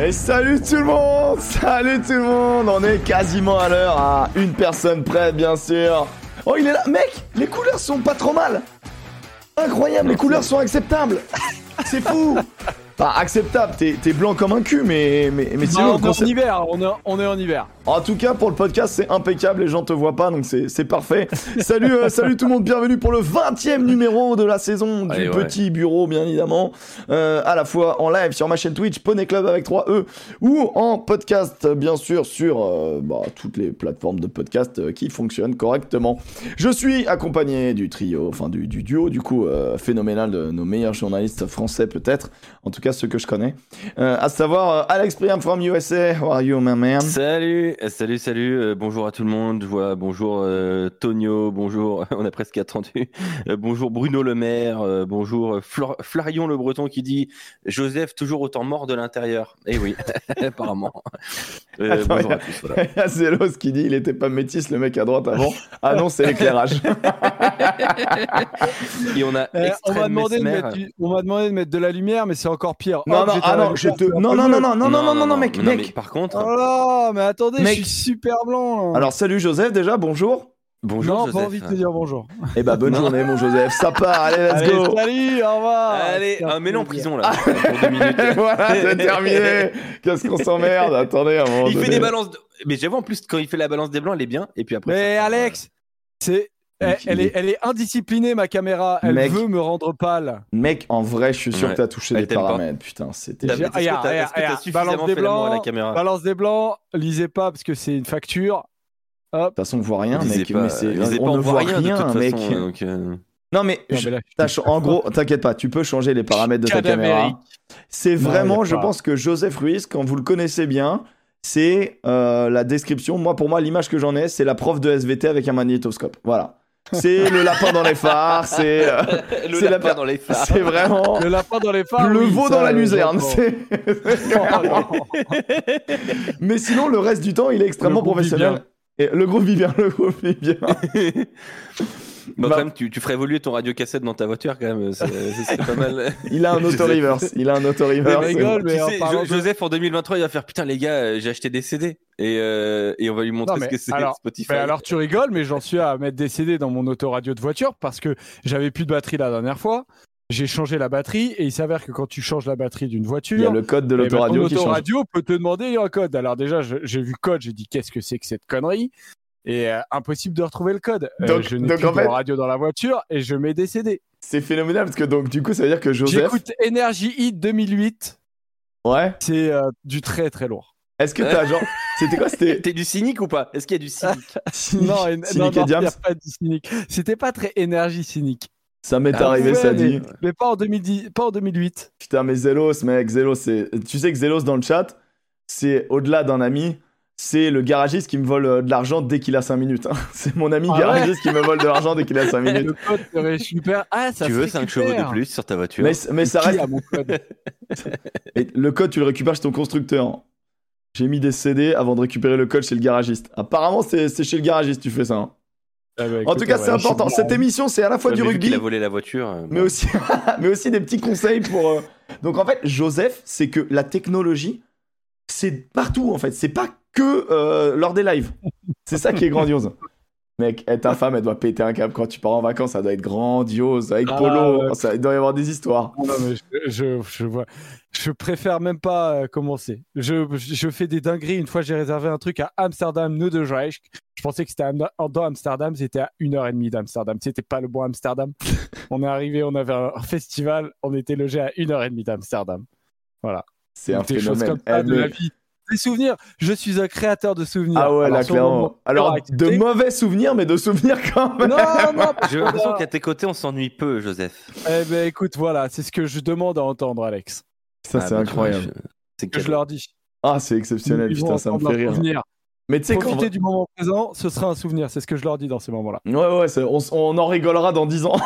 Et salut tout le monde Salut tout le monde. On est quasiment à l'heure, à une personne près, bien sûr. Oh, il est là. Mec, les couleurs sont pas trop mal. Incroyable, les couleurs sont acceptables. C'est fou. Pas acceptable, t'es blanc comme un cul, mais, mais, mais sinon... on est en hiver, on est, on est en hiver. En tout cas, pour le podcast, c'est impeccable, les gens te voient pas, donc c'est parfait. salut, euh, salut tout le monde, bienvenue pour le 20 e numéro de la saison du petit bureau, bien évidemment. Euh, à la fois en live sur ma chaîne Twitch, Poney Club avec 3E, ou en podcast, bien sûr, sur euh, bah, toutes les plateformes de podcast qui fonctionnent correctement. Je suis accompagné du trio, enfin du, du duo, du coup, phénoménal de nos meilleurs journalistes français, peut-être. En tout cas, ceux que je connais. à savoir Alex Priam from USA. How are you, my man? Salut! Euh, salut, salut, euh, bonjour à tout le monde. Je vois, bonjour euh, Tonio, bonjour, on a presque attendu. bonjour Bruno Le Maire, bonjour Flarion Le Breton qui dit Joseph toujours autant mort de l'intérieur. Eh oui, apparemment. bonjour à tous. Voilà. Il y a Zélos qui dit il était pas métis le mec à droite avant. Ah non, c'est l'éclairage. Et on a on m'a demandé, de mettre, demandé de mettre de la lumière, mais c'est encore pire. Non, non, ah non, je te... non, non, non, non, non, non, non, non, mec, mec. par contre. Oh mais attendez, je suis super blanc. Alors, salut Joseph, déjà, bonjour. Bonjour. Non, Joseph. pas envie de te dire bonjour. Eh bah, bonne journée, mon Joseph. Ça part, allez, let's go. Salut, au revoir. Allez, un mets en prison là. pour deux minutes. voilà, c'est terminé. Qu'est-ce qu'on s'emmerde Attendez, un moment Il fait des balances. Mais j'avoue, en plus, quand il fait la balance des blancs, elle est bien. Et puis après. Mais Alex, c'est elle, est, elle, est, indisciplinée, ma caméra. Elle veut me rendre pâle. Mec, en vrai, je suis sûr que t'as touché les paramètres. Putain, c'était. Balance des blancs, la caméra balance des blancs, lisez pas parce que c'est une facture. De toute façon, on voit rien, mec. Mais on, ne voit rien, mec. Euh. Non, mais, en gros, t'inquiète pas, tu peux changer les paramètres de ta caméra. C'est vraiment, je pense que Joseph Ruiz, quand vous le connaissez bien, c'est euh, la description. Moi, pour moi, l'image que j'en ai, c'est la prof de SVT avec un magnétoscope. Voilà. C'est le lapin dans les phares, c'est euh, le lapin dans les phares. C'est vraiment le lapin dans les phares. Le veau dans la luzerne. Mais sinon, le reste du temps, il est extrêmement professionnel. Et le groupe vit bien, le groupe vit bien. Bah, quand même, tu, tu ferais évoluer ton radio cassette dans ta voiture quand même, c'est pas mal. il a un auto-reverse, il a un auto-reverse. Joseph en 2023, il va faire putain les gars, euh, j'ai acheté des CD et, euh, et on va lui montrer ce que c'est Spotify. alors tu rigoles, mais j'en suis à mettre des CD dans mon autoradio de voiture parce que j'avais plus de batterie la dernière fois. J'ai changé la batterie et il s'avère que quand tu changes la batterie d'une voiture, il y a le code de eh ben, l'autoradio qui change. L'autoradio peut te demander un code. Alors déjà, j'ai vu code, j'ai dit qu'est-ce que c'est que cette connerie? Et euh, impossible de retrouver le code. Euh, donc, je n'ai plus de radio dans la voiture et je mets des CD. C'est phénoménal parce que donc du coup ça veut dire que Joseph. J'écoute Energy Hit 2008. Ouais. C'est euh, du très très lourd. Est-ce que t'as genre. C'était quoi C'était. T'es du cynique ou pas? Est-ce qu'il y a du cynique? Non, cynique non, non, pas du cynique. C'était pas très énergie cynique. Ça m'est ah arrivé, ça dit. Mais pas en, 2010, pas en 2008. Putain, mais Zelos, mec, Zelos, c'est. Tu sais que Zelos dans le chat, c'est au-delà d'un ami c'est le garagiste qui me vole de l'argent dès qu'il a 5 minutes. Hein. C'est mon ami ah garagiste qui me vole de l'argent dès qu'il a 5 minutes. Le code serait super. Ah, ça tu veux 5 chevaux de plus sur ta voiture Mais, ça reste. Mon code? Et le code, tu le récupères chez ton constructeur. J'ai mis des CD avant de récupérer le code chez le garagiste. Apparemment, c'est chez le garagiste tu fais ça. Hein. Ah bah, en tout cas, c'est important. Cette émission, c'est à la fois du rugby. Il a volé la voiture. Euh, mais, aussi, mais aussi des petits conseils pour. Euh, donc en fait, Joseph, c'est que la technologie, c'est partout en fait. C'est pas que euh, lors des lives. C'est ça qui est grandiose. Mec, ta femme, elle doit péter un câble quand tu pars en vacances, ça doit être grandiose. Avec ah, Polo, ça, il doit y avoir des histoires. Non, mais je, je, vois. Je préfère même pas euh, commencer. Je, fais des dingueries. Une fois, j'ai réservé un truc à Amsterdam, Noordwijks. Je pensais que c'était dans Amsterdam, c'était à une heure et demie d'Amsterdam. C'était pas le bon Amsterdam. on est arrivé, on avait un festival, on était logé à une heure et demie d'Amsterdam. Voilà. C'est un phénomène. Comme ça, de la vie des souvenirs. Je suis un créateur de souvenirs. Ah ouais, là, clairement. Alors, de mauvais souvenirs, mais de souvenirs quand même. Non, non. J'ai l'impression qu'à tes côtés, on s'ennuie peu, Joseph. Eh ben, écoute, voilà, c'est ce que je demande à entendre, Alex. Ça, c'est ah, bah, incroyable. C'est que je leur dis. Ah, c'est exceptionnel, putain, ça me fait rire. Mais tu sais, Profiter du moment présent, ce sera un souvenir. C'est ce que je leur dis dans ces moments-là. Ouais, ouais, on, on, en rigolera dans 10 ans.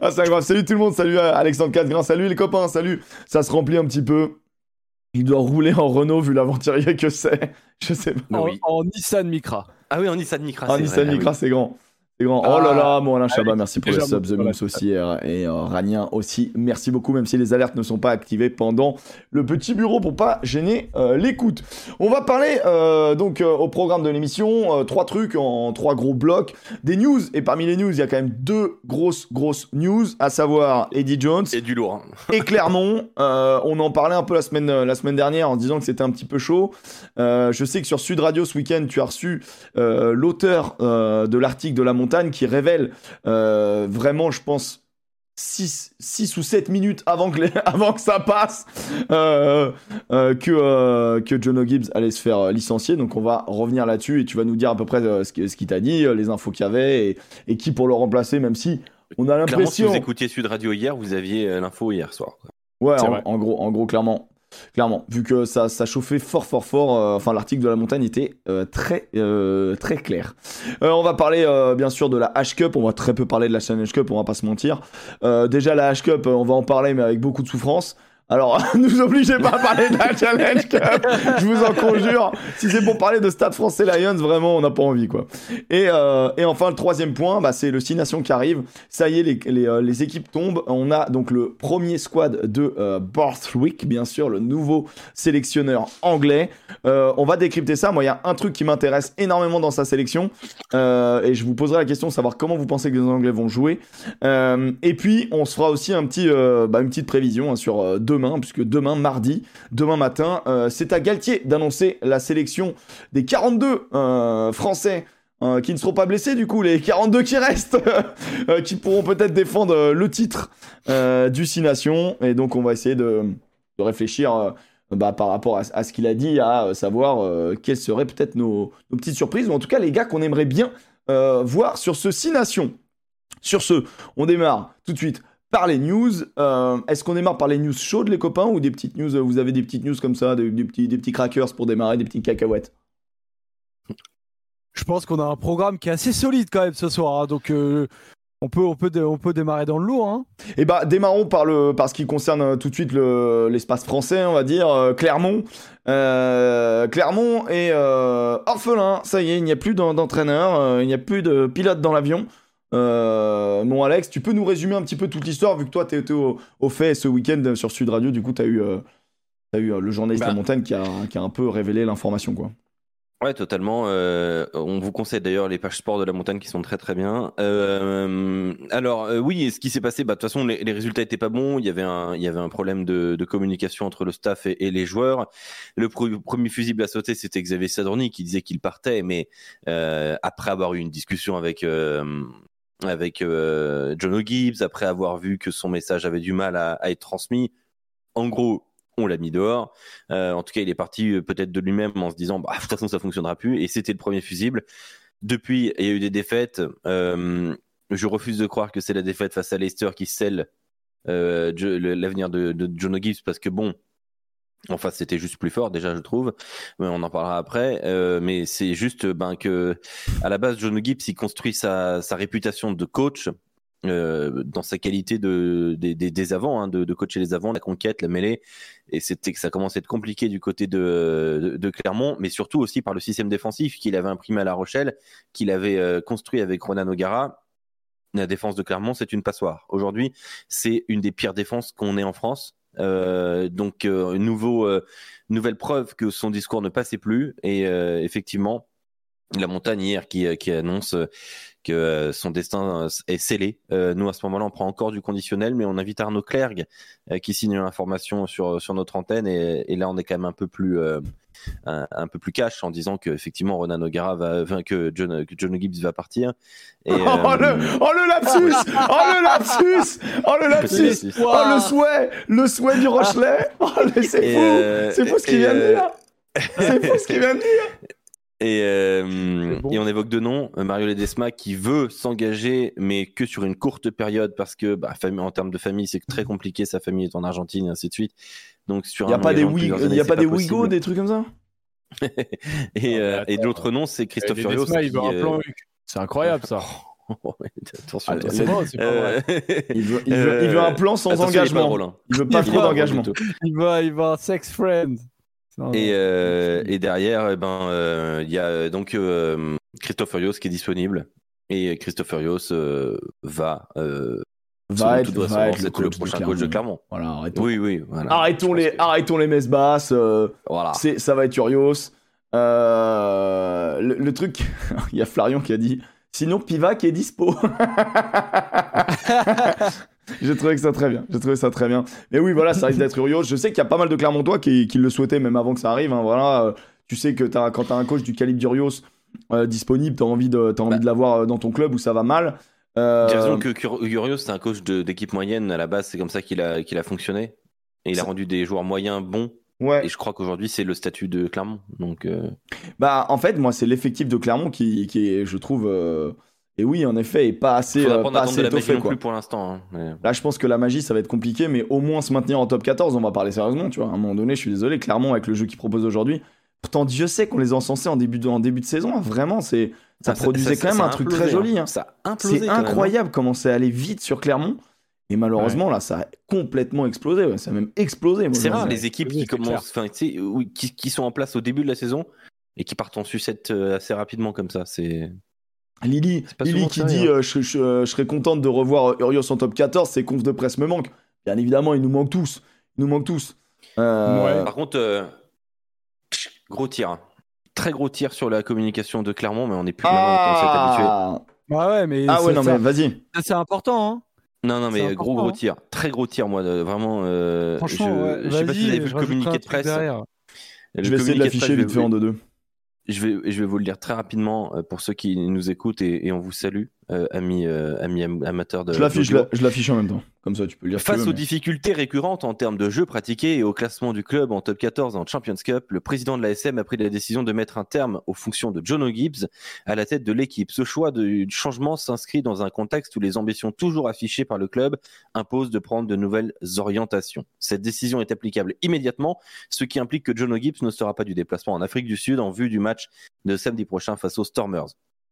ah, c'est grave. Salut tout le monde. Salut Alexandre Casgrain. Salut les copains. Salut. Ça se remplit un petit peu. Il doit rouler en Renault vu l'aventurier que c'est. Je sais pas. En, Nissan Micra. Ah oui, en Nissan Micra. En Nissan Micra, c'est grand. Grand. Oh là là, mon Alain Chabat, merci pour le sub, The Mims aussi, et, et Ranien aussi. Merci beaucoup, même si les alertes ne sont pas activées pendant le petit bureau pour pas gêner l'écoute. On va parler donc au programme de l'émission, trois trucs en trois gros blocs, des news, et parmi les news, il y a quand même deux grosses, grosses news, à savoir Eddie Jones. Et du lourd. Hein. Et Clermont. on en parlait un peu la semaine, la semaine dernière en disant que c'était un petit peu chaud. je sais que sur Sud Radio ce week-end, tu as reçu l'auteur de l'article de la montagne qui révèle euh, vraiment, je pense, 6, 6, ou 7 minutes avant que, avant que ça passe euh, euh, que, que John Gibbs allait se faire licencier. Donc on va revenir là-dessus et tu vas nous dire à peu près ce, qu'il t'a dit, les infos qu'il y avait et, et, qui pour le remplacer, même si on a l'impression... Si vous écoutiez Sud Radio hier, vous aviez l'info hier soir. Ouais, en, gros, en gros, clairement. Clairement, vu que ça, ça chauffait fort, fort, fort. Euh, enfin, l'article de la montagne était euh, très, euh, très clair. on va parler bien sûr de la H Cup. On va très peu parler de la Challenge Cup, on va pas se mentir. déjà, la H Cup, on va en parler, mais avec beaucoup de souffrance. Alors, ne nous obligez pas à parler de la Challenge Cup, je vous en conjure. Si c'est pour parler de Stade français Lions, vraiment, on n'a pas envie, quoi. Et, euh, et, enfin, le troisième point, bah, c'est le 6 Nations qui arrive. Ça y est, les, les, euh, les, équipes tombent. On a donc le premier squad de euh, Borthwick, bien sûr, le nouveau sélectionneur anglais. Euh, on va décrypter ça. Moi, il y a un truc qui m'intéresse énormément dans sa sélection. Et je vous poserai la question de savoir comment vous pensez que les Anglais vont jouer. et puis, on se fera aussi un petit, bah, une petite prévision hein, sur deux puisque demain, mardi, demain matin, euh, c'est à Galtier d'annoncer la sélection des 42 euh, Français euh, qui ne seront pas blessés, du coup, les 42 qui restent, qui pourront peut-être défendre le titre du 6 Nations. Et donc, on va essayer de, réfléchir bah, par rapport à, ce qu'il a dit, à savoir quelles seraient peut-être nos, nos, petites surprises, ou en tout cas les gars qu'on aimerait bien voir sur ce 6 Nations. Sur ce, on démarre tout de suite par les news. Euh, est-ce qu'on démarre par les news chaudes, les copains, ou des petites news Vous avez des petites news comme ça, des, petits, des petits crackers pour démarrer, des petites cacahuètes? Je pense qu'on a un programme qui est assez solide quand même ce soir, hein, donc euh, on, peut, on, peut, on peut démarrer dans le lourd. Hein. Eh bah, démarrons par, le, par ce qui concerne euh, tout de suite l'espace français, on va dire, Clermont. Clermont est orphelin, ça y est, il n'y a plus d'entraîneur, il n'y a plus de pilote dans l'avion. Euh, mon Alex, tu peux nous résumer un petit peu toute l'histoire, vu que toi, tu étais au, fait ce week-end sur Sud Radio, du coup, tu as eu, euh, as eu euh, le journaliste bah. de montagne qui a, qui a un peu révélé l'information. quoi. Ouais, totalement. on vous conseille d'ailleurs les pages sport de la montagne qui sont très très bien. alors oui, ce qui s'est passé, bah, de toute façon les, résultats étaient pas bons. Il y avait un, il y avait un problème de, communication entre le staff et, les joueurs. Le premier fusible à sauter, c'était Xavier Sadorni qui disait qu'il partait, mais après avoir eu une discussion avec avec euh, John O'Gibbs, après avoir vu que son message avait du mal à, être transmis. En gros, on l'a mis dehors. Euh, en tout cas, il est parti euh, peut-être de lui-même en se disant, bah, de toute façon, ça fonctionnera plus. Et c'était le premier fusible. Depuis, il y a eu des défaites. je refuse de croire que c'est la défaite face à Leicester qui scelle l'avenir de, de John O'Gibbs parce que bon, Enfin, c'était juste plus fort déjà, je trouve. Mais on en parlera après. Euh, mais c'est juste ben, que, à la base, John Gibbs, il construit sa, sa réputation de coach euh, dans sa qualité de, des, des, avants, hein, de, de, coacher les avants, la conquête, la mêlée. Et c'était que ça commençait à être compliqué du côté de, de, Clermont, mais surtout aussi par le système défensif qu'il avait imprimé à La Rochelle, qu'il avait euh, construit avec Ronan O'Gara. La défense de Clermont, c'est une passoire. Aujourd'hui, c'est une des pires défenses qu'on ait en France. Euh, donc, euh, nouveau, euh, nouvelle preuve que son discours ne passait plus. Et effectivement, la montagne hier qui, qui annonce que son destin est scellé. nous, à ce moment-là, on prend encore du conditionnel, mais on invite Arnaud Clergue qui signe l'information sur, sur notre antenne. Et, et, là, on est quand même un peu plus un, peu plus cash en disant que effectivement Ronan O'Gara va, que John, que John Gibbs va partir. Et, oh, le, euh, oh, le, lapsus, oh le lapsus, oh le lapsus, oh le souhait, le souhait du Rochelet. Oh, c'est fou, euh, c'est fou ce qu'il vient de dire. C'est fou ce qu'il vient de dire. Et, euh, et, on évoque deux noms, Mario Ledesma qui veut s'engager, mais que sur une courte période parce que bah, en termes de famille, c'est très compliqué. Sa famille est en Argentine et ainsi de suite. Donc sur il n'y a, pas des il y a pas des Wigo, des trucs comme ça? Et, euh, et l'autre nom, c'est Christophe Furios. Euh, c'est incroyable ça. attention, ah, c'est bon, pas vrai. il, veut, il, veut, il, veut, un plan sans engagement. Il, veut pas trop d'engagement. Il veut, il veut un sex friend. Et, euh, et, derrière, eh ben, il y a donc Christophe Furios qui est disponible Et Christopher Rios va va être, va être le, coach, prochain coach de Clermont. Voilà, arrêtons. Oui, oui. Voilà. Arrêtons, les, arrêtons les messes basses. Euh, voilà. Ça va être Urios. Euh, le, truc, il y a Flarion qui a dit sinon Pivac est dispo. J'ai trouvé que ça très bien. J'ai trouvé ça très bien. Mais oui, voilà, ça risque d'être Urios. Je sais qu'il y a pas mal de Clermontois qui, qui le souhaitaient même avant que ça arrive. Hein, voilà, euh, tu sais que as, quand tu as un coach du calibre d'Urios disponible, tu as envie de, as envie bah. de l'avoir dans ton club où ça va mal. Euh... raison que Urios, c'est un coach d'équipe moyenne. À la base, c'est comme ça qu'il a, qu'il a fonctionné. Et il a rendu des joueurs moyens bons. Ouais. Et je crois qu'aujourd'hui, c'est le statut de Clermont. Donc, euh, Bah, en fait, moi, c'est l'effectif de Clermont qui, qui est, je trouve. Euh, et oui, en effet, est pas assez, euh, pas assez étoffé. Plus pour l'instant. Hein, Là, je pense que la magie, ça va être compliqué, mais au moins se maintenir en top 14, on va parler sérieusement. Tu vois, à un moment donné, je suis désolé, Clermont, avec le jeu qu'ils proposent aujourd'hui. Pourtant, Dieu sait qu'on les a encensés en début de, en début de saison. Hein, vraiment, c'est ça, produisait quand même un truc très joli. Hein. C'est incroyable comment c'est allé vite sur Clermont. Et malheureusement, là, ça a complètement explosé. Ça a même explosé. C'est rare les équipes qui commencent, qui, qui, sont en place au début de la saison et qui partent en sucette euh, assez rapidement comme ça. C'est Lily, Lily qui dit hein. euh, je, je, serais contente de revoir Urios en top 14. Ces confs de presse me manquent. Bien évidemment, ils nous manquent tous. Ils nous manquent tous. Euh, Par contre, gros tir très gros tir sur la communication de Clermont, mais on est plus ah habitué. Bah ouais, mais ah ouais, non, mais vas-y. C'est important, hein. Non, non, mais gros, gros hein. tir. Très gros tir, moi, vraiment. Euh, Franchement, je, je sais pas si vous avez vu le communiqué de presse. je vais essayer de l'afficher vite fait en 2-2. Je vais, je vais vous le lire très rapidement euh, pour ceux qui nous écoutent et, on vous salue, euh, amis, euh, amis amateurs de. Je l'affiche, je l'affiche en même temps. Comme ça, tu peux lire. Face aux difficultés récurrentes en termes de jeux pratiqués et au classement du club en top 14 en Champions Cup, le président de l'ASM a pris la décision de mettre un terme aux fonctions de John O'Gibbs à la tête de l'équipe. Ce choix de changement s'inscrit dans un contexte où les ambitions toujours affichées par le club imposent de prendre de nouvelles orientations. Cette décision est applicable immédiatement, ce qui implique que John O'Gibbs ne sera pas du déplacement en Afrique du Sud en vue du match de samedi prochain face aux Stormers.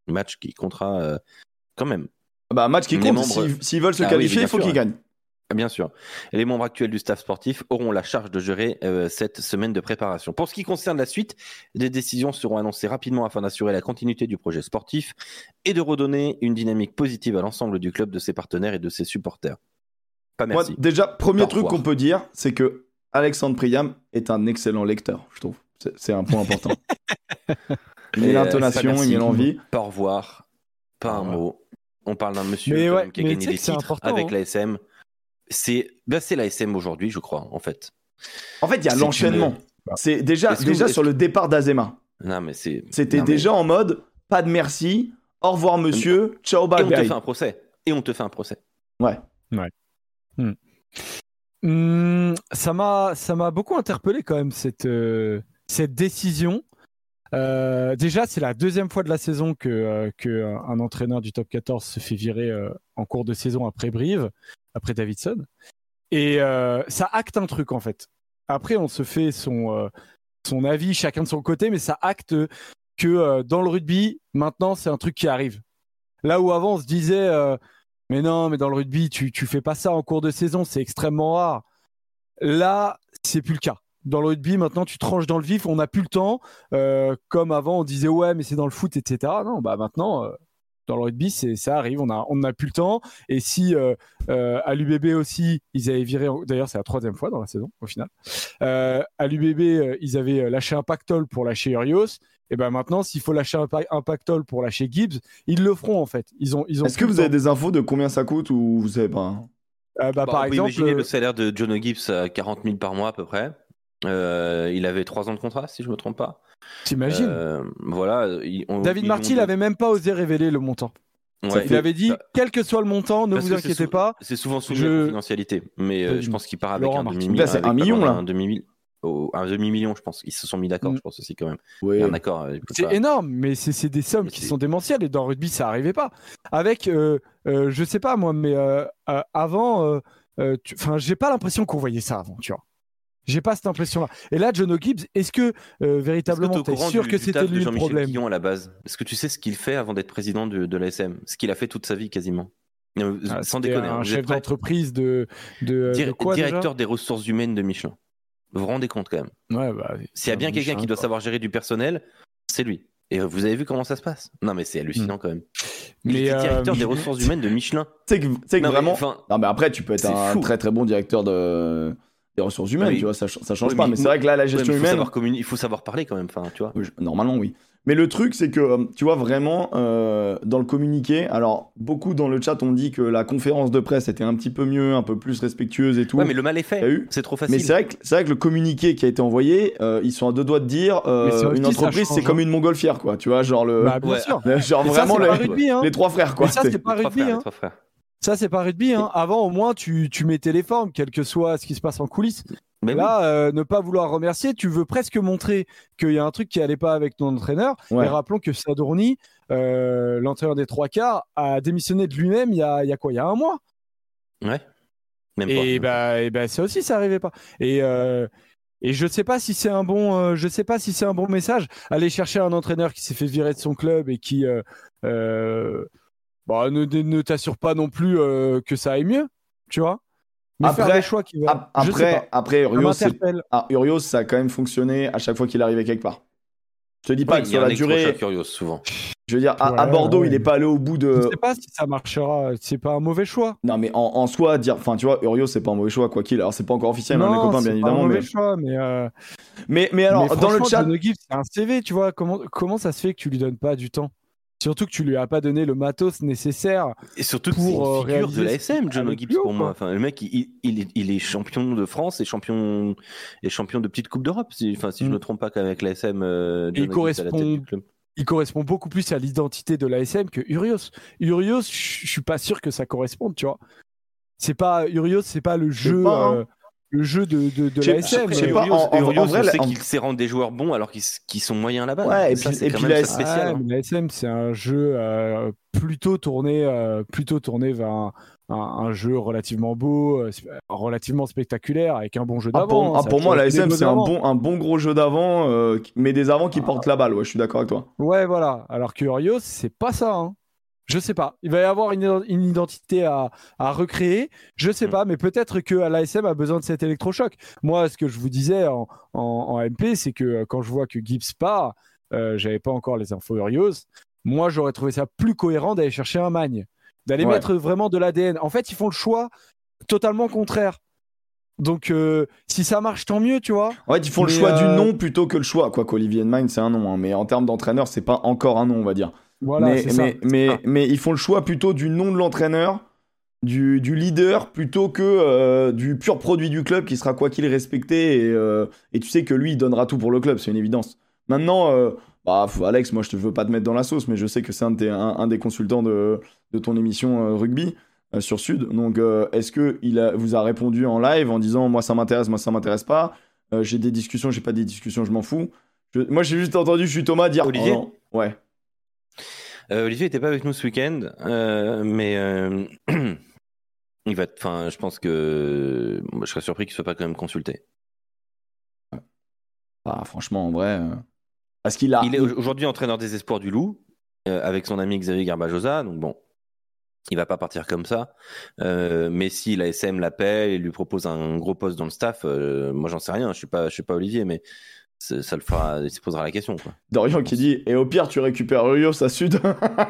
Match qui comptera euh, quand même. Bah, match qui compte. S'ils veulent se ah qualifier, il faut qu'ils gagnent. Bien sûr. les membres actuels du staff sportif auront la charge de gérer euh, cette semaine de préparation. Pour ce qui concerne la suite, des décisions seront annoncées rapidement afin d'assurer la continuité du projet sportif et de redonner une dynamique positive à l'ensemble du club, de ses partenaires et de ses supporters. Pas merci. déjà, premier truc qu'on peut dire, c'est que Alexandre Priam est un excellent lecteur, je trouve. C'est un point important. il met l'intonation, il met l'envie. Pas au revoir, pas un mot. On parle d'un monsieur qui a gagné des titres avec hein. l'ASM c'est ben c'est l'ASM aujourd'hui, je crois, en fait. En fait, il y a l'enchaînement. C'est déjà, déjà sur le départ d'Azema. Non, mais c'est. C'était déjà en mode pas de merci, au revoir monsieur, ciao bye. Et on te fait un procès. Et on te fait un procès. Ouais. Ouais. Hmm. Hmm, ça m'a ça m'a beaucoup interpellé quand même cette euh, cette décision. Euh, déjà, c'est la deuxième fois de la saison que, euh, un entraîneur du top 14 se fait virer en cours de saison après Brive après Davidson. Et euh, ça acte un truc en fait. Après, on se fait son, euh, son avis, chacun de son côté, mais ça acte que euh, dans le rugby, maintenant, c'est un truc qui arrive. Là où avant, on se disait, mais non, mais dans le rugby, tu, tu fais pas ça en cours de saison, c'est extrêmement rare. Là, c'est plus le cas. Dans le rugby, maintenant, tu tranches dans le vif, on n'a plus le temps. comme avant, on disait, ouais, mais c'est dans le foot, etc. Non, bah maintenant, dans le rugby, c'est ça arrive, on a on n'a plus le temps. Et si euh, euh, à l'UBB aussi, ils avaient viré, d'ailleurs c'est la troisième fois dans la saison au final. Euh, à l'UBB, ils avaient lâché un pactole pour lâcher Urios. Et ben maintenant, s'il faut lâcher un, pactole pour lâcher Gibbs, ils le feront en fait. Ils ont ils ont. Est-ce que vous avez des infos de combien ça coûte ou vous savez pas bah, bah, par exemple, imaginez le salaire de John Gibbs à 40 000 par mois à peu près. Il avait trois ans de contrat, si je me trompe pas. T'imagines euh, Voilà. David Marty, il avait même pas osé révéler le montant. il avait dit, bah, quel que soit le montant, ne vous inquiétez pas. C'est souvent sous je... la confidentialité, mais euh, je pense qu'il part avec un demi-million. c'est un million là. Un demi un demi-million, je pense. Ils se sont mis d'accord, mm. je pense aussi quand même. Un accord. Euh, c'est énorme, mais c'est des sommes qui sont démentielles et dans le rugby, ça arrivait pas. Avec, euh, je sais pas moi, mais avant, enfin, j'ai pas l'impression qu'on voyait ça avant, tu vois. J'ai pas cette impression-là. Et là, John O'Gibbs, est-ce que euh, véritablement, tu es, sûr que c'était lui le problème à la base? Est-ce que tu sais ce qu'il fait avant d'être président de, de l'ASM Ce qu'il a fait toute sa vie quasiment. Ah, sans déconner. Un hein. chef d'entreprise de, de, directeur des ressources humaines de Michelin. Vous vous rendez compte quand même ouais, bah, S'il y a bien quelqu'un qui doit savoir gérer du personnel, c'est lui. Et vous avez vu comment ça se passe? Non, mais c'est hallucinant mm. quand même. Mais il est directeur des ressources humaines de Michelin. Tu sais que, vraiment. non, mais après, tu peux être un très très bon directeur de des ressources humaines, tu vois, ça, ça change pas. Mais, c'est vrai que là, la gestion il humaine. il faut savoir parler quand même, enfin, tu vois. Normalement, oui. Mais le truc, c'est que, euh, tu vois, vraiment, euh, dans le communiqué, alors, beaucoup dans le chat ont dit que la conférence de presse était un petit peu mieux, un peu plus respectueuse et tout. Ouais, mais le mal est fait. C'est trop facile. Mais c'est vrai, que, vrai que le communiqué qui a été envoyé, euh, ils sont à deux doigts de dire une entreprise, c'est comme hein. une montgolfière, quoi. Tu vois, genre le. Bah, bien sûr. Genre vraiment hein. les, trois frères, quoi. Mais ça, c'est pas rugby, hein. Ça, c'est pas rugby. Hein. Avant, au moins, tu, tu mettais les formes, quel que soit ce qui se passe en coulisses. Mais là, euh, ne pas vouloir remercier, tu veux presque montrer qu'il y a un truc qui allait pas avec ton entraîneur. Et rappelons que Sadourny, euh, l'entraîneur des trois quarts, a démissionné de lui-même il y a, y a quoi? Il y a un mois. Ouais. Même et, bah, et bah, ça aussi, ça arrivait pas. Et, euh, et je sais pas si c'est un bon, euh, je sais pas si c'est un bon message. Aller chercher un entraîneur qui s'est fait virer de son club et qui euh, bah, ne, ne t'assure pas non plus que ça aille mieux, tu vois après, choix qui va... après, après Urios, ah, Urios, ça a quand même fonctionné à chaque fois qu'il arrivait quelque part. Je te dis pas que sur la durée. Urios, souvent. Je veux dire, à, Bordeaux, il est pas allé au bout de. Je sais pas si ça marchera. C'est pas un mauvais choix. Non, mais en, soi, dire, enfin, tu vois, Urios, c'est pas un mauvais choix, quoi qu'il. Alors, c'est pas encore officiel, hein, non, mes copains, bien évidemment. C'est un mauvais choix, mais, euh, mais. Mais, alors, dans le chat. c'est un CV, tu vois. Comment, comment ça se fait que tu lui donnes pas du temps? Surtout que tu lui as pas donné le matos nécessaire. Et surtout pour c'est une euh, figure de la SM, John Gibbs pour moi. Enfin, le mec, il, il, est, champion de France et champion et champion de petite coupe d'Europe. Si, enfin, si je mm. me trompe pas qu'avec la SM, euh, il correspond. Il correspond beaucoup plus à l'identité de la SM que Urios. Urios, je suis pas sûr que ça corresponde, tu vois. C'est pas Urios, c'est pas le jeu. Hein. Euh, le jeu de, de, de l'ASM. Je sais pas, en, en, en vrai, c'est qu'il sait rendre des joueurs bons alors qu'ils sont moyens là-bas. Ouais, et, puis, et puis l'ASM, hein. c'est un jeu euh, plutôt tourné, euh, plutôt tourné vers un, un, jeu relativement beau, euh, relativement spectaculaire, avec un bon jeu d'avant. Ah, pour, hein, ah, pour moi, l'ASM, c'est un bon, un bon gros jeu d'avant, mais des avants qui ah. portent la balle. Ouais, je suis d'accord avec toi. Ouais, voilà. Alors que Urios, c'est pas ça. Hein. Je sais pas. Il va y avoir une, identité à, recréer. Je sais mm. pas, mais peut-être que l'ASM a besoin de cet électrochoc. Moi, ce que je vous disais en, MP, c'est que euh, quand je vois que Gibbs part, euh, j'avais pas encore les infos Urios. Moi, j'aurais trouvé ça plus cohérent d'aller chercher un magne, d'aller mettre vraiment de l'ADN. En fait, ils font le choix totalement contraire. Donc, euh, si ça marche, tant mieux, tu vois. Ouais, ils font le choix du nom plutôt que le choix. Quoi qu'Olivier Magne, c'est un nom. Hein. Mais en termes d'entraîneur, c'est pas encore un nom, on va dire mais, mais, mais, ils font le choix plutôt du nom de l'entraîneur, du, du, leader, plutôt que euh, du pur produit du club qui sera quoi qu'il respecté. Et, euh, et, tu sais que lui, il donnera tout pour le club, c'est une évidence. Maintenant, euh, bah, Alex, moi je te veux pas te mettre dans la sauce, mais je sais que c'est un, un, des consultants de, de ton émission rugby. sur Sud, donc est-ce que il a, vous a répondu en live en disant moi ça m'intéresse, moi ça m'intéresse pas, j'ai des discussions, j'ai pas des discussions, je m'en fous. moi j'ai juste entendu, je suis Thomas dire Olivier, oh ouais. Euh, Olivier n'était pas avec nous ce week-end, euh, mais euh, il va. Enfin, je pense que je serais surpris qu'il soit pas quand même consulté. Ah, franchement, en vrai, parce qu'il a. Il est aujourd'hui entraîneur des espoirs du Loup avec son ami Xavier Garbajosa, donc bon. Il va pas partir comme ça, mais si la SM l'appelle et lui propose un gros poste dans le staff, moi j'en sais rien. Je suis pas, je suis pas Olivier, mais ça le fera, il se posera la question. Quoi. Dorian qui dit Et au pire, tu récupères Urios à Sud.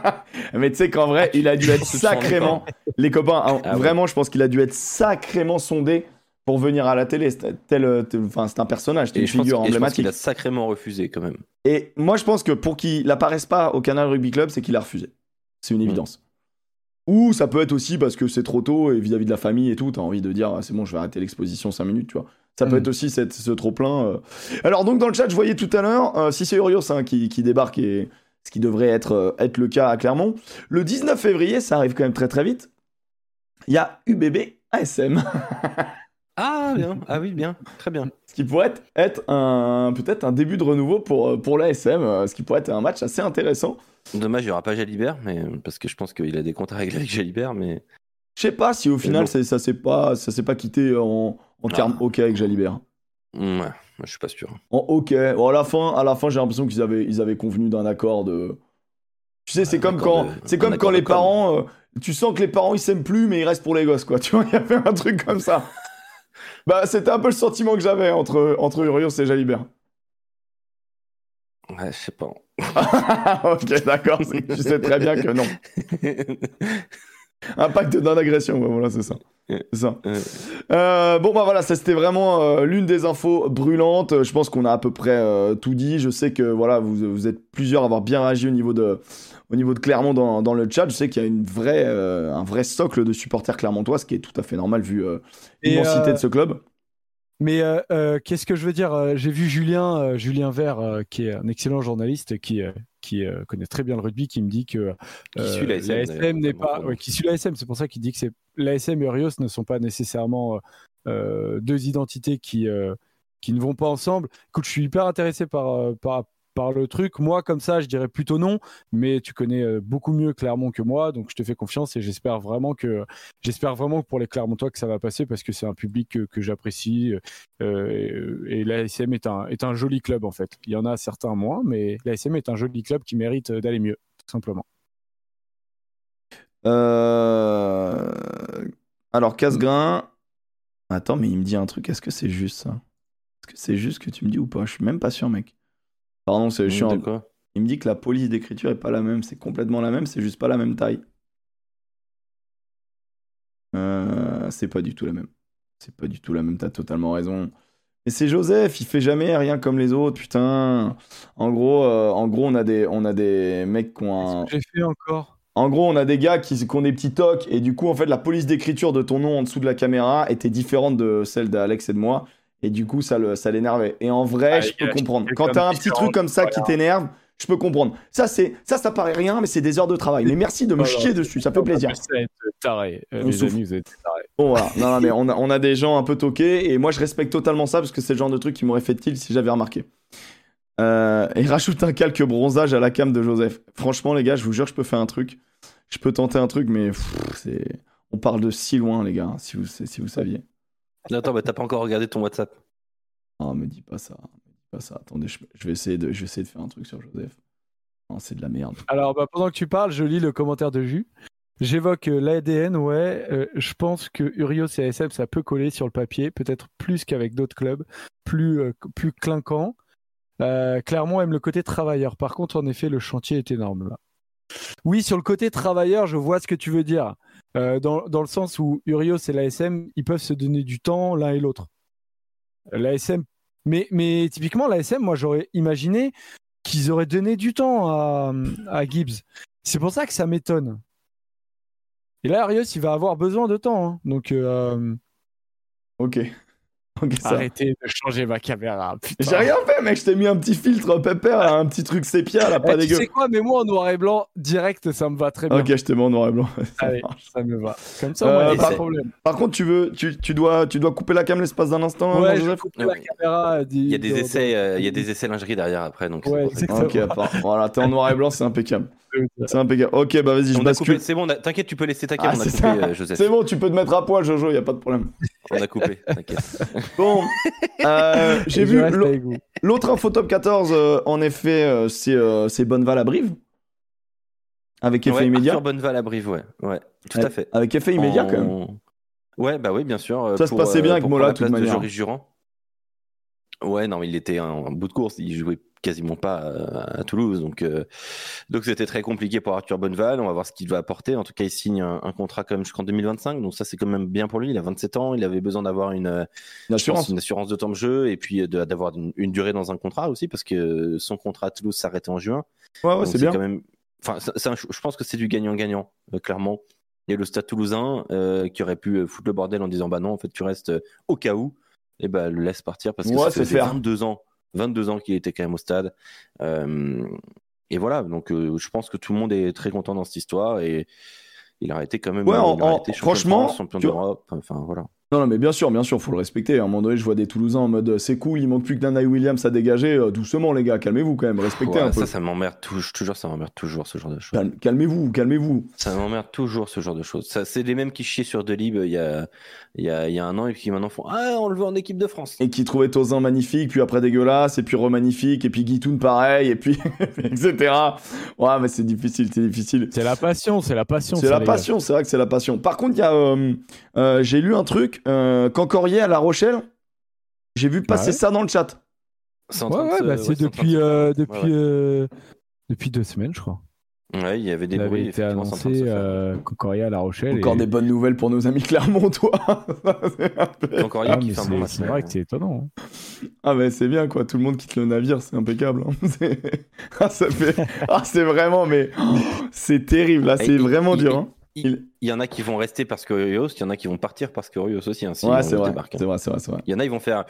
Mais tu sais qu'en vrai, il a dû être sacrément. Les copains, hein, ah vraiment, je pense qu'il a dû être sacrément sondé pour venir à la télé. Tel, enfin, c'est un personnage, c'est une figure emblématique. Je pense qu'il a sacrément refusé quand même. Et moi, je pense que pour qu'il n'apparaisse pas au Canal Rugby Club, c'est qu'il a refusé. C'est une mm. évidence. Ou ça peut être aussi parce que c'est trop tôt et vis-à-vis de la famille et tout, t'as envie de dire ah, c'est bon, je vais arrêter l'exposition 5 minutes, tu vois. Ça peut mm. être aussi cette, ce trop-plein. Euh. Alors, donc, dans le chat, je voyais tout à l'heure, euh, si c'est Urios hein, qui, qui, débarque, et ce qui devrait être, euh, être le cas à Clermont, le 19 février, ça arrive quand même très très vite, il y a UBB ASM. ah, bien. Ah oui, bien. Très bien. Ce qui pourrait être, être un, peut-être un début de renouveau pour, pour l'ASM, ce qui pourrait être un match assez intéressant. Dommage, il n'y aura pas Jalibert, mais, parce que je pense qu'il a des contrats avec Jalibert, mais. Je sais pas si au final ça s'est pas, ça s'est pas quitté en, en termes OK avec Jalibert. Ouais, je suis pas sûr. En OK. Bon, à la fin, à la fin j'ai l'impression qu'ils avaient, ils avaient convenu d'un accord de. Tu sais, c'est comme quand, c'est comme quand les parents, euh, tu sens que les parents ils s'aiment plus, mais ils restent pour les gosses, quoi. Tu vois, il y avait un truc comme ça. bah, c'était un peu le sentiment que j'avais entre, entre Urios et Jalibert. Ouais, je sais pas. ok, d'accord. Tu sais très bien que non. Impact non-agression, voilà, c'est ça. ça. Euh, bon, bah voilà, ça c'était vraiment euh, l'une des infos brûlantes. Je pense qu'on a à peu près euh, tout dit. Je sais que voilà, vous, vous, êtes plusieurs à avoir bien réagi au niveau de, au niveau de Clermont dans, dans le chat. Je sais qu'il y a une vraie, un vrai socle de supporters clermontois, ce qui est tout à fait normal vu l'immensité de ce club. Mais qu'est-ce que je veux dire J'ai vu Julien, Julien Vert, qui est un excellent journaliste, qui qui euh, connaît très bien le rugby, qui me dit que euh, l'ASM n'est pas, qui suit l'ASM. C'est pour ça qu'il dit que l'ASM et Urios ne sont pas nécessairement euh, deux identités qui qui ne vont pas ensemble. Écoute, je suis hyper intéressé par, par, par le truc. Moi, comme ça, je dirais plutôt non, mais tu connais euh, beaucoup mieux Clermont que moi, donc je te fais confiance et j'espère vraiment que j'espère vraiment pour les Clermontois que ça va passer parce que c'est un public que, j'apprécie euh, et, l'ASM est un, est un joli club en fait. Il y en a certains moins, mais l'ASM est un joli club qui mérite d'aller mieux, tout simplement. Euh... Alors, Casgrain. Attends, mais il me dit un truc. Est-ce que c'est juste ça? Est-ce que c'est juste que tu me dis ou pas? Je suis même pas sûr, mec. Pardon, c'est chiant. Il me dit que la police d'écriture est pas la même. C'est complètement la même, c'est juste pas la même taille. Euh, c'est pas du tout la même. C'est pas du tout la même, t'as totalement raison. Et c'est Joseph, il fait jamais rien comme les autres, putain. En gros, euh, en gros on, a des, on a des mecs qui ont un. J'ai fait encore? En gros, on a des gars qui, qui, ont des petits tocs, et du coup, en fait, la police d'écriture de ton nom en dessous de la caméra était différente de celle d'Alex et de moi. Et du coup, ça, le, ça l'énervait. Et en vrai, ah, je peux comprendre. Quand t'as un petit truc comme ça qui t'énerve, je peux comprendre. Ça, c'est ça, ça paraît rien, mais c'est des heures de travail. Mais merci de me chier dessus, ça fait plaisir. Taré. Euh, bon, voilà. Non, non, mais on a, on a des gens un peu toqués, et moi, je respecte totalement ça parce que c'est le genre de truc qui m'aurait fait tilt si j'avais remarqué. Euh, et rajoute un calque bronzage à la cam de Joseph. Franchement, les gars, je vous jure, je peux faire un truc. Je peux tenter un truc, mais c'est. On parle de si loin, les gars, si vous, si vous saviez. Attends, bah, t'as pas encore regardé ton WhatsApp. Oh, me dis pas ça. Me dis pas ça. Attendez, je, vais essayer de, je vais essayer de faire un truc sur Joseph. Non, c'est de la merde. Alors, bah, pendant que tu parles, je lis le commentaire de Jus. J'évoque euh, l'ADN, ouais. Euh, je pense que Urios et ASM, ça peut coller sur le papier, peut-être plus qu'avec d'autres clubs, plus, euh, plus clinquant. Clermont aime le côté travailleur. Par contre, en effet, le chantier est énorme là. Oui, sur le côté travailleur, je vois ce que tu veux dire. Euh, dans, le sens où Urios et l'ASM, ils peuvent se donner du temps l'un et l'autre. L'ASM, mais, typiquement, l'ASM, moi j'aurais imaginé qu'ils auraient donné du temps à, à Gibbs. C'est pour ça que ça m'étonne. Et là, Urios, il va avoir besoin de temps. Hein. Donc. Euh, ok. Arrêtez de changer ma caméra. J'ai rien fait, mec. Je t'ai mis un petit filtre pépère, un petit truc sépia, là, pas eh, dégueu. Tu sais quoi, mais moi en noir et blanc, direct, ça me va très bien. Ok, je t'ai mis en noir et blanc. ça, Allez, ça me va. Comme ça, euh, pas de problème. Par contre, tu veux, tu, tu, dois, tu dois couper la cam l'espace d'un instant. Ouais, je vais couper la caméra. Il y a des essais, euh, il y a des essais lingerie derrière après, donc. Ouais. Ok, voilà, t'es en noir et blanc, c'est impeccable. C'est impeccable. Ok, bah vas-y, je bascule. C'est bon, t'inquiète, tu peux laisser ta cam. Ah, euh. C'est bon, tu peux te mettre à poil, Jojo, y a pas de problème. On a coupé, t'inquiète. Bon, euh, j'ai vu l'autre info top 14, euh, en effet, c'est Bonneval à Brive. Avec effet immédiat. Bonneval à Brive, ouais. ouais, tout à fait. Avec effet immédiat, quand même. Ouais, bah oui, bien sûr. Ça se passait bien avec Mola, de toute manière. Joris Jurand. Ouais, non, il était en bout de course. Il jouait quasiment pas à, Toulouse. Donc, euh, donc c'était très compliqué pour Arthur Bonneval. On va voir ce qu'il va apporter. En tout cas, il signe un, contrat quand même jusqu'en 2025. Donc ça, c'est quand même bien pour lui. Il a 27 ans. Il avait besoin d'avoir une, assurance. une assurance de temps de jeu et puis d'avoir une, durée dans un contrat aussi parce que son contrat à Toulouse s'arrêtait en juin. Ouais, ouais c'est bien. Quand même... Enfin, je pense que c'est du gagnant-gagnant, euh, clairement. Il y a le Stade Toulousain euh, qui aurait pu foutre le bordel en disant bah non, en fait, tu restes au cas où. Et bah le laisse partir parce que ça fait 22 ans 22 ans qu'il était quand même au stade. Euh, et voilà, donc euh, je pense que tout le monde est très content dans cette histoire et il a été quand même ouais, franchement, champion d'Europe. Enfin voilà. Non, non, mais bien sûr, bien sûr, faut le respecter. À un moment donné, je vois des Toulousains en mode c'est cool, il manque plus que d'un Williams à dégager. Euh, doucement, les gars, calmez-vous quand même, respectez un peu. Ça, ça m'emmerde toujours, ça m'emmerde toujours ce genre de choses. calmez-vous, calmez-vous. Ça m'emmerde toujours ce genre de choses. Ça, c'est les mêmes qui chiaient sur Delib il y a, il y a, il y a un an et qui maintenant font Ah, on le veut en équipe de France. Et qui trouvaient Tozin magnifique, puis après dégueulasse, et puis remagnifique, et puis Guitoun pareil, et puis etc. Ouais, mais c'est difficile, c'est difficile. C'est la passion, c'est la passion. C'est la passion, c'est vrai que c'est la passion. Par contre, il y a, euh, euh, j'ai lu un truc, euh, Cancorier à La Rochelle, j'ai vu passer ça dans le chat. Ouais, ouais, bah, c'est depuis, depuis Depuis deux semaines, je crois. Ouais, il y avait des Il avait bruits. été annoncé euh, Concordia à La Rochelle. Encore et- des bonnes nouvelles pour nos amis clermontois. C'est Concordia Ah, qui mais fait un c'est- c'est vrai que c'est étonnant. hein. Ah mais c'est bien quoi, tout le monde quitte le navire, c'est impeccable. hein. C'est- Ah, ça fait... ah c'est vraiment, mais c'est terrible là, c'est il- vraiment il- dur. hein. Il, y en a qui vont rester parce que Rios, il y en a qui vont partir parce que Rios aussi. Hein, si Ouais c'est vrai, hein. c'est vrai, c'est vrai, c'est vrai. Il y en a, ils vont faire.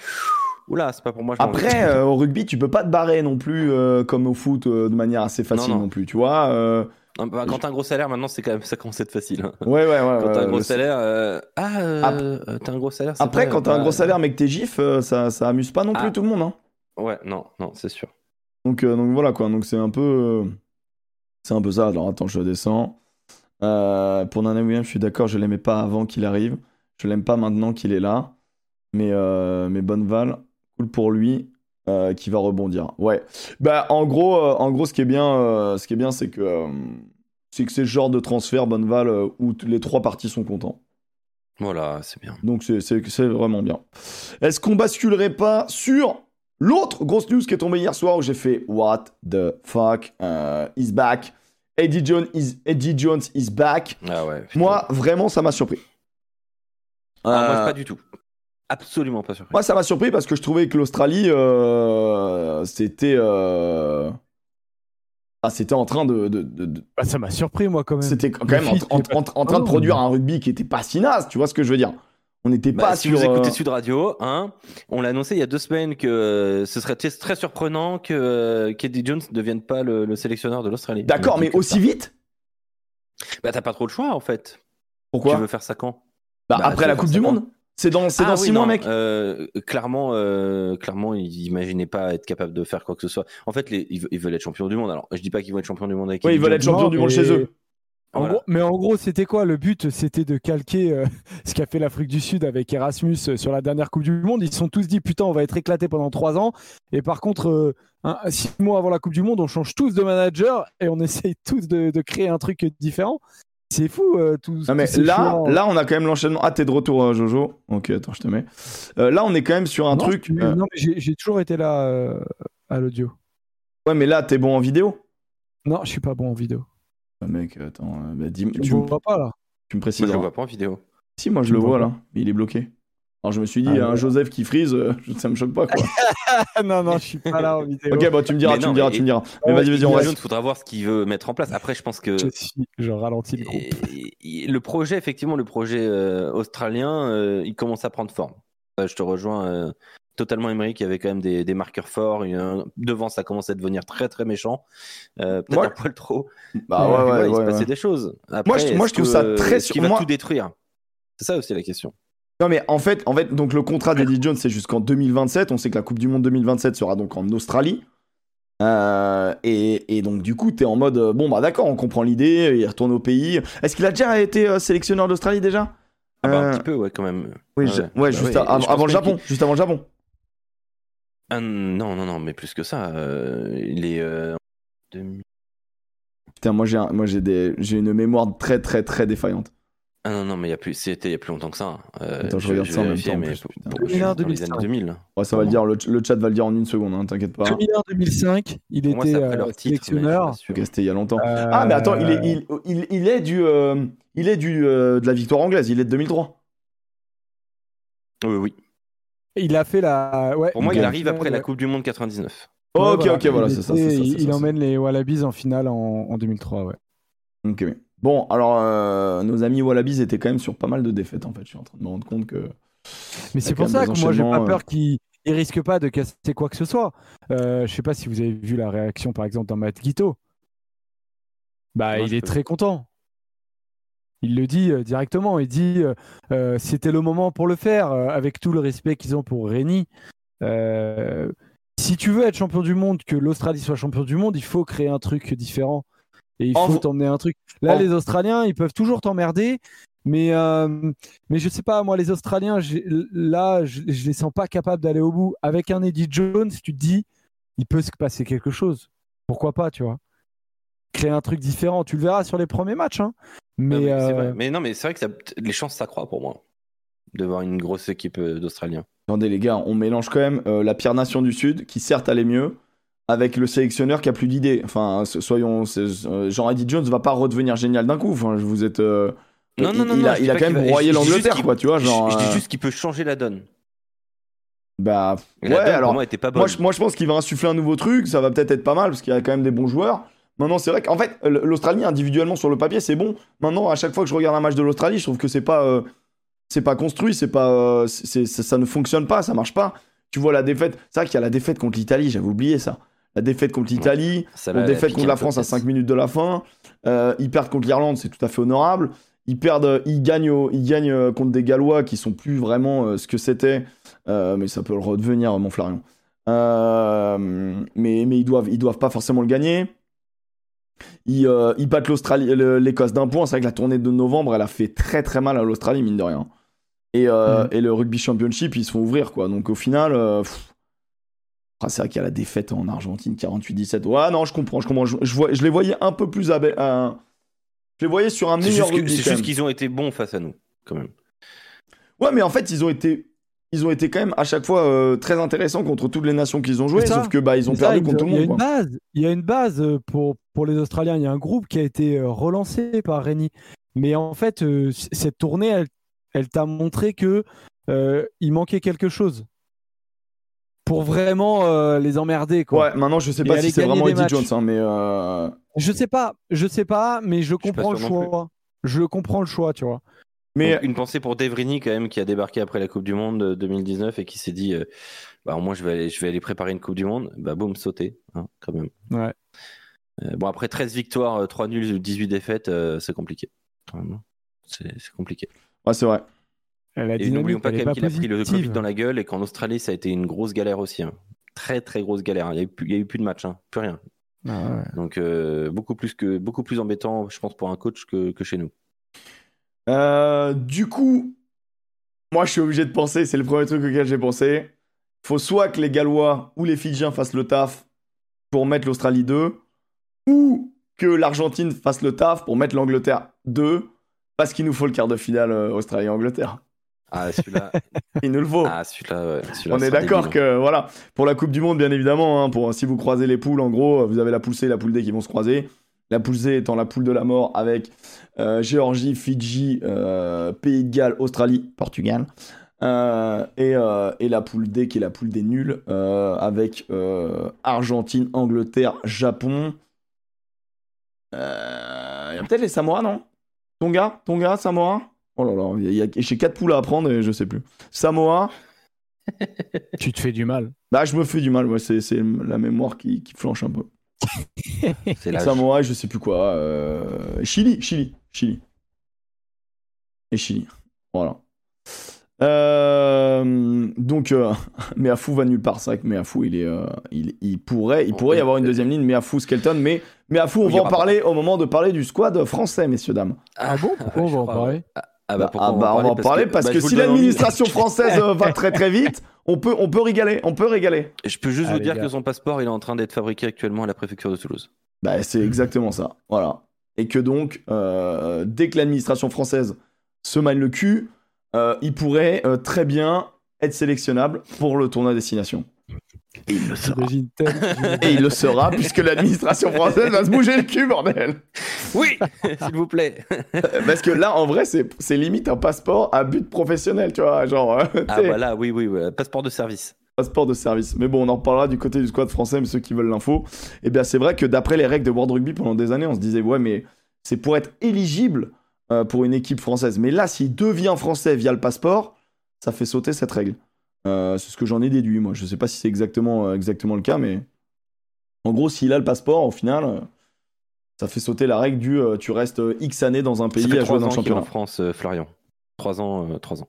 Oula, c'est pas pour moi. je. Après, euh, au rugby, tu peux pas te barrer non plus euh, comme au foot euh, de manière assez facile non, non. plus, tu vois. Non, bah, quand t'as un gros salaire, maintenant, c'est quand même ça commence à être facile. hein. Ouais, ouais, ouais. Quand t'as un gros salaire, ah, t'as un gros salaire. c'est Après, quand t'as un bah, gros salaire mais que t'es gif, ça, ça amuse pas non plus Ah. tout le monde. Hein. Ouais, non, non, c'est sûr. Donc, donc voilà quoi, donc c'est un peu. C'est un peu ça. Alors attends, je descends. Euh, pour Nana Williams, je suis d'accord, je l'aimais pas avant qu'il arrive. Je l'aime pas maintenant qu'il est là. Mais, euh, mais Bonneval, cool pour lui, euh, qui va rebondir. Ouais. Bah en gros, euh, en gros ce qui est bien, ce qui est bien, c'est que c'est que c'est le genre de transfert Bonneval où les trois parties sont contents. Voilà, c'est bien. Donc c'est- vraiment bien. Est-ce qu'on basculerait pas sur l'autre grosse news qui est tombée hier soir où j'ai fait What the fuck is back? Eddie Jones is, Eddie Jones is back. Ah ouais. Moi, vraiment, ça m'a surpris. Ah, moi, Euh, pas du tout. Absolument pas surpris. moi, ça m'a surpris parce que je trouvais que l'Australie, euh, c'était... euh, Ah, c'était en train de... de- de- de- Bah, ça m'a surpris, moi, quand même. C'était quand même en, train de produire un rugby qui était pas si naze, tu vois ce que je veux dire On n'était Bah, pas si sur... vous écoutez euh, Sud Radio, hein, on l'a annoncé il y a deux semaines que euh, ce serait très, très surprenant que euh, qu'Eddie Jones ne devienne pas le, le sélectionneur de l'Australie. D'accord, mais aussi ça. vite? Bah t'as pas trop le choix en fait. Pourquoi? Tu veux faire ça quand? Bah, Bah, après la Coupe du Monde C'est dans, c'est Ah dans oui, six mois, mec euh, clairement, euh, clairement, ils imaginaient pas être capables de faire quoi que ce soit. En fait, les, ils, ve- ils veulent être champions du monde. Alors, je dis pas qu'ils vont être champions du monde avec. Oui, ils veulent être champions du monde chez eux. En Voilà. gros- mais en gros, c'était quoi Le but, c'était de calquer euh, ce qu'a fait l'Afrique du Sud avec Erasmus euh, sur la dernière Coupe du Monde. Ils se sont tous dit putain, on va être éclatés pendant trois ans. Et par contre, euh, un- six mois avant la Coupe du Monde, on change tous de manager et on essaye tous de, de créer un truc différent. C'est fou, euh, tout. Non mais tous ces là, choix. là on a quand même l'enchaînement. Ah t'es de retour euh, Jojo. Ok attends je te mets. Euh, là on est quand même sur un Non, truc. Non, mais j'ai toujours été là à l'audio. Ouais mais là t'es bon en vidéo? Non, je suis pas bon en vidéo. Ah, mec attends, euh, bah, dis, Tu, tu, me vois pas là? tu me Moi, précises. je le vois pas en vidéo. Si moi je Tu le vois vois là, mais il est bloqué. Alors je me suis dit Ah, un ouais. Joseph qui frise, euh, ça me choque pas quoi. Non, non, je suis pas là en vidéo. ok bah tu me diras, Mais tu non, me diras, mais- tu me diras. Mais Ouais, vas-y vas-y on reste. Jones faudra voir ce qu'il veut mettre en place. Après, je pense que Je, suis, je ralentis le groupe. et- le projet, effectivement, le projet euh, australien, euh, il commence à prendre forme. Euh, je te rejoins totalement, Emery, qui avait quand même des, des marqueurs forts. Il y devant, ça commence à devenir très très méchant. Euh, Peut-être Moi- un poil trop. Bah ouais voilà, ouais il se ouais. passait ouais. des choses. Après, Moi, je- moi, est-ce je trouve que, ça très sur- va moi- tout détruire? C'est ça aussi la question. Non mais en fait, en fait donc le contrat d'Eddie Jones c'est jusqu'en 2027. On sait que la Coupe du Monde 2027 sera donc en Australie. Euh, et, et donc du coup t'es en mode euh, bon bah d'accord on comprend l'idée il retourne au pays est-ce qu'il a déjà été euh, sélectionneur d'Australie déjà? Ah bah, un petit peu, ouais, quand même. oui, Ouais, ouais. ouais, Bah juste ouais, avant, le Japon juste avant le Japon Ah, non, non, non, mais plus que ça. euh, il est. euh, en 2000 putain moi j'ai un- moi j'ai des j'ai une mémoire très très très défaillante Ah non, non, mais il y a plus, c'était il y a plus longtemps que ça. Euh, Attends, je regarde ça en même temps, en mais plus, pour- putain. pour- 2001, dans les 2005. années 2000. ouais, ça va le dire le, le chat va le dire en une seconde hein, t'inquiète pas 2001-2005, il Pour moi, était après euh, sélectionneur. c'était il y a longtemps Euh, ah mais attends il est il, il, il est du euh, il est du euh, de la victoire anglaise il est de 2003 Oui, oui. Il a fait la. Ouais, Pour moi, il arrive après la Coupe du Monde 99. ok ok voilà Il c'est ça était- c'est ça, Il, c'est il ça, emmène les Wallabies en finale en, en 2003, ouais. Ok. Bon, alors, euh, nos amis Wallabies étaient quand même sur pas mal de défaites, en fait. Je suis en train de me rendre compte que. Mais c'est pour ça que moi j'ai pas euh. peur qu'il il risque pas de casser quoi que ce soit. Euh, je sais pas si vous avez vu la réaction par exemple d'un Matt Guito. Bah Moi, il est peux- très content. Il le dit euh, directement. Il dit euh, euh, c'était le moment pour le faire avec tout le respect qu'ils ont pour Rény. Euh, si tu veux être champion du monde, que l'Australie soit champion du monde, il faut créer un truc différent. Et il faut t'emmener un truc. Là, les Australiens, ils peuvent toujours t'emmerder. Mais, euh, mais je sais pas, moi, les Australiens, là, je, je les sens pas capables d'aller au bout. Avec un Eddie Jones, tu te dis, il peut se passer quelque chose. Pourquoi pas, tu vois? Créer un truc différent. Tu le verras sur les premiers matchs. hein. Mais, c'est euh, vrai. mais non, mais c'est vrai que ça- les chances s'accroissent pour moi de voir une grosse équipe euh, d'Australiens. Attendez, les gars, on mélange quand même euh, la pire nation du Sud, qui certes allait mieux, avec le sélectionneur qui a plus d'idées. Enfin, soyons, Jean-Eddie Jones va pas redevenir génial d'un coup. Enfin, vous êtes. non, non, non, il, a, il a quand même broyé l'Angleterre, quoi, tu vois. Genre, je, dis juste qu'il peut changer la donne. Bah, ouais, alors. Moi, pas moi, je, moi, je pense qu'il va insuffler un nouveau truc. Ça va peut-être être pas mal parce qu'il y a quand même des bons joueurs. Maintenant, c'est vrai qu'en fait, l'Australie, individuellement sur le papier, c'est bon. Maintenant, à chaque fois que je regarde un match de l'Australie, je trouve que c'est pas, euh, c'est pas construit, c'est pas, euh, c'est, ça ne fonctionne pas, ça marche pas. Tu vois la défaite. C'est vrai qu'il y a la défaite contre l'Italie, j'avais oublié ça. La défaite contre l'Italie, la défaite contre la France à 5 minutes de la fin. Euh, ils perdent contre l'Irlande, c'est tout à fait honorable. Ils perdent, ils gagnent, ils gagnent contre des Gallois qui sont plus vraiment ce que c'était, mais ça peut le redevenir, mon Flarion. mais, mais ils doivent, ils doivent pas forcément le gagner. Euh, ils, battent l'Australie, l'Écosse d'un point. C'est vrai que la tournée de novembre, elle a fait très très mal à l'Australie, mine de rien. Et, euh, mm. et, le rugby championship, ils se font ouvrir, quoi. Donc au final, euh, ah, c'est vrai qu'il y a la défaite en Argentine, 48-17. Ouais, non, je comprends, je comprends. Je, je, les voyais un peu plus. je les voyais sur un meilleur rugby. C'est juste qu'ils ont été bons face à nous, quand même. Ouais, mais en fait, ils ont été ils ont été quand même à chaque fois euh, très intéressants contre toutes les nations qu'ils ont joué, sauf que bah ils ont perdu contre tout le monde. Il y a une base, il y a une base euh, pour pour les Australiens. Il y a un groupe qui a été euh, relancé par Rennie, mais en fait cette tournée, elle, elle t'a montré que il manquait quelque chose pour vraiment les emmerder. Quoi. Ouais, maintenant je sais pas si c'est vraiment Eddie Jones, hein, mais je sais pas, je sais pas, mais je comprends le choix. Je comprends le choix, tu vois. Mais une pensée pour Devrini quand même qui a débarqué après la Coupe du Monde 2019 et qui s'est dit, euh, bah au moins je vais aller, je vais aller préparer une Coupe du Monde. Bah boum, sauter, hein, quand même. Ouais. Euh, bon après 13 victoires, 3 euh, nuls, 18 défaites, c'est compliqué. C'est compliqué. Ouais, c'est vrai. Et n'oublions pas qu'il a pris le Covid dans la gueule et qu'en Australie ça a été une grosse galère aussi. Hein. Très très grosse galère. Il n'y a, eu plus de matchs, hein. plus rien. Ah Donc beaucoup plus que beaucoup plus embêtant, je pense, pour un coach que, que chez nous. Euh, du coup, moi je suis obligé de penser, c'est le premier truc auquel j'ai pensé. Faut soit que les Gallois ou les Fidjiens fassent le taf pour mettre l'Australie 2, ou que l'Argentine fasse le taf pour mettre l'Angleterre 2, parce qu'il nous faut le quart de finale euh, Australie-Angleterre. Ah, celui-là. Il nous le faut. Ah, celui-là, On est d'accord que, voilà, pour la Coupe du Monde, bien évidemment, hein, pour, si vous croisez les poules, en gros, vous avez la poule C et la poule D qui vont se croiser. La poule C étant la poule de la mort avec euh, Géorgie, Fidji, euh, Pays de Galles, Australie, Portugal. Euh, et, la poule D qui est la poule des nuls avec Argentine, Angleterre, Japon. Il y a peut-être les Samoa, non? Tonga Tonga, Samoa? Oh là là, j'ai quatre poules à apprendre et je sais plus. Samoa. tu te fais du mal. Bah, je me fais du mal, ouais, c'est la mémoire qui, qui flanche un peu. Samoa, je sais plus quoi. Euh, Chili, Chili, Chili. Et Chili. Voilà. Euh, donc, euh, Meafou va nulle part. C'est vrai que Meafou, il, est, euh, il, il, pourrait, il pourrait y avoir une deuxième ligne, Meafou, Skelton. Mais Meafou, on va en parler au moment de parler du squad français, messieurs, dames. Ah bon? Pourquoi on va en parler? ah bah, ah bah on va en parler? Parce que, bah, si l'administration française va très très vite, on peut, on peut régaler, on peut régaler. Je peux juste vous dire que son passeport, il est en train d'être fabriqué actuellement à la préfecture de Toulouse. Bah c'est exactement ça, voilà. Et que donc, euh, dès que l'administration française se maille le cul, euh, il pourrait euh, très bien être sélectionnable pour le tournoi destination. Et il le sera. Et il le sera, puisque l'administration française va se bouger le cul, bordel. Oui, s'il vous plaît. Parce que là, en vrai, c'est limite un passeport à but professionnel, tu vois. Genre, euh, ah, voilà, oui, oui, passeport de service. Passeport de service. Mais bon, on en reparlera du côté du squad français, mais ceux qui veulent l'info. Eh bien, c'est vrai que d'après les règles de World Rugby pendant des années, on se disait, ouais, mais c'est pour être éligible euh, pour une équipe française. Mais là, s'il devient français via le passeport, ça fait sauter cette règle. Euh, c'est ce que j'en ai déduit, moi. Je sais pas si c'est exactement, euh, exactement le cas, mais en gros, s'il a le passeport, au final, euh, ça fait sauter la règle du tu restes X années dans un pays à jouer dans le championnat. en France, Florian. 3 ans, 3 ans.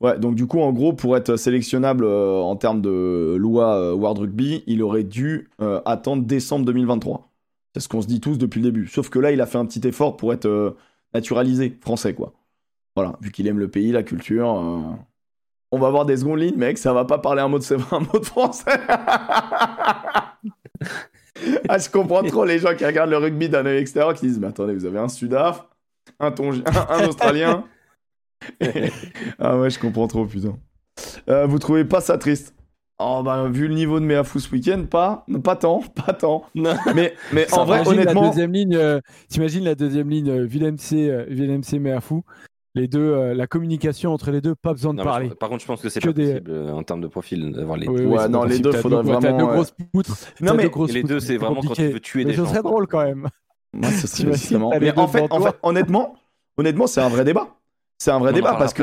Ouais, donc du coup, en gros, pour être sélectionnable en termes de loi World Rugby, il aurait dû attendre décembre 2023. C'est ce qu'on se dit tous depuis le début. Sauf que là, il a fait un petit effort pour être naturalisé français, quoi. Voilà, vu qu'il aime le pays, la culture on va avoir des secondes lignes, mec, ça va pas parler un mot de, un mot de français. ah, je comprends trop les gens qui regardent le rugby d'un œil extérieur qui disent Mais attendez, vous avez un Sudaf, un, un, Australien. ah ouais, je comprends trop, putain. Euh, vous trouvez pas ça triste? Oh bah vu le niveau de Meafou ce week-end, pas, pas tant, pas tant. Mais, mais en vrai, honnêtement, la deuxième ligne, euh, t'imagines la deuxième ligne euh, Villemc, euh, Meafou, les deux, euh, la communication entre les deux, pas besoin de Non, mais je parler. par contre, je pense que c'est Que pas des- possible euh, en termes de profil d'avoir les Oui, deux. Ouais, c'est non, les deux, faudrait deux- t'as vraiment, deux ouais. grosses poutres. Non, mais- deux les deux, c'est vraiment quand tu veux tuer Mais des gens, serait quoi. drôle quand même. Moi, Mais deux en fait, en fait, honnêtement, honnêtement, c'est un vrai débat. C'est un vrai débat parce que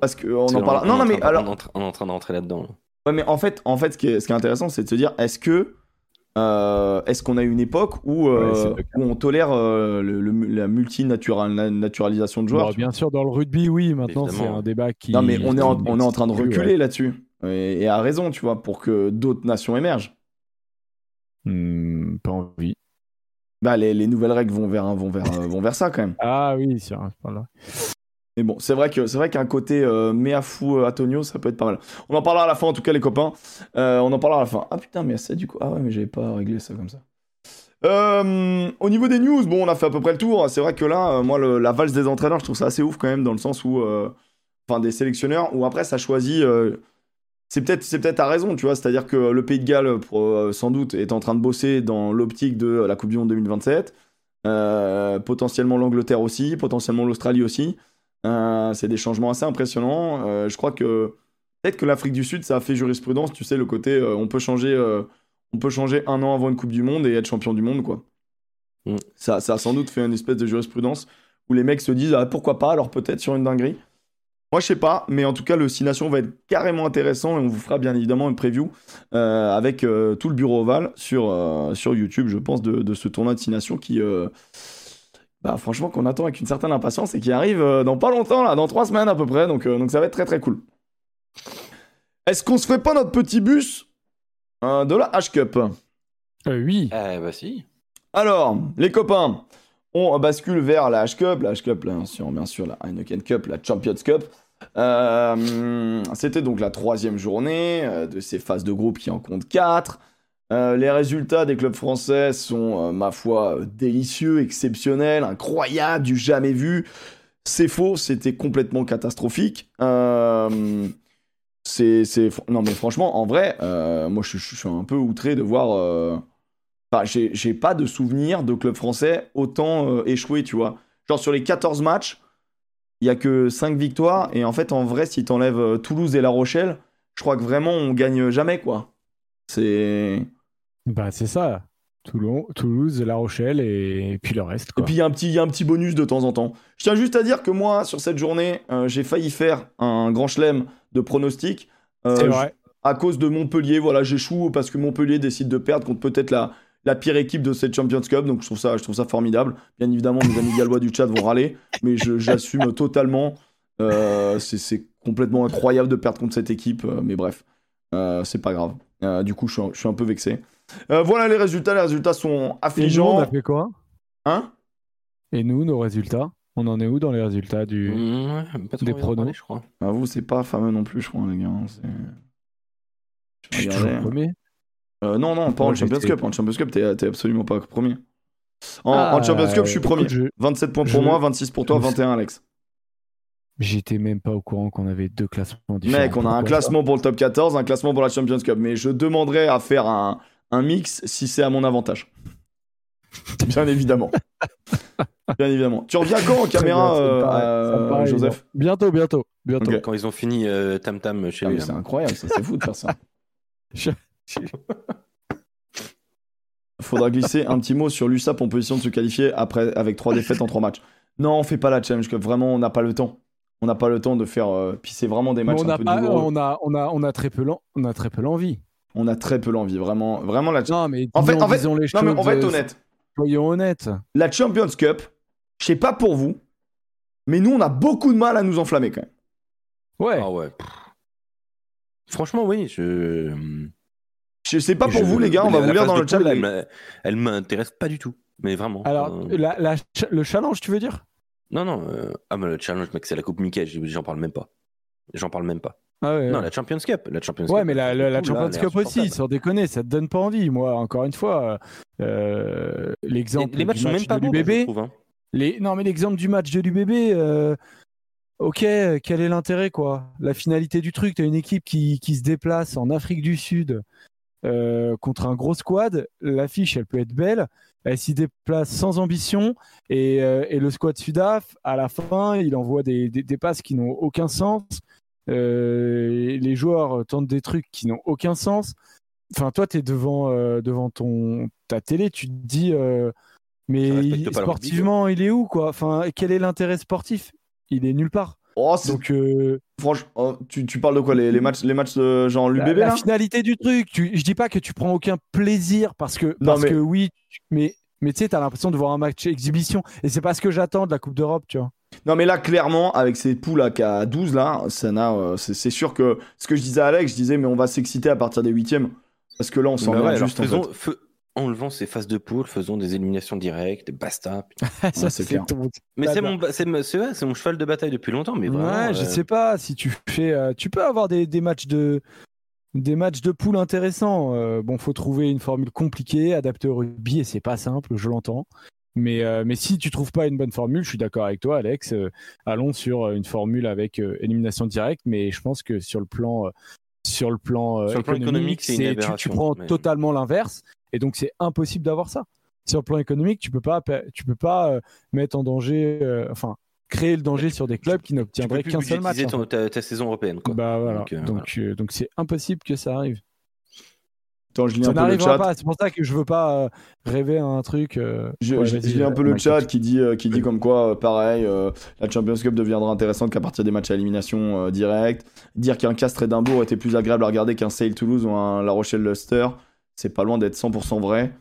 parce que on en parle. on- Non, on non, mais alors, on est en train- on est en train d'entrer là-dedans. Ouais, mais en fait, en fait, ce qui est, ce qui est intéressant, c'est de se dire, est-ce que, euh, est-ce qu'on a une époque où, euh, Ouais, où on tolère euh, le- le- la multinaturalisation de joueurs Bon, bien sûr, dans le rugby, oui, maintenant c'est un débat qui. Non, mais on est en, on est en train de reculer ouais. là-dessus. Et, et à raison, tu vois, pour que d'autres nations émergent. Hmm, pas envie. Bah, les, les nouvelles règles vont vers, vont, vers, vont vers ça quand même. Ah oui, c'est un- voilà. Mais bon, c'est vrai que c'est vrai qu'un côté euh, Meafou euh, Antonio, ça peut être pas mal. On en parlera à la fin, en tout cas, les copains. Euh, on en parlera à la fin. Ah putain, mais ça du coup. Ah ouais, mais j'avais pas réglé ça comme ça. Euh, au niveau des news, bon, on a fait à peu près le tour. C'est vrai que là, moi, la valse des entraîneurs, je trouve ça assez ouf quand même, dans le sens où, enfin, des sélectionneurs, où après, ça choisit. c'est peut-être, c'est peut-être à raison, tu vois. C'est-à-dire que le Pays de Galles, sans doute, est en train de bosser dans l'optique de la Coupe du Monde 2027. Euh, potentiellement l'Angleterre aussi, potentiellement l'Australie aussi. Euh, c'est des changements assez impressionnants. Euh, je crois que peut-être que l'Afrique du Sud, ça a fait jurisprudence. Tu sais, le côté, euh, on peut changer, on peut changer un an avant une Coupe du Monde et être champion du monde, quoi. Mm. Ça, ça a sans doute fait une espèce de jurisprudence où les mecs se disent, ah, pourquoi pas, alors peut-être sur une dinguerie. Moi, je sais pas, mais en tout cas, le 6 Nations va être carrément intéressant et on vous fera bien évidemment une preview avec tout le bureau ovale sur, sur YouTube, je pense, de, de ce tournoi de 6 Nations qui, bah, franchement, qu'on attend avec une certaine impatience et qui arrive euh, dans pas longtemps, là, dans trois semaines à peu près. Donc, euh, donc ça va être très très cool. Est-ce qu'on se ferait pas notre petit bus euh, de la H-Cup? Euh, oui. Eh bah si. Alors, les copains, on bascule vers la H-Cup. La H-Cup, bien sûr, bien sûr, la Heineken Cup, la Champions Cup. Euh, C'était donc la troisième journée de ces phases de groupe qui en comptent quatre. Euh, les résultats des clubs français sont, euh, ma foi, euh, délicieux, exceptionnels, incroyables, du jamais vu. C'est faux, c'était complètement catastrophique. C'est. Non, mais franchement, en vrai, moi, je, suis un peu outré de voir... Enfin, j'ai, pas de souvenir de club français autant échoué, tu vois. Genre, sur les 14 matchs, il y a que 5 victoires. Et en fait, en vrai, si t'enlèves Toulouse et La Rochelle, je crois que vraiment, on gagne jamais, quoi. C'est... Bah, c'est ça. Toulon, Toulouse, La Rochelle et, puis le reste. Et puis il y, a un petit- y a un petit bonus de temps en temps. Je tiens juste à dire que moi, sur cette journée, euh, j'ai failli faire un grand chelem de pronostics. euh, c'est vrai. à cause de Montpellier. Voilà, j'échoue parce que Montpellier décide de perdre contre peut-être la, la pire équipe de cette Champions Cup. Donc je trouve ça, je trouve ça formidable. Bien évidemment, mes amis gallois du chat vont râler, mais j'assume totalement. Euh, c'est- complètement incroyable de perdre contre cette équipe, euh, mais bref, c'est pas grave. Du coup, je suis, un- je suis un peu vexé. Euh, voilà les résultats. Les résultats sont Et nous, on affligeants. a fait quoi? Hein? Et nous, nos résultats? On en est où dans les résultats du. Mmh, ouais, pas Des pronos. parler, je crois. Bah, vous, c'est pas fameux non plus, je crois, les gars. hein, Je suis toujours regarder. premier. Euh, non, non, pas en Champions Cup. En Champions Cup, t'es absolument pas premier. En, Ah, en Champions Cup, je suis premier. je- 27 points pour je- moi, 26 pour toi, je- 21 Alex. J'étais même pas au courant qu'on avait deux classements différents. Mec, on a un classement pour le top 14, un classement pour la Champions Cup. Mais je demanderais à faire un, un mix si c'est à mon avantage. Bien évidemment. Bien évidemment. Tu reviens quand en caméra, bien, euh, paraît- euh, Joseph. Bientôt, bientôt. bientôt. Quand ils ont fini euh, Tam Tam chez Ah, lui. C'est incroyable, ça, c'est fou de faire ça. Faudra glisser un petit mot sur l'USAP en position de se qualifier après, avec trois défaites en trois matchs. Non, on fait pas la Challenge Cup. Vraiment, on n'a pas le temps. On n'a pas le temps de faire. euh, Puis c'est vraiment des matchs on un a, peu pas- douloureux. on, a, on, a, on a très peu l'envie. On a très peu l'envie. Vraiment, vraiment la. Non, mais En fait, disons- en fait, les non mais on va être honnête. Soyons honnêtes. La Champions Cup, je sais pas pour vous, mais nous on a beaucoup de mal à nous enflammer quand même. Ouais. Ah ouais. Franchement, oui. Je... Je sais pas pour je- vous les gars, on va vous lire dans le chat. mais- Elle m'intéresse pas du tout. Mais vraiment. Alors, Euh, la, la ch- le challenge, tu veux dire? Non, non. euh, Ah, mais le challenge, mec, c'est la Coupe Mickey. J'en parle même pas. J'en parle même pas. Ah ouais, Non, ouais. la Champions Cup. La Champions Ouais, Cup, mais la, la- la poule, là, Champions Cup aussi, sans déconner, ça te donne pas envie. Moi, encore une fois, euh, l'exemple Les, les matchs du sont match même pas de bons, je trouve. hein. Les... Non, mais l'exemple du match de l'UBB, euh, ok, quel est l'intérêt, quoi? La finalité du truc, tu as une équipe qui, qui, se déplace en Afrique du Sud euh, contre un gros squad. L'affiche, elle peut être belle. Elle s'y déplace sans ambition. Et, et, le squad Sudaf, à la fin, il envoie des, des, des passes qui n'ont aucun sens. Euh, les joueurs tentent des trucs qui n'ont aucun sens. Enfin, toi, tu es devant, euh, devant ton, ta télé, tu te dis, euh, mais sportivement, il est où quoi? Enfin, quel est l'intérêt sportif? Il est nulle part. Oh, Donc, franchement, oh, tu, tu, parles de quoi? Les, les, matchs, les matchs de genre l'UBB La, la finalité du truc. Tu, je dis pas que tu prends aucun plaisir parce que, parce que oui, mais, mais tu sais, tu as l'impression de voir un match exhibition. Et c'est pas ce que j'attends de la Coupe d'Europe, tu vois. Non mais là clairement avec ces poules à qu'à 12 là, ça n'a euh, c'est sûr que ce que je disais à Alex, je disais mais on va s'exciter à partir des huitièmes parce que là on s'en va ouais, juste faisons, en fait. fe- enlevons ces phases de poule, faisons des éliminations directes, basta. ça, Ouais, c'est clair. ton- Mais c'est mon, c'est mon- c'est vrai, c'est mon cheval de bataille depuis longtemps, mais vraiment. Ouais, je euh, sais pas si tu fais. euh, tu peux avoir des, des matchs de des matchs de poule intéressants. Euh, bon, faut trouver une formule compliquée, adaptée au rugby, et c'est pas simple, je l'entends. Mais, euh, mais si tu trouves pas une bonne formule, je suis d'accord avec toi, Alex. euh, allons sur euh, une formule avec élimination directe, mais je pense que sur le plan sur le plan, Sur le plan économique, c'est tu- tu, prends mais- totalement l'inverse, et donc c'est impossible d'avoir ça. Sur le plan économique, tu peux pas tu peux pas mettre en danger, enfin créer le danger sur des clubs qui tu peux n'obtiendraient plus qu'un seul match. en ton- fait. ta, ta saison européenne. Quoi. Bah voilà. Donc, euh, euh, c'est impossible que ça arrive. Attends, je lis Ça un peu le chat. C'est pour ça que je veux pas euh, rêver à un truc. euh, Je, ouais, je- vas-y, je lis un peu euh, le Mike. chat qui dit, euh, qui dit comme quoi, pareil, la Champions Cup deviendra intéressante qu'à partir des matchs à élimination directe. Dire qu'un Castres Édimbourg était plus agréable à regarder qu'un Sale Toulouse ou un La Rochelle Luster, c'est pas loin d'être 100% vrai.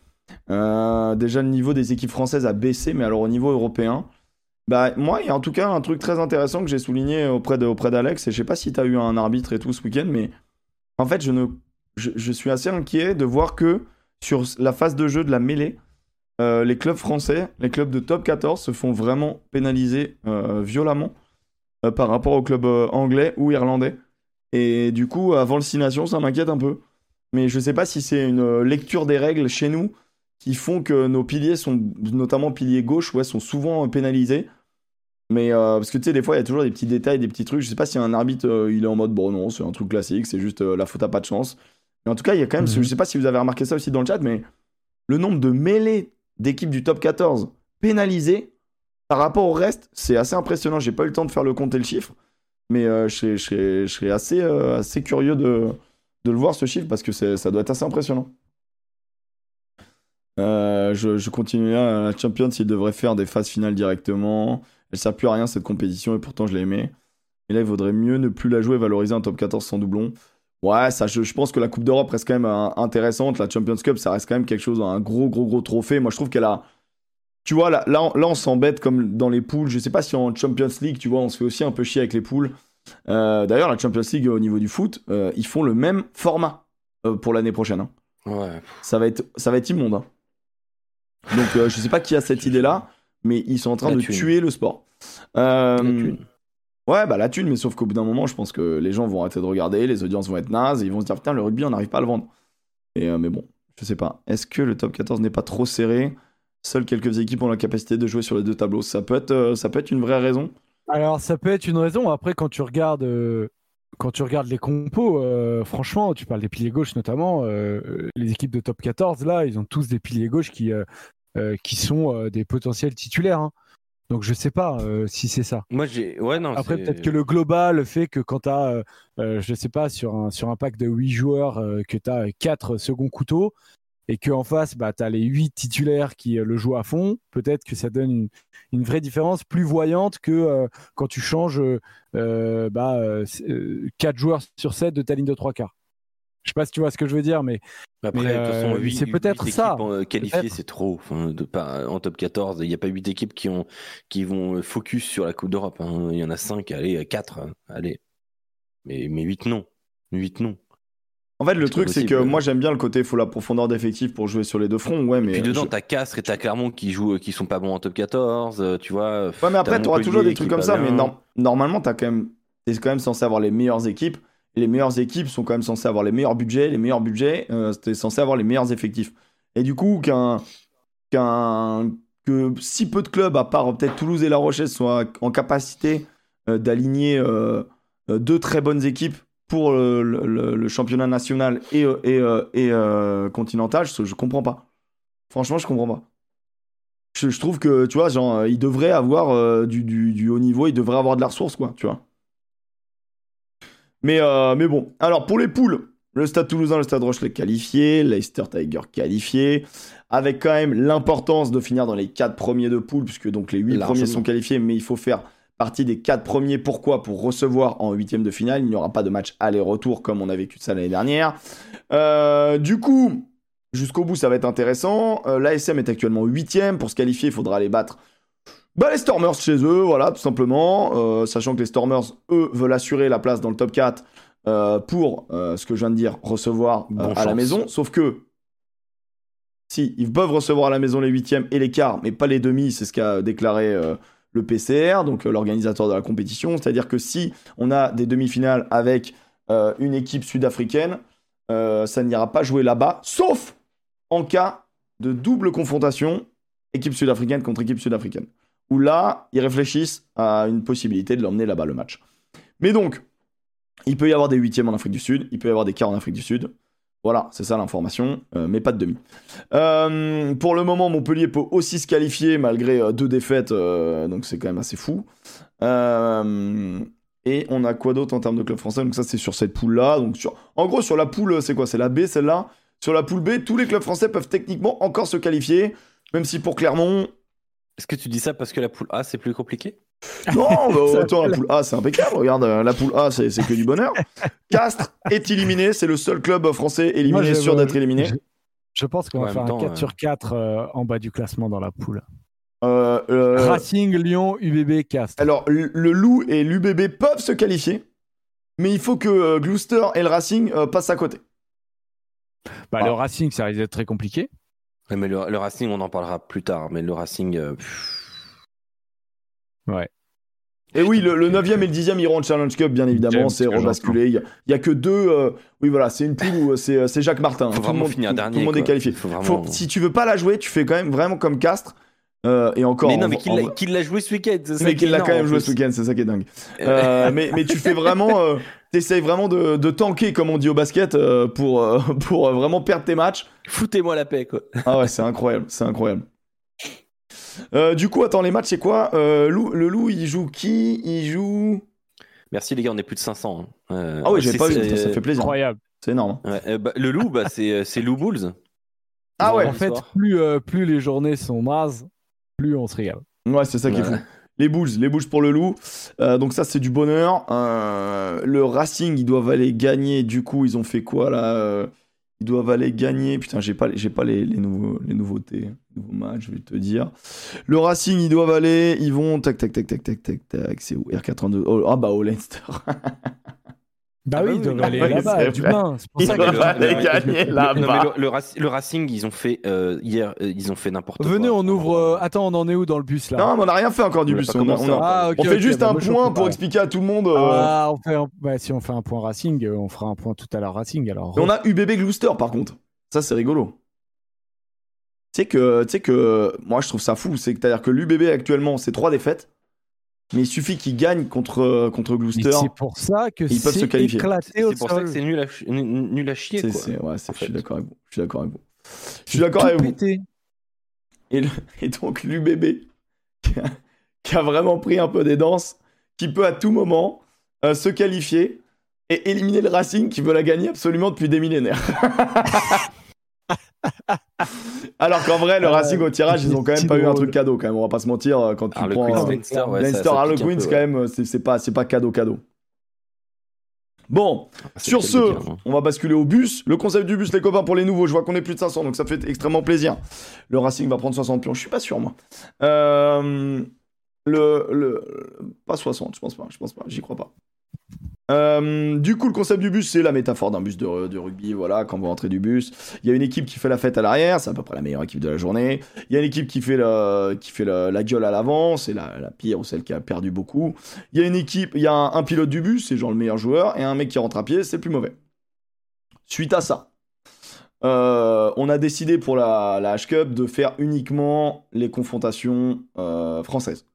Déjà, le niveau des équipes françaises a baissé, mais alors au niveau européen, bah, moi, il y a en tout cas un truc très intéressant que j'ai souligné auprès d'Alex, et je sais pas si tu as eu un arbitre et tout ce week-end, mais en fait, je, ne, je, suis assez inquiet de voir que sur la phase de jeu de la mêlée, euh, les clubs français, les clubs de top 14 se font vraiment pénaliser euh, violemment euh, par rapport aux clubs anglais ou irlandais. Et du coup, avant le 6 Nations, ça m'inquiète un peu. Mais je sais pas si c'est une lecture des règles chez nous qui font que nos piliers sont, notamment piliers gauche, ouais, sont souvent pénalisés. Mais parce que tu sais, des fois, il y a toujours des petits détails, des petits trucs. Je sais pas si un arbitre, il est en mode, bon, non, c'est un truc classique, c'est juste la faute à pas de chance. Mais en tout cas, il y a quand même, Mhm. je sais pas si vous avez remarqué ça aussi dans le chat, mais le nombre de mêlées d'équipes du top 14 pénalisées par rapport au reste, c'est assez impressionnant. J'ai pas eu le temps de faire le compte et le chiffre, mais euh, je serais, je serais- je serais assez, euh, assez curieux de, de le voir ce chiffre parce que ça doit être assez impressionnant. Euh, je, je continue là. La Champions, il devrait faire des phases finales directement. Elle sert plus à rien cette compétition et pourtant je l'ai aimée. Et là, il vaudrait mieux ne plus la jouer et valoriser un top 14 sans doublon. Ouais, ça, je, je pense que la Coupe d'Europe reste quand même euh, intéressante. La Champions Cup, ça reste quand même quelque chose, un gros, gros, gros trophée. Moi, je trouve qu'elle a. Tu vois, là, là, on, là, on s'embête comme dans les poules. Je sais pas si en Champions League, tu vois, on se fait aussi un peu chier avec les poules. Euh, D'ailleurs, la Champions League, au niveau du foot, euh, ils font le même format euh, pour l'année prochaine. hein. Ouais. Ça, va être, ça va être immonde. hein. Donc, euh, je sais pas qui a cette idée-là, mais ils sont en train La de thune. tuer le sport. Ouais, bah la thune, mais sauf qu'au bout d'un moment, je pense que les gens vont arrêter de regarder, les audiences vont être nazes, et ils vont se dire putain, le rugby, on n'arrive pas à le vendre. Et, euh, mais bon, je sais pas. Est-ce que le top 14 n'est pas trop serré? Seules quelques équipes ont la capacité de jouer sur les deux tableaux. Ça peut être, euh, ça peut être une vraie raison. Alors ça peut être une raison. Après, quand tu regardes, euh, quand tu regardes les compos, franchement, tu parles des piliers gauche notamment. les équipes de top 14 là, ils ont tous des piliers gauche qui qui sont des potentiels titulaires. hein. Donc je sais pas euh, si c'est ça. Moi, j'ai. Ouais, non. Après, peut-être que le global fait que quand tu as, je sais pas, sur un, sur un pack de 8 joueurs, euh, que tu as 4 seconds couteaux et qu'en face, bah, tu as les 8 titulaires qui euh, le jouent à fond, peut-être que ça donne une, une vraie différence plus voyante que euh, quand tu changes euh, bah, 4 joueurs sur 7 de ta ligne de 3 quarts. Je sais pas si tu vois ce que je veux dire, mais Après, Mais, de toute façon, euh, c'est peut-être ça. euh, Peut-être. c'est trop. Enfin, de pas, en top 14, il n'y a pas 8 équipes qui, ont, qui vont euh, focus sur la Coupe d'Europe. hein. Il y en a 5, allez, 4, allez. Mais, mais 8 non. 8 non. En fait, le truc, c'est que moi, j'aime bien le côté, il faut la profondeur d'effectif pour jouer sur les deux fronts. Ouais, mais. Puis dedans, je- t'as Castres et t'as Clermont qui jouent, qui sont pas bons en top 14, euh, tu vois. Ouais, mais après, t'auras toujours des trucs comme ça, mais normalement, t'as quand même... t'es quand même censé avoir les meilleures équipes. Les meilleures équipes sont quand même censées avoir les meilleurs budgets. Les meilleurs budgets, euh, t'es censé avoir les meilleurs effectifs. Et du coup, qu'un. qu'un. que si peu de clubs, à part peut-être Toulouse et La Rochelle, soient en capacité d'aligner deux très bonnes équipes pour le, championnat national et, et, et continental, je, je comprends pas. Franchement, je comprends pas. Je, trouve que, tu vois, genre, il devrait avoir du, du, haut niveau, il devrait avoir de la ressource, quoi, tu vois. Mais, mais bon. Alors, pour les poules, le Stade Toulousain, le Stade Rochelet qualifié, Leicester Tiger qualifié, avec quand même l'importance de finir dans les 4 premiers de poule, puisque donc les 8 premiers sont qualifiés, mais il faut faire partie des 4 premiers. Pourquoi? Pour recevoir en huitième de finale. Il n'y aura pas de match aller-retour comme on a vécu ça l'année dernière. Euh, du coup, jusqu'au bout, ça va être intéressant. Euh, L'ASM est actuellement huitième. Pour se qualifier, il faudra aller battre bah, les Stormers chez eux, voilà, tout simplement. Euh, sachant que les Stormers, eux, veulent assurer la place dans le top 4 euh, pour euh, ce que je viens de dire, recevoir à la maison. Sauf que si ils peuvent recevoir à la maison les huitièmes et les quarts, mais pas les demi, c'est ce qu'a déclaré le PCR, donc l'organisateur de la compétition. C'est-à-dire que si on a des demi-finales avec une équipe sud-africaine, ça n'ira pas jouer là-bas, sauf en cas de double confrontation équipe sud-africaine contre équipe sud-africaine. Où là, ils réfléchissent à une possibilité de l'emmener là-bas le match. Mais donc, il peut y avoir des huitièmes en Afrique du Sud, il peut y avoir des quarts en Afrique du Sud. Voilà, c'est ça l'information, euh, mais pas de demi. Euh, pour le moment, Montpellier peut aussi se qualifier malgré euh, deux défaites, donc c'est quand même assez fou. et on a quoi d'autre en termes de club français? Donc ça, c'est sur cette poule-là. En gros, sur la poule, c'est quoi? C'est la B, celle-là. Sur la poule B, tous les clubs français peuvent techniquement encore se qualifier, même si pour Clermont... Est-ce que tu dis ça parce que la poule A, c'est plus compliqué? Non, bah, attends, la poule A, c'est impeccable. Regarde, euh, la poule A, c'est que du bonheur. Castres est éliminé. C'est le seul club français éliminé, sûr d'être éliminé. Je, pense qu'on va faire un 4 sur 4 euh, en bas du classement dans la poule. Euh, Racing, Lyon, UBB, Castres. Alors, le Loup et l'UBB peuvent se qualifier, mais il faut que Gloucester et le Racing passent à côté. Bah, Le Racing, ça risque d'être très compliqué. Mais le, Racing, on en parlera plus tard. Mais le Racing. Ouais. Et oui, le, 9e et le 10e iront en Challenge Cup, bien évidemment, c'est rebasculé. Il n'y a, que deux. Euh, oui, voilà, c'est une poule où c'est, Jacques Martin. Faut tout, le monde, finir dernier, tout le monde est qualifié. si tu veux pas la jouer, tu fais quand même vraiment comme Castres. Euh, et encore. Mais non, mais qu'il l'a joué ce week-end. Mais qu'il l'a quand même joué ce week-end, c'est ça qui est dingue. Euh, mais, mais tu fais vraiment. T'essayes vraiment de, de, tanker, comme on dit au basket, pour, pour vraiment perdre tes matchs. Foutez-moi la paix, quoi. ah ouais, c'est incroyable, c'est incroyable. Euh, du coup, attends, les matchs, c'est quoi? Euh, Le loup, il joue qui? Il joue. Merci les gars, on est plus de 500. Hein. Euh, ah oui, j'ai pas vu, ça fait plaisir. Incroyable. C'est énorme. Bah, le loup, bah, c'est Lou Bulls. Ah ouais. En fait, plus, plus les journées sont nazes, plus on se régale. Ouais, c'est ça qui est fou. Les Bulls, les Bulls pour le loup. donc ça, c'est du bonheur. le Racing, ils doivent aller gagner. Du coup, ils ont fait quoi là ils doivent aller gagner. Putain, j'ai pas, j'ai pas les, les, nouveaux, les nouveautés, les nouveaux matchs, je vais te dire. Le Racing, ils doivent aller. Ils vont. Tac, tac, tac, tac, tac, tac, tac. C'est où? R82. ah bah, au Leinster. Bah oui, ils doivent aller là-bas, du bain. C'est pour ça qu'ils aller gagner là-bas. Le, Racing, ils ont fait euh, hier, euh, ils ont fait n'importe quoi. Venez, on ouvre. Euh, attends, on en est où dans le bus là? Non, mais on n'a rien fait encore du bus. On, ah, fait juste bah, un point pour expliquer à tout le monde. Ah, on fait bah, si on fait un point Racing, on fera un point tout à l'heure Racing. Alors. on a UBB Gloucester par contre. Ça, c'est rigolo. Tu sais que, que, moi, je trouve ça fou. C'est que, à dire que l'UBB actuellement, c'est trois défaites. Mais il suffit qu'ils gagnent contre, contre Gloucester. C'est pour ça que ils peuvent se qualifier. C'est pour ça que c'est nul, nul, à chier. Quoi, ouais, je suis d'accord avec vous. Je suis d'accord avec vous. Je suis d'accord avec vous. Et, et, donc l'UBB, qui, qui, a vraiment pris un peu des danses, qui peut à tout moment euh, se qualifier et éliminer le Racing qui veut la gagner absolument depuis des millénaires. Alors qu'en vrai, le euh, Racing au tirage, ils ont quand même pas eu un truc cadeau. Quand même, on va pas se mentir. Euh, quand tu prends Leinster, Harlequins, quand même, c'est pas, c'est pas cadeau cadeau. Bon, ah, sur ce, hein. on va basculer au bus. Le concept du bus, les copains, pour les nouveaux, je vois qu'on est plus de 500, donc ça fait extrêmement plaisir. Le Racing va prendre 60 pions, je suis pas sûr, moi. Euh, le, le, pas 60, je pense pas, je pense pas, j'y crois pas. Euh, du coup, le concept du bus, c'est la métaphore d'un bus de, rugby. Voilà, quand vous rentrez du bus, il y a une équipe qui fait la fête à l'arrière, c'est à peu près la meilleure équipe de la journée. Il y a une équipe qui fait la, gueule à l'avant, c'est la, pire ou celle qui a perdu beaucoup. Il y a une équipe, il y a un, pilote du bus, c'est genre le meilleur joueur, et un mec qui rentre à pied, c'est le plus mauvais. Suite à ça, euh, on a décidé pour la, H-Cup de faire uniquement les confrontations euh, françaises.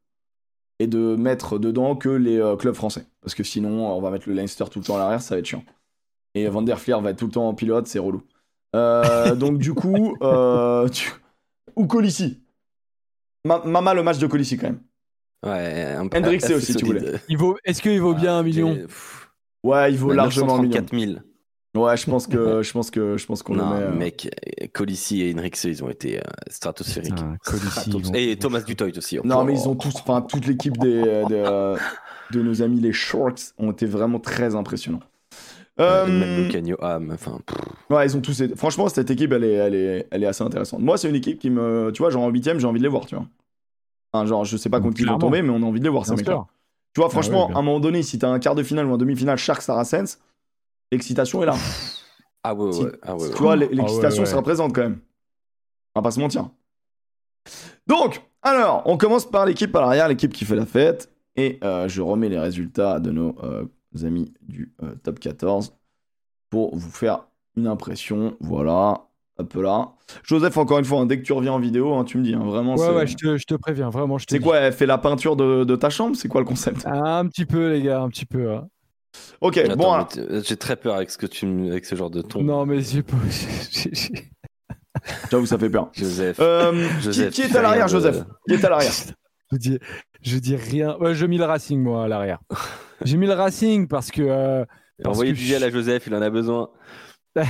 et de mettre dedans que les clubs français. Parce que sinon, on va mettre le Leinster tout le temps à l'arrière, ça va être chiant. Et Van der Fleer va être tout le temps en pilote, c'est relou. donc du coup, ou Colissi. Mama le match de Colissi quand même. Ouais, un peu. aussi, tu voulais. Il vaut... Est-ce qu'il vaut bien un million? Ouais, il vaut largement un million. 000. Ouais, je pense que je pense que je pense qu'on le met. Euh... mec, Colissi et Henrikse, ils ont été euh, stratosphériques. Ah, et Thomas Dutoit aussi. Non, mais ils ont tous, enfin toute l'équipe des, euh, de nos amis les Shorts ont été vraiment très impressionnants. Euh, même le ah, enfin. Ouais, ils ont tous. Franchement, cette équipe, elle est, elle est, elle est assez intéressante. Moi, c'est une équipe qui me, tu vois, genre en huitième, j'ai envie de les voir, tu vois. Enfin, genre, je sais pas contre qui ils vont tomber, mais on a envie de les voir, ces. Tu vois, ah franchement, à un moment donné, si t'as un quart de finale ou un demi-finale Shark Saracens, l'excitation est là. Ah ouais, ouais. Ah ouais, Tu vois, l'excitation ah se représente quand même. On va pas se mentir. Donc, alors, on commence par l'équipe à l'arrière, l'équipe qui fait la fête. Et euh, je remets les résultats de nos euh, amis du euh, top 14 pour vous faire une impression. Voilà, un peu là. Joseph, encore une fois, hein, dès que tu reviens en vidéo, hein, tu me dis, hein, vraiment. Ouais, ouais, je te, je te, préviens, vraiment. C'est quoi, elle fait la peinture de, de ta chambre? C'est quoi le concept? Un petit peu, les gars, un petit peu. Ok, bon. J'ai très peur avec ce, que tu, avec ce genre de ton. Non, mais j'ai pas. J'avoue, ça fait peur. Joseph. Euh, Joseph qui, est à l'arrière, Joseph? Qui est à l'arrière? Je, dis, rien. Ouais, je mis le Racing, moi, à l'arrière. j'ai mis le Racing parce que. Euh, Envoyez du gel à Joseph, il en a besoin.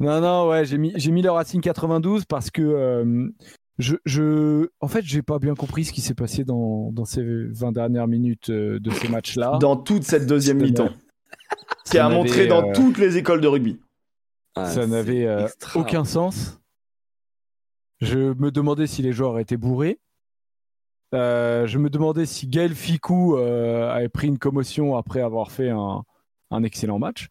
non, non, ouais, j'ai mis, j'ai mis le Racing 92 parce que euh, je, je, en fait, j'ai pas bien compris ce qui s'est passé dans, dans ces 20 dernières minutes euh, de ces matchs-là. Dans toute cette deuxième mi-temps. qui a montré dans euh, toutes les écoles de rugby. Ah, ça n'avait aucun sens. Je me demandais si les joueurs étaient bourrés. Je me demandais si Gaël Ficou avait pris une commotion après avoir fait un, un excellent match.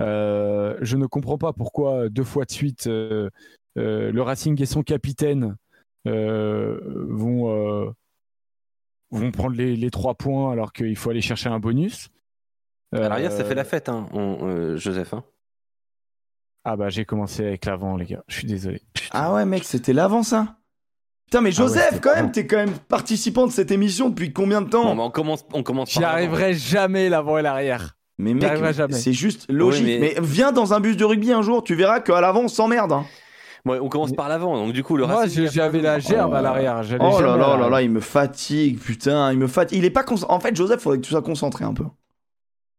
Euh, je ne comprends pas pourquoi deux fois de suite euh, euh, le Racing et son capitaine vont, vont prendre les, trois points alors qu'il faut aller chercher un bonus. À l'arrière, ça fait la fête, hein, Joseph. Hein. Ah bah j'ai commencé avec l'avant, les gars. Je suis désolé. Ah ouais, mec, c'était l'avant ça. Putain, mais ah Joseph, quand même, t'es quand même participant de cette émission depuis combien de temps On commence, on commence. J'y arriverai jamais l'avant et l'arrière. Mais mec, c'est juste logique. mais... viens dans un bus de rugby un jour, tu verras qu'à l'avant on s'emmerde. Hein. Ouais, on commence par l'avant, donc du coup le Moi j'avais la gerbe à l'arrière. Oh là là là là, il me fatigue, putain, il me fatigue. Il est pas En fait, Joseph, faudrait que tu sois concentré un peu.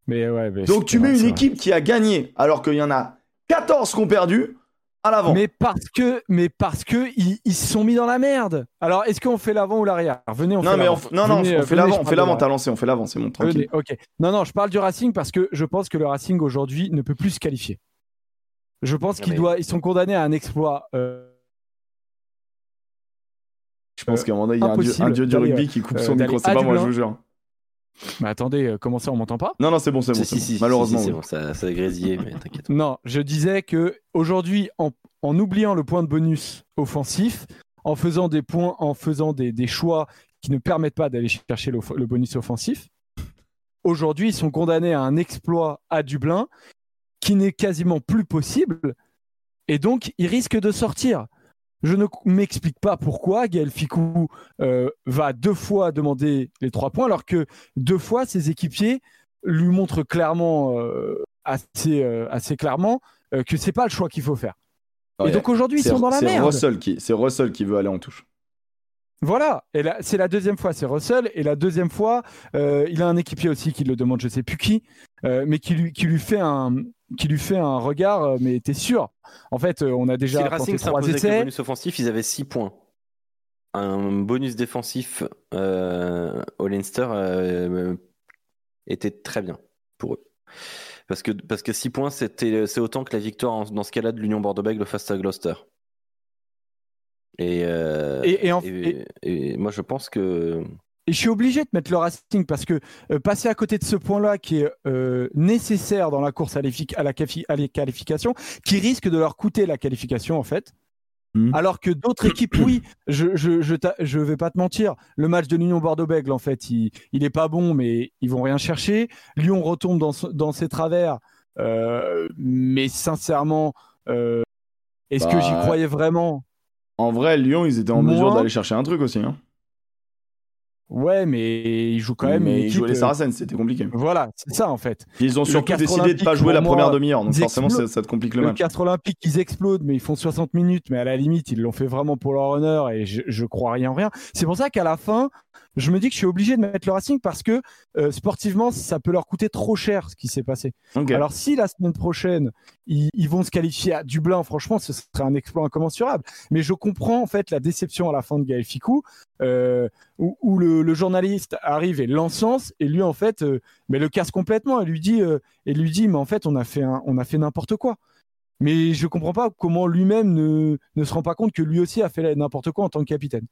Mais ouais. Mais donc tu mets une équipe qui a gagné alors qu'il y en a 14 qui ont perdu à l'avant. Mais parce que, mais parce que ils, se sont mis dans la merde. Alors, est-ce qu'on fait l'avant ou l'arrière? Venez, on non, fait mais non, non, on fait l'avant. On fait l'avant. T'as lancé, on fait l'avant. C'est mon tranquille. ok. Non, non, je parle du Racing parce que je pense que le Racing aujourd'hui ne peut plus se qualifier. Je pense qu'ils doivent, ils sont condamnés à un exploit. Euh, je pense qu'à un moment donné, il y a un dieu, du rugby qui coupe son euh, micro. C'est pas moi, je vous jure. Mais attendez, euh, comment ça, on m'entend pas? Non, non, c'est bon, c'est bon. Malheureusement, bon, ça, ça a grésillé, mais t'inquiète. Non, je disais que aujourd'hui, en, en, oubliant le point de bonus offensif, en faisant des points, en faisant des, des choix qui ne permettent pas d'aller chercher le, le, bonus offensif, aujourd'hui, ils sont condamnés à un exploit à Dublin qui n'est quasiment plus possible, et donc ils risquent de sortir. Je ne m'explique pas pourquoi Gaël Ficou euh, va deux fois demander les trois points, alors que deux fois ses équipiers lui montrent clairement, euh, assez, euh, assez clairement, que c'est pas le choix qu'il faut faire. et donc aujourd'hui, ils sont dans la merde. C'est Russell qui veut aller en touche. Voilà, et c'est la deuxième fois, c'est Russell, et la deuxième fois, il a un équipier aussi qui le demande, je sais plus qui, mais qui lui, qui lui fait un, qui lui fait un regard, euh, mais t'es sûr En fait, euh, on a déjà. Si le Racing avec le bonus offensif, ils avaient 6 points. Un bonus défensif euh, au Leinster euh, était très bien pour eux. Parce que, parce que 6 points, c'est autant que la victoire dans ce cas-là de l'Union Bordeaux-Bègles face à Gloucester. Et, et, et, moi, je pense que et je suis obligé de mettre le Racing parce que euh, passer à côté de ce point-là qui est euh, nécessaire dans la course à, à, la qualification, qui risque de leur coûter la qualification en fait. Hmm. Alors que d'autres équipes, oui, je, je, je, vais pas te mentir, le match de l'Union Bordeaux-Bègles, en fait, il, il est pas bon, mais ils vont rien chercher. Lyon retombe dans, dans ses travers, euh, mais sincèrement, est-ce que j'y bah, croyais vraiment? En vrai, Lyon, ils étaient en mesure d'aller chercher un truc aussi. Hein. Ouais, mais ils jouent quand même. Mais ils jouaient les Saracens, c'était compliqué. Voilà, c'est ça en fait. Ils ont surtout décidé de pas jouer la première demi-heure, donc forcément ça, te complique le, le match. Le Castres Olympique, ils explosent, mais ils font 60 minutes, mais à la limite, ils l'ont fait vraiment pour leur honneur et je, je crois rien en rien. C'est pour ça qu'à la fin, je me dis que je suis obligé de mettre le Racing parce que euh, sportivement, ça peut leur coûter trop cher ce qui s'est passé. Alors si la semaine prochaine, ils, vont se qualifier à Dublin, franchement, ce serait un exploit incommensurable. Mais je comprends en fait la déception à la fin de Gaël Ficou, euh, où, le, journaliste arrive et l'encense, et lui en fait, euh, mais le casse complètement, et lui dit, et lui dit, mais en fait, on a fait, on a fait n'importe quoi. Mais je comprends pas comment lui-même ne, ne se rend pas compte que lui aussi a fait n'importe quoi en tant que capitaine.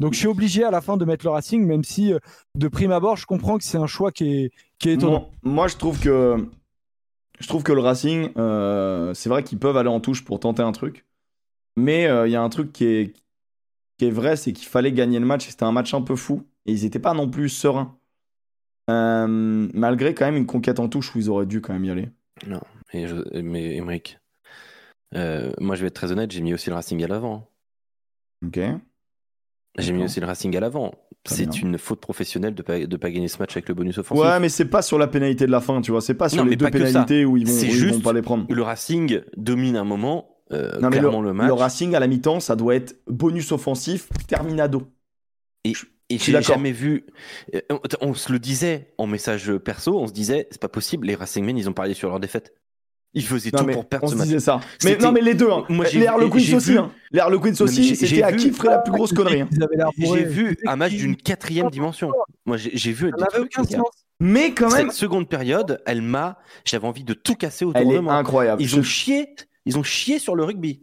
Donc je suis obligé à la fin de mettre le Racing, même si euh, de prime abord, je comprends que c'est un choix qui est, qui est étonnant. Moi, je trouve que je trouve que le Racing, euh, c'est vrai qu'ils peuvent aller en touche pour tenter un truc, mais euh, il y a un truc qui est qui est vrai, c'est qu'il fallait gagner le match. C'était un match un peu fou et ils n'étaient pas non plus sereins, malgré quand même une conquête en touche où ils auraient dû quand même y aller. Non, mais, je, mais Emmerich, moi je vais être très honnête, j'ai mis aussi le Racing à l'avant. Ok. J'ai mis aussi le Racing à l'avant. C'est une faute professionnelle de pas, de pas gagner ce match avec le bonus offensif. Ouais, mais c'est pas sur la pénalité de la fin, tu vois. C'est pas sur les deux pénalités où ils vont, où vont pas les prendre. Le Racing domine un moment, euh, clairement le, match. Le Racing à la mi-temps, ça doit être bonus offensif, terminado. Et, et j'ai jamais vu. Euh, on, se le disait en message perso, on se disait, c'est pas possible, les Racingmen, ils ont parlé sur leur défaite. Ils faisaient tout pour perdre on ce se match. disait ça. Mais non, mais les deux. Hein. Moi, les Harlequins aussi. Hein. Les Harlequins aussi, c'était à qui ferait la plus grosse connerie. Hein. J'ai vu un match d'une quatrième dimension. Moi, j'ai vu. Mais quand même. Cette seconde période, elle m'a. J'avais envie de tout casser autour elle de moi. incroyable. Ils ont chié. Ils ont chié sur le rugby.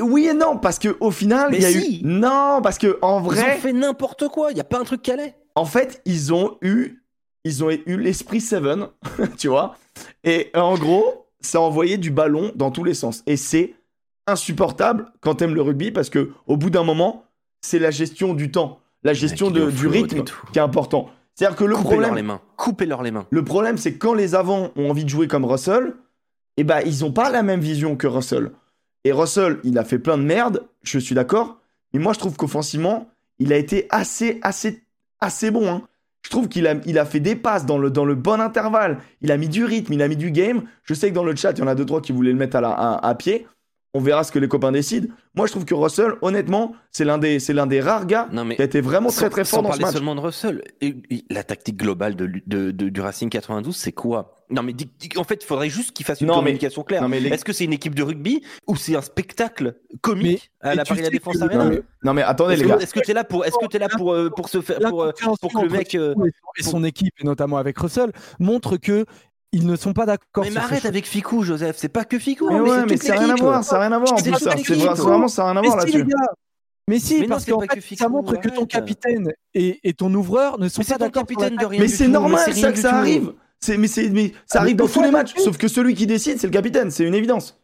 Oui et non, parce que au final, il y a eu. Non, parce que en vrai. Ils ont fait n'importe quoi. Il y a pas un truc qui allait. En fait, ils ont eu, ils ont eu l'esprit Seven, tu vois. Et en gros, ça envoyé du ballon dans tous les sens. Et c'est insupportable quand t'aimes le rugby parce que au bout d'un moment, c'est la gestion du temps, la gestion de, du rythme qui est important. C'est-à-dire que le Coupez problème, leur les mains. Coupez-leur les mains. Le problème, c'est quand les avants ont envie de jouer comme Russell, eh ben ils ont pas la même vision que Russell. Et Russell, il a fait plein de merde, je suis d'accord. Mais moi, je trouve qu'offensivement, il a été assez, assez, assez bon. Hein. Je trouve qu'il a, il a fait des passes dans le, dans le bon intervalle. Il a mis du rythme, il a mis du game. Je sais que dans le chat, il y en a deux, trois qui voulaient le mettre à, la, à, pied. On verra ce que les copains décident. Moi, je trouve que Russell, honnêtement, c'est l'un des, c'est l'un des rares gars qui a été vraiment très très fort dans ce match. seulement de Russell. la tactique globale de, de, du Racing 92, c'est quoi? Non, mais en fait, il faudrait juste qu'il fasse une communication claire. Est-ce que c'est une équipe de rugby ou c'est un spectacle comique à la Paris La Défense Arena? Non mais, attendez, les gars. Est-ce que tu es là pour, est-ce que es là pour, euh, pour se faire, pour, euh, pour que le mec euh, et son équipe, et notamment avec Russell, montre que ils ne sont pas d'accord. Mais arrête avec Ficou, Joseph. C'est pas que Ficou. Mais, ouais, mais ça n'a rien à voir. Ça n'a rien à voir en plus. C'est vraiment ça n'a rien à voir là-dessus. Mais si, parce qu'en fait, ça montre que ton capitaine et, ton ouvreur ne sont pas d'accord. Mais c'est normal ça que ça arrive. Mais, mais ça ah, arrive dans tous les matchs, sauf que celui qui décide, c'est le capitaine, c'est une évidence.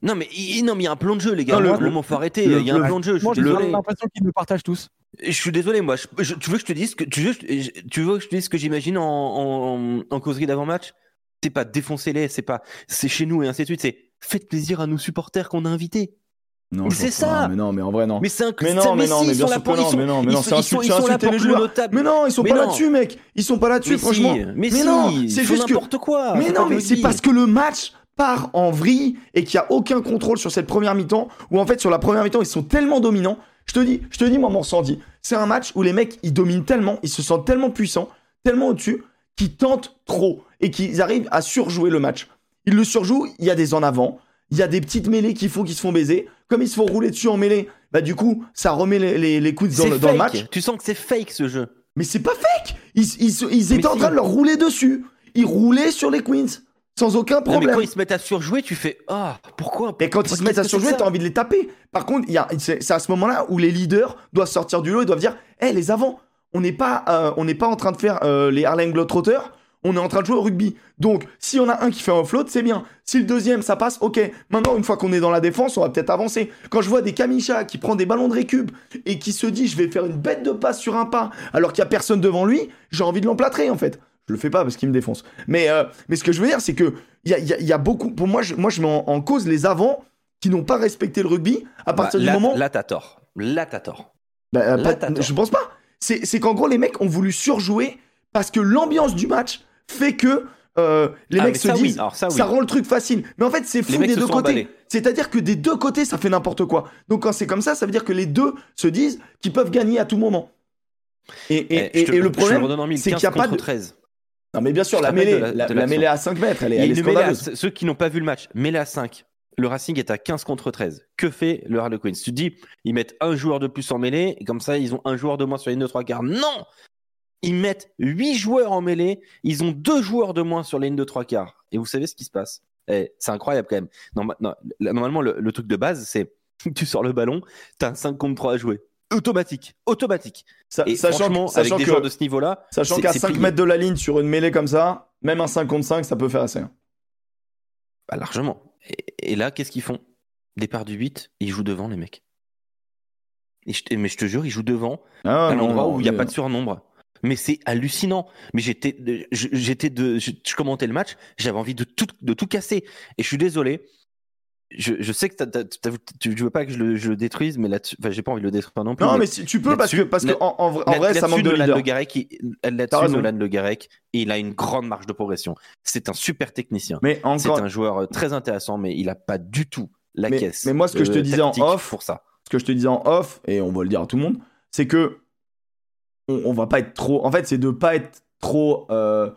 Non mais, il, non, mais il y a un plan de jeu, les gars. Non, le, moment, faut arrêter. il y a un plan de jeu. Moi, j'ai l'impression qu'ils me partagent tous. Je suis désolé, moi. tu veux que je te dise que tu veux, tu veux que je te dise ce que j'imagine en, en, causerie d'avant-match? C'est pas défoncer-les, c'est pas c'est chez nous et ainsi de suite. C'est faites plaisir à nos supporters qu'on a invités. Non, c'est ça. mais non, mais en vrai non. Mais c'est un Mais non, mais non, mais bien sûr que non, mais non, mais non, c'est insulter les joueurs. Mais non, ils sont pas là-dessus, mec. Ils sont pas là-dessus, franchement. Mais non, c'est juste n'importe quoi. Mais non, mais c'est parce que le match part en vrille et qu'il y a aucun contrôle sur cette première mi-temps où en fait sur la première mi-temps ils sont tellement dominants. Je te dis, je te dis moi mon ressenti, c'est un match où les mecs ils dominent tellement, ils se sentent tellement puissants, tellement au-dessus qu'ils tentent trop et qu'ils arrivent à surjouer le match. Ils le surjouent, il y a des en avant, il y a des petites mêlées qu'il faut qu'ils se font baiser. Comme ils se font rouler dessus en mêlée, bah du coup, ça remet les, les, coups dans le, dans le, match. Tu sens que c'est fake ce jeu. Mais c'est pas fake Ils, ils, étaient en train de leur rouler dessus. Ils roulaient sur les Queens. Sans aucun problème. mais quand ils se mettent à surjouer, tu fais Ah, pourquoi Et quand ils se mettent à surjouer, t'as envie de les taper. Par contre, c'est à ce moment-là où les leaders doivent sortir du lot et doivent dire Hé, les avants, on n'est pas, euh, on pas en train de faire euh, les Harlem Globetrotters on est en train de jouer au rugby. Donc, si on a un qui fait un float, c'est bien. Si le deuxième, ça passe, ok. Maintenant, une fois qu'on est dans la défense, on va peut-être avancer. Quand je vois des Kamisha qui prend des ballons de récup et qui se dit, je vais faire une bête de passe sur un pas, alors qu'il n'y a personne devant lui, j'ai envie de l'emplâtrer, en fait. Je le fais pas parce qu'il me défonce. Mais, euh, mais ce que je veux dire, c'est que il y a, beaucoup. Pour moi, je, moi, je mets en, cause les avants qui n'ont pas respecté le rugby à partir du moment. Là, t'as tort. Là, t'as tort. Bah, je pense pas. c'est qu'en gros, les mecs ont voulu surjouer parce que l'ambiance du match fait que euh, les Ah, mecs se ça, oui. disent Alors ça, oui. ça rend le truc facile. Mais en fait, c'est fou des deux côtés. C'est-à-dire que des deux côtés, ça fait n'importe quoi. Donc quand c'est comme ça, ça veut dire que les deux se disent qu'ils peuvent gagner à tout moment. Et, et- Eh, et- te- et le problème, c'est qu'il 15 n'y a pas de. 13. Non, mais bien sûr, la mêlée, la- mêlée à 5 mètres, elle est, elle est à- ceux qui n'ont pas vu le match, mêlée à 5. Le Racing est à 15 contre 13. Que fait le Harlequins? Tu te dis, ils mettent un joueur de plus en mêlée, et comme ça, ils ont un joueur de moins sur les 2 3 quarts. Non Ils mettent 8 joueurs en mêlée, ils ont 2 joueurs de moins sur les lignes de 3 quarts. Et vous savez ce qui se passe? Eh, C'est incroyable quand même. Non, normalement, le, le truc de base, c'est tu sors le ballon, t'as un 5 contre 3 à jouer. Automatique, automatique. Et sachant franchement, avec des que- joueurs de ce niveau-là, Sachant qu'à c'est 5 plié. mètres de la ligne sur une mêlée comme ça, même un 5 contre 5, ça peut faire assez. hein. Bah, largement. Et, et là, qu'est-ce qu'ils font? Départ du 8, ils jouent devant, les mecs. Et je te- mais je te jure, ils jouent devant, Ah, à l'endroit où il n'y a pas de surnombre. Mais c'est hallucinant. Mais j'étais, je- j'étais de, je, je commentais le match, j'avais envie de tout, de tout casser. Et je suis désolé. Je, je sais que tu, tu veux pas que je le, je le détruise, mais là-dessus, enfin, j'ai pas envie de le détruire non plus. Non, mais mais si- tu peux parce que, là-dessus, parce que là- en, en vrai, en Là- vrai, ça manque de Nolan leader. Le Garec, là-dessus. Nolan Le Garec, il a une grande marge de progression. C'est un super technicien. Mais C'est encore, un joueur euh, très intéressant, mais il a pas du tout la Mais- caisse. mais moi, ce que je te euh, disais en off, pour ça. ce que je te disais en off, et on va le dire à tout le monde, c'est que on, on va pas être trop. En fait, c'est de pas être trop, euh,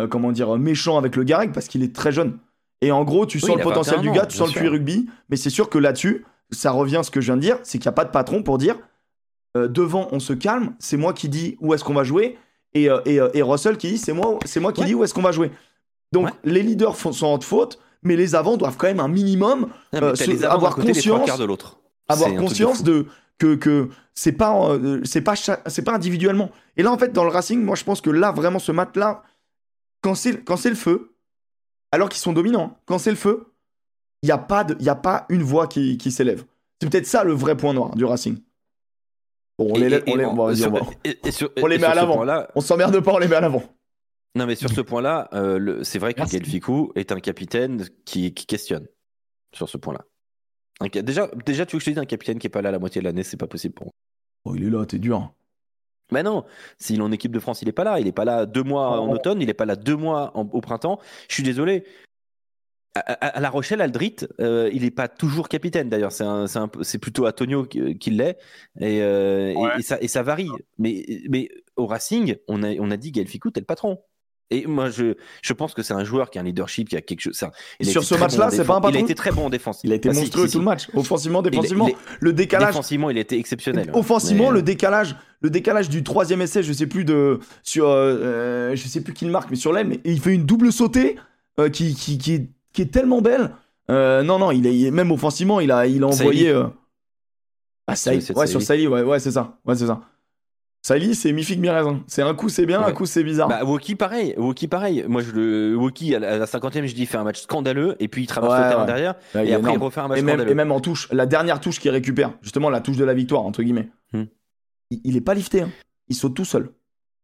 euh, comment dire, méchant avec le Garec parce qu'il est très jeune. Et en gros, tu sens le potentiel 21 du gars, tu sens le. QI rugby, mais c'est sûr que là-dessus, ça revient à ce que je viens de dire, c'est qu'il n'y a pas de patron pour dire euh, devant, on se calme, c'est moi qui dis où est-ce qu'on va jouer, et, et, et Russell qui dit c'est moi, c'est moi qui Ouais. dis où est-ce qu'on va jouer. Donc Ouais. les leaders font, sont en faute, mais les avants doivent quand même un minimum Non, se- les avoir côté, conscience- de l'autre. avoir conscience de, que, que c'est pas euh, c'est pas c'est pas individuellement. Et là en fait dans le Racing, moi je pense que là vraiment ce match là quand c'est quand c'est le feu alors qu'ils sont dominants, quand c'est le feu, il y a pas de il y a pas une voix qui, qui s'élève. C'est peut-être ça le vrai point noir du Racing. Bon, on Et- les, et- on les, sur- on va- et- et sur- on les et met sur à l'avant. on s'emmerde pas, on les met à l'avant. Non, mais sur ce point-là, euh, c'est vrai que Ficou est un capitaine qui, qui questionne sur ce point-là. Déjà, déjà, tu veux que je te dise un capitaine qui est pas là la moitié de l'année, c'est pas possible pour moi. Oh, il est là, t'es dur. Mais non, s'il est en équipe de France, il est pas là. Il est pas là deux mois en Oh. automne, il est pas là deux mois en- au printemps. Je suis désolé. À, à- à La Rochelle, Aldrit, euh, il est pas toujours capitaine d'ailleurs. C'est plutôt Antonio qui, qui l'est. Et, euh, et- ça, et ça varie. Mais, mais au Racing, on a, on a dit Gaël Ficou, t'es le patron. Et moi, je, je pense que c'est un joueur qui a un leadership, qui a quelque chose. un- il a Sur ce match-là, bon c'est pas un Il a patron été très bon en défense. Il a été Ah, si, monstrueux si, tout si. le match, offensivement, Il défensivement. il est- le décalage Défensivement, il a été exceptionnel. Offensivement, Mais- le décalage, le décalage du troisième essai, je sais plus de sur, euh, euh, je sais plus qui le marque, mais sur l'aile, mais il fait une double sautée euh, qui, qui, qui, est, qui est tellement belle. Euh, non, non, il est, il même offensivement, il a, il a envoyé. euh, Ah, C'est ouais, sur. Saïli, ouais, ouais, c'est ça, ouais, c'est ça. Saïli, c'est mi figue mi raisin. C'est un coup c'est bien, un coup c'est bizarre. Bah, Woki, pareil. Woki, pareil. Moi, je le, Woki, à la à la 50e, je dis, il fait un match scandaleux, et puis il traverse Ouais, le terrain ouais. derrière, Là, et après, il refait un match et, même, scandaleux. et même en touche, la dernière touche qu'il récupère, justement la touche de la victoire entre guillemets. Hmm. Il, il est pas lifté, hein. il saute tout seul.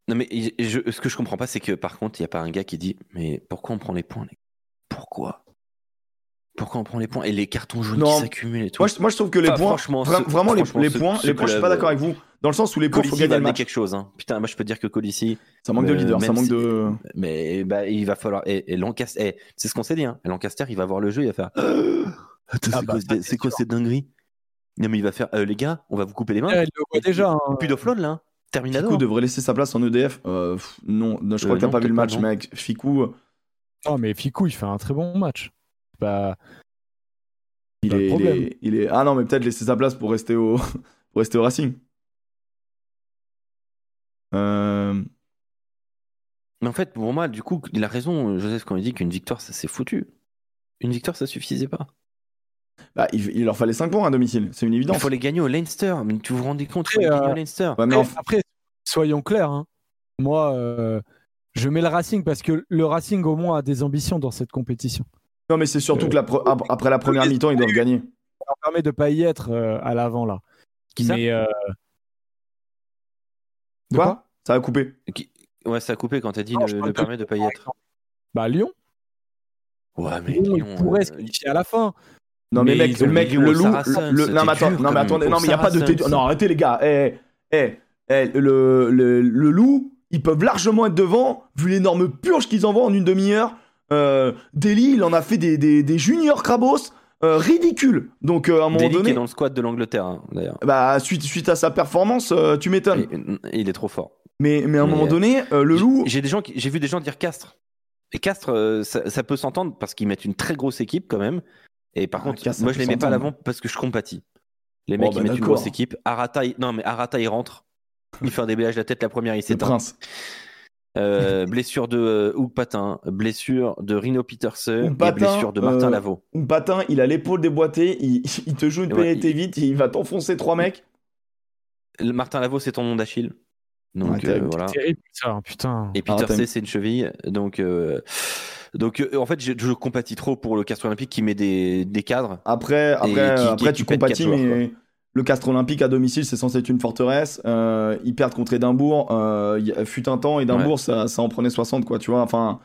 Non, mais je- ce que je comprends pas, c'est que par contre, il n'y a pas un gars qui dit, mais pourquoi on prend les points, les Pourquoi? Pourquoi on prend les points? Et les cartons jaunes Non. qui s'accumulent et tout. Moi, je, moi, je trouve que les Enfin, points, franchement, ce- vraiment les, franchement, les points, les points, je suis pas d'accord avec vous. Dans le sens où les gagner va le quelque chose. Hein. Putain, moi, je peux te dire que Colissi, Ça manque de Euh, leader, ça manque si- de. mais bah, il va falloir. Et, et Lancaster, eh, c'est ce qu'on s'est dit. Hein. Lancaster, il va voir le jeu, il va faire. Attends, Ah c'est bah, quoi, c'est- c'est c'est quoi sûr. cette dinguerie? Non, mais il va faire. euh, les gars, on va vous couper les mains. Il le voit déjà. hein. Plus d'offload là. hein. Terminado. Ficou devrait laisser sa place en EDF. Euh, pff, non, non, je crois Euh, que t'as non, pas vu le match, mec. Ficou, Non, mais Ficou, il fait un très bon match. Bah, il Pas de est, il, problème. est, il est- Ah non, mais peut-être laisser sa place pour rester au, pour rester au Racing. Euh, Mais en fait, pour moi, du coup, il a raison, Joseph, quand il dit qu'une victoire, ça s'est foutu. Une victoire, ça suffisait pas. Bah, il, il leur fallait 5 points à domicile, c'est une Il évidence. faut les gagner au Leinster. Mais tu vous rendez compte, il faut Après, les gagner euh, au Leinster. Ouais, mais après, en- après, soyons clairs. hein. Moi, euh, je mets le Racing parce que le Racing, au moins, a des ambitions dans cette compétition. Non, mais c'est surtout Euh, que la pre- ap- après la première mi-temps, ils doivent gagner. Ça leur permet de pas y être euh, à l'avant, là. Qui ça? Mais, euh, de Quoi Ça a coupé. Qui- Ouais, ça a coupé quand t'as dit Non, de permet de pas y être. Bah, Lyon. Ouais, mais Lyon, Lyon, il pourrait euh, se qualifier à la fin. Non, mais, Mais mec, le mec, Lyon le loup. Le- non, mais attends, non, mais attendez, non, mais il n'y a pas de. Non, arrêtez les gars. Eh, eh. eh, le, le, le loup, ils peuvent largement être devant, vu l'énorme purge qu'ils envoient en une demi-heure. Euh, Delhi, il en a fait des, des, des juniors Krabos euh, ridicules. Donc, euh, à un moment Delhi qui donné. est dans le squad de l'Angleterre, hein, d'ailleurs. Bah, suite, suite à sa performance, euh, tu m'étonnes. Il est trop fort. Mais, mais à un Mais, moment donné, le loup. J'ai des gens j'ai vu des gens dire Castres. Et Castres, ça, ça peut s'entendre parce qu'ils mettent une très grosse équipe quand même. Et par Ah, contre, Castres, moi je les mets pas à l'avant parce que je compatis. Les Bon, mecs bah, ils mettent une grosse équipe. Arata, il- non mais Arata il rentre. Il fait un déblayage de la tête la première, il s'éteint. Euh, blessure de euh, Hugh Patin, blessure de Rino Peterson Hugh et Patin, blessure de Martin euh, Lavaux. Patin, il a l'épaule déboîtée, il, il te joue une Ouais, pénalité il- vite, il va t'enfoncer trois mecs. Le- Martin Lavaux c'est ton nom d'Achille. Donc euh, terrible. voilà. Terrible ça, putain. Et Ah, Peter C, c'est une cheville. Donc, euh, donc euh, en fait, je, je compatis trop pour le Castres Olympique qui met des, des cadres. Après, après, qui- après qui tu compatis, joueurs, le Castre Olympique à domicile, c'est censé être une forteresse. Euh, ils perdent contre Édimbourg. Euh, y fut un temps, Édimbourg, ça, ça en prenait 60, quoi, tu vois. Enfin,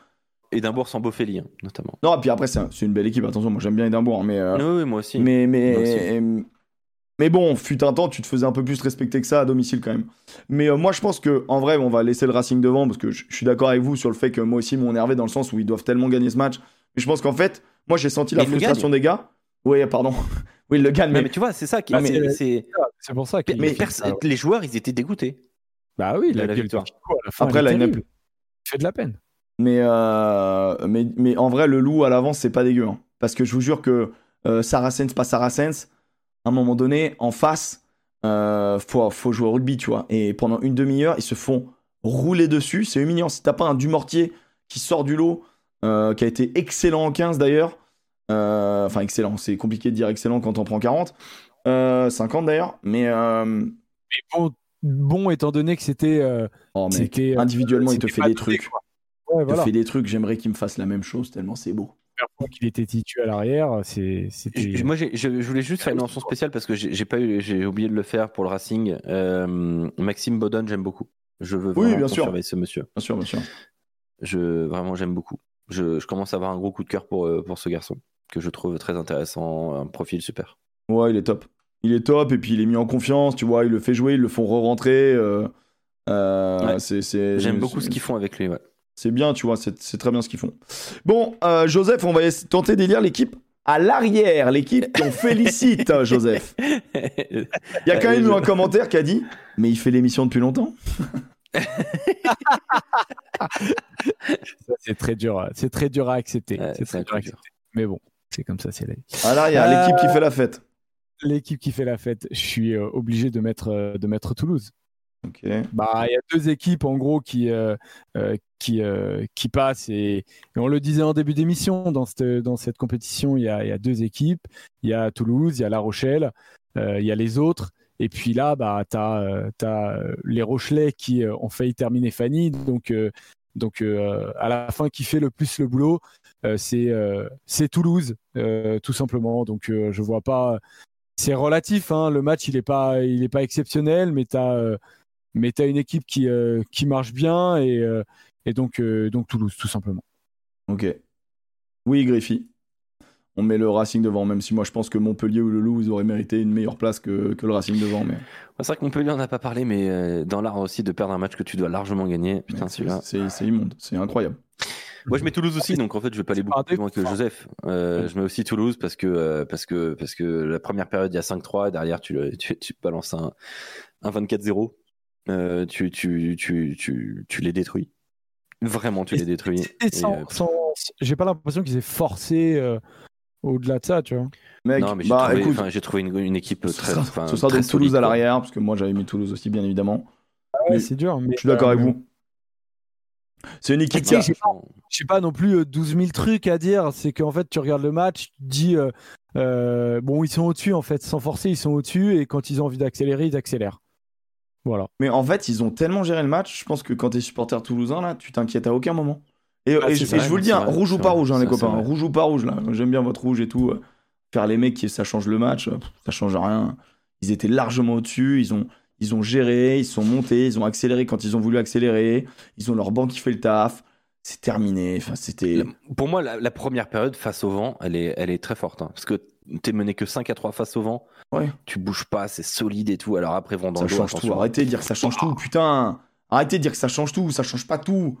Édimbourg sans Boffelli, hein, notamment. non, et puis après, c'est un- c'est une belle équipe. Attention, moi j'aime bien Édimbourg, hein, mais, euh, Oui, oui, moi aussi. mais, mais, mais bon, fut un temps, tu te faisais un peu plus respecter que ça à domicile quand même. Mais euh, moi, je pense que en vrai, on va laisser le Racing devant parce que je, je suis d'accord avec vous sur le fait que moi aussi, mon énervé dans le sens où ils doivent tellement gagner ce match. Mais je pense qu'en fait, moi, j'ai senti la Mais frustration des gars. Oui, pardon. Oui, le gagnent, Non, mais mais tu vois, c'est ça qui. C'est- pour ça que. mais pers- les joueurs, ils étaient dégoûtés. Bah oui, la, la victoire. la fin, Après, la line-up- terrible. fait de la peine. Mais, euh, mais, mais en vrai, le loup à l'avance, c'est pas dégueu. hein. Parce que je vous jure que euh, Saracens, pas Saracens, à un moment donné, en face, euh, faut, faut jouer au rugby, tu vois. Et pendant une demi-heure, ils se font rouler dessus. C'est humiliant. Si t'as pas un Dumortier qui sort du lot, euh, qui a été excellent en 15 d'ailleurs, enfin excellent, c'est compliqué de dire excellent quand on prend 40, euh, 50 d'ailleurs, mais, euh, Mais bon, bon étant donné que c'était. euh, oh, euh, individuellement, il te fait des trucs. Ouais, Il te fait des trucs, j'aimerais qu'il me fasse la même chose tellement c'est beau. qu'il était titulaire à l'arrière, c'est- c'était. Je- Moi, je, je voulais juste faire une mention spéciale parce que j'ai pas eu, j'ai oublié de le faire pour le Racing. Euh, Maxime Bodon, j'aime beaucoup. Je veux Oui, vraiment bien sûr. ce monsieur. Bien sûr, bien sûr. Je vraiment j'aime beaucoup. Je, je commence à avoir un gros coup de cœur pour euh, pour ce garçon que je trouve très intéressant, un profil super. Ouais, il est top. Il est top et puis il est mis en confiance, tu vois, il le fait jouer, ils le font re-rentrer. euh, euh, Ouais. J'aime beaucoup ce qu'ils font avec lui. Ouais. C'est bien, tu vois, c'est, très bien ce qu'ils font. Bon, euh, Joseph, on va tenter d'élire l'équipe à l'arrière, l'équipe qu'on félicite, Joseph. Il y a quand même eu un commentaire qui a dit Mais il fait l'émission depuis longtemps c'est très dur, à- c'est très dur à accepter. Ouais, c'est un très dur à accepter. Mais bon, c'est comme ça, c'est la vie. À l'arrière, Euh, l'équipe qui fait la fête. L'équipe qui fait la fête, je suis euh, obligé de mettre, euh, de mettre Toulouse. Ok. Bah, il y a deux équipes en gros qui, euh, euh, qui, euh, qui passent et, et on le disait en début d'émission, dans cette, dans cette compétition, il y, a, il y a deux équipes. Il y a Toulouse, il y a La Rochelle, euh, il y a les autres. Et puis là, bah, tu as, les Rochelais qui euh, ont failli terminer Fanny. Donc, euh, donc euh, à la fin, qui fait le plus le boulot, euh, c'est euh, c'est Toulouse, euh, tout simplement. Donc euh, je vois pas. C'est relatif, hein, le match il est pas, il est pas exceptionnel, mais tu as, mais tu as une équipe qui, euh, qui marche bien et, euh, et donc, euh, donc Toulouse, tout simplement. Ok. Oui, Griffy. On met le Racing devant, même si moi je pense que Montpellier ou le Loup, ils auraient mérité une meilleure place que, que le Racing devant. Mais, C'est vrai que Montpellier on n'a pas parlé, mais euh, dans l'art aussi de perdre un match que tu dois largement gagner. Putain, celui-là. c'est, c'est immonde, c'est incroyable. Moi, je mets Toulouse aussi, donc en fait, je vais pas aller beaucoup plus loin que. Joseph. Euh, je mets aussi Toulouse parce que, euh, parce que, parce que la première période, il y a 5-3, et derrière, tu, tu, tu balances un, un 24-0. Euh, tu, tu, tu, tu, tu les détruis. Vraiment, tu les détruis. Et Et, sans- euh, sans- J'ai pas l'impression qu'ils aient forcé euh, au-delà de ça, tu vois. Mec, non, mais j'ai bah trouvé, écoute, enfin, j'ai trouvé une, une équipe ce très. sera, enfin, ce sera très donc Toulouse solide, à l'arrière, parce que moi j'avais mis Toulouse aussi, bien évidemment. Ouais, Mais c'est dur. Mais, Je suis d'accord euh, avec vous. C'est une équipe tu qui a- sais, j'ai pas- pas non plus euh, 12 000 trucs à dire. C'est qu'en fait, tu regardes le match, tu te dis, euh, euh, bon, ils sont au-dessus, en fait, sans forcer, ils sont au-dessus, et quand ils ont envie d'accélérer, ils accélèrent. Voilà. Mais en fait, ils ont tellement géré le match, je pense que quand t'es supporter toulousain, là, tu t'inquiètes à aucun moment. Et, Ah, et je, et vrai, je vous le dis, hein, vrai, rouge ou pas vrai. rouge, hein, les copains. vrai. Rouge ou pas rouge, là. J'aime bien votre rouge et tout. euh, Faire les mecs, qui- ça change le match, euh, ça change rien. Ils étaient largement au-dessus, ils ont, ils ont géré, ils sont montés, ils ont accéléré quand ils ont voulu accélérer, ils ont leur banc qui fait le taf. C'est terminé. Enfin, c'était. Pour moi, la, la première période face au vent, elle est, elle est très forte. hein, parce que t'es mené que 5 à 3 face au vent. Ouais. Tu bouges pas, c'est solide et tout. Alors après, vont dans Ça change tout. Arrêtez de dire que ça change tout, putain. Arrêtez de dire que ça change tout, ça change pas tout.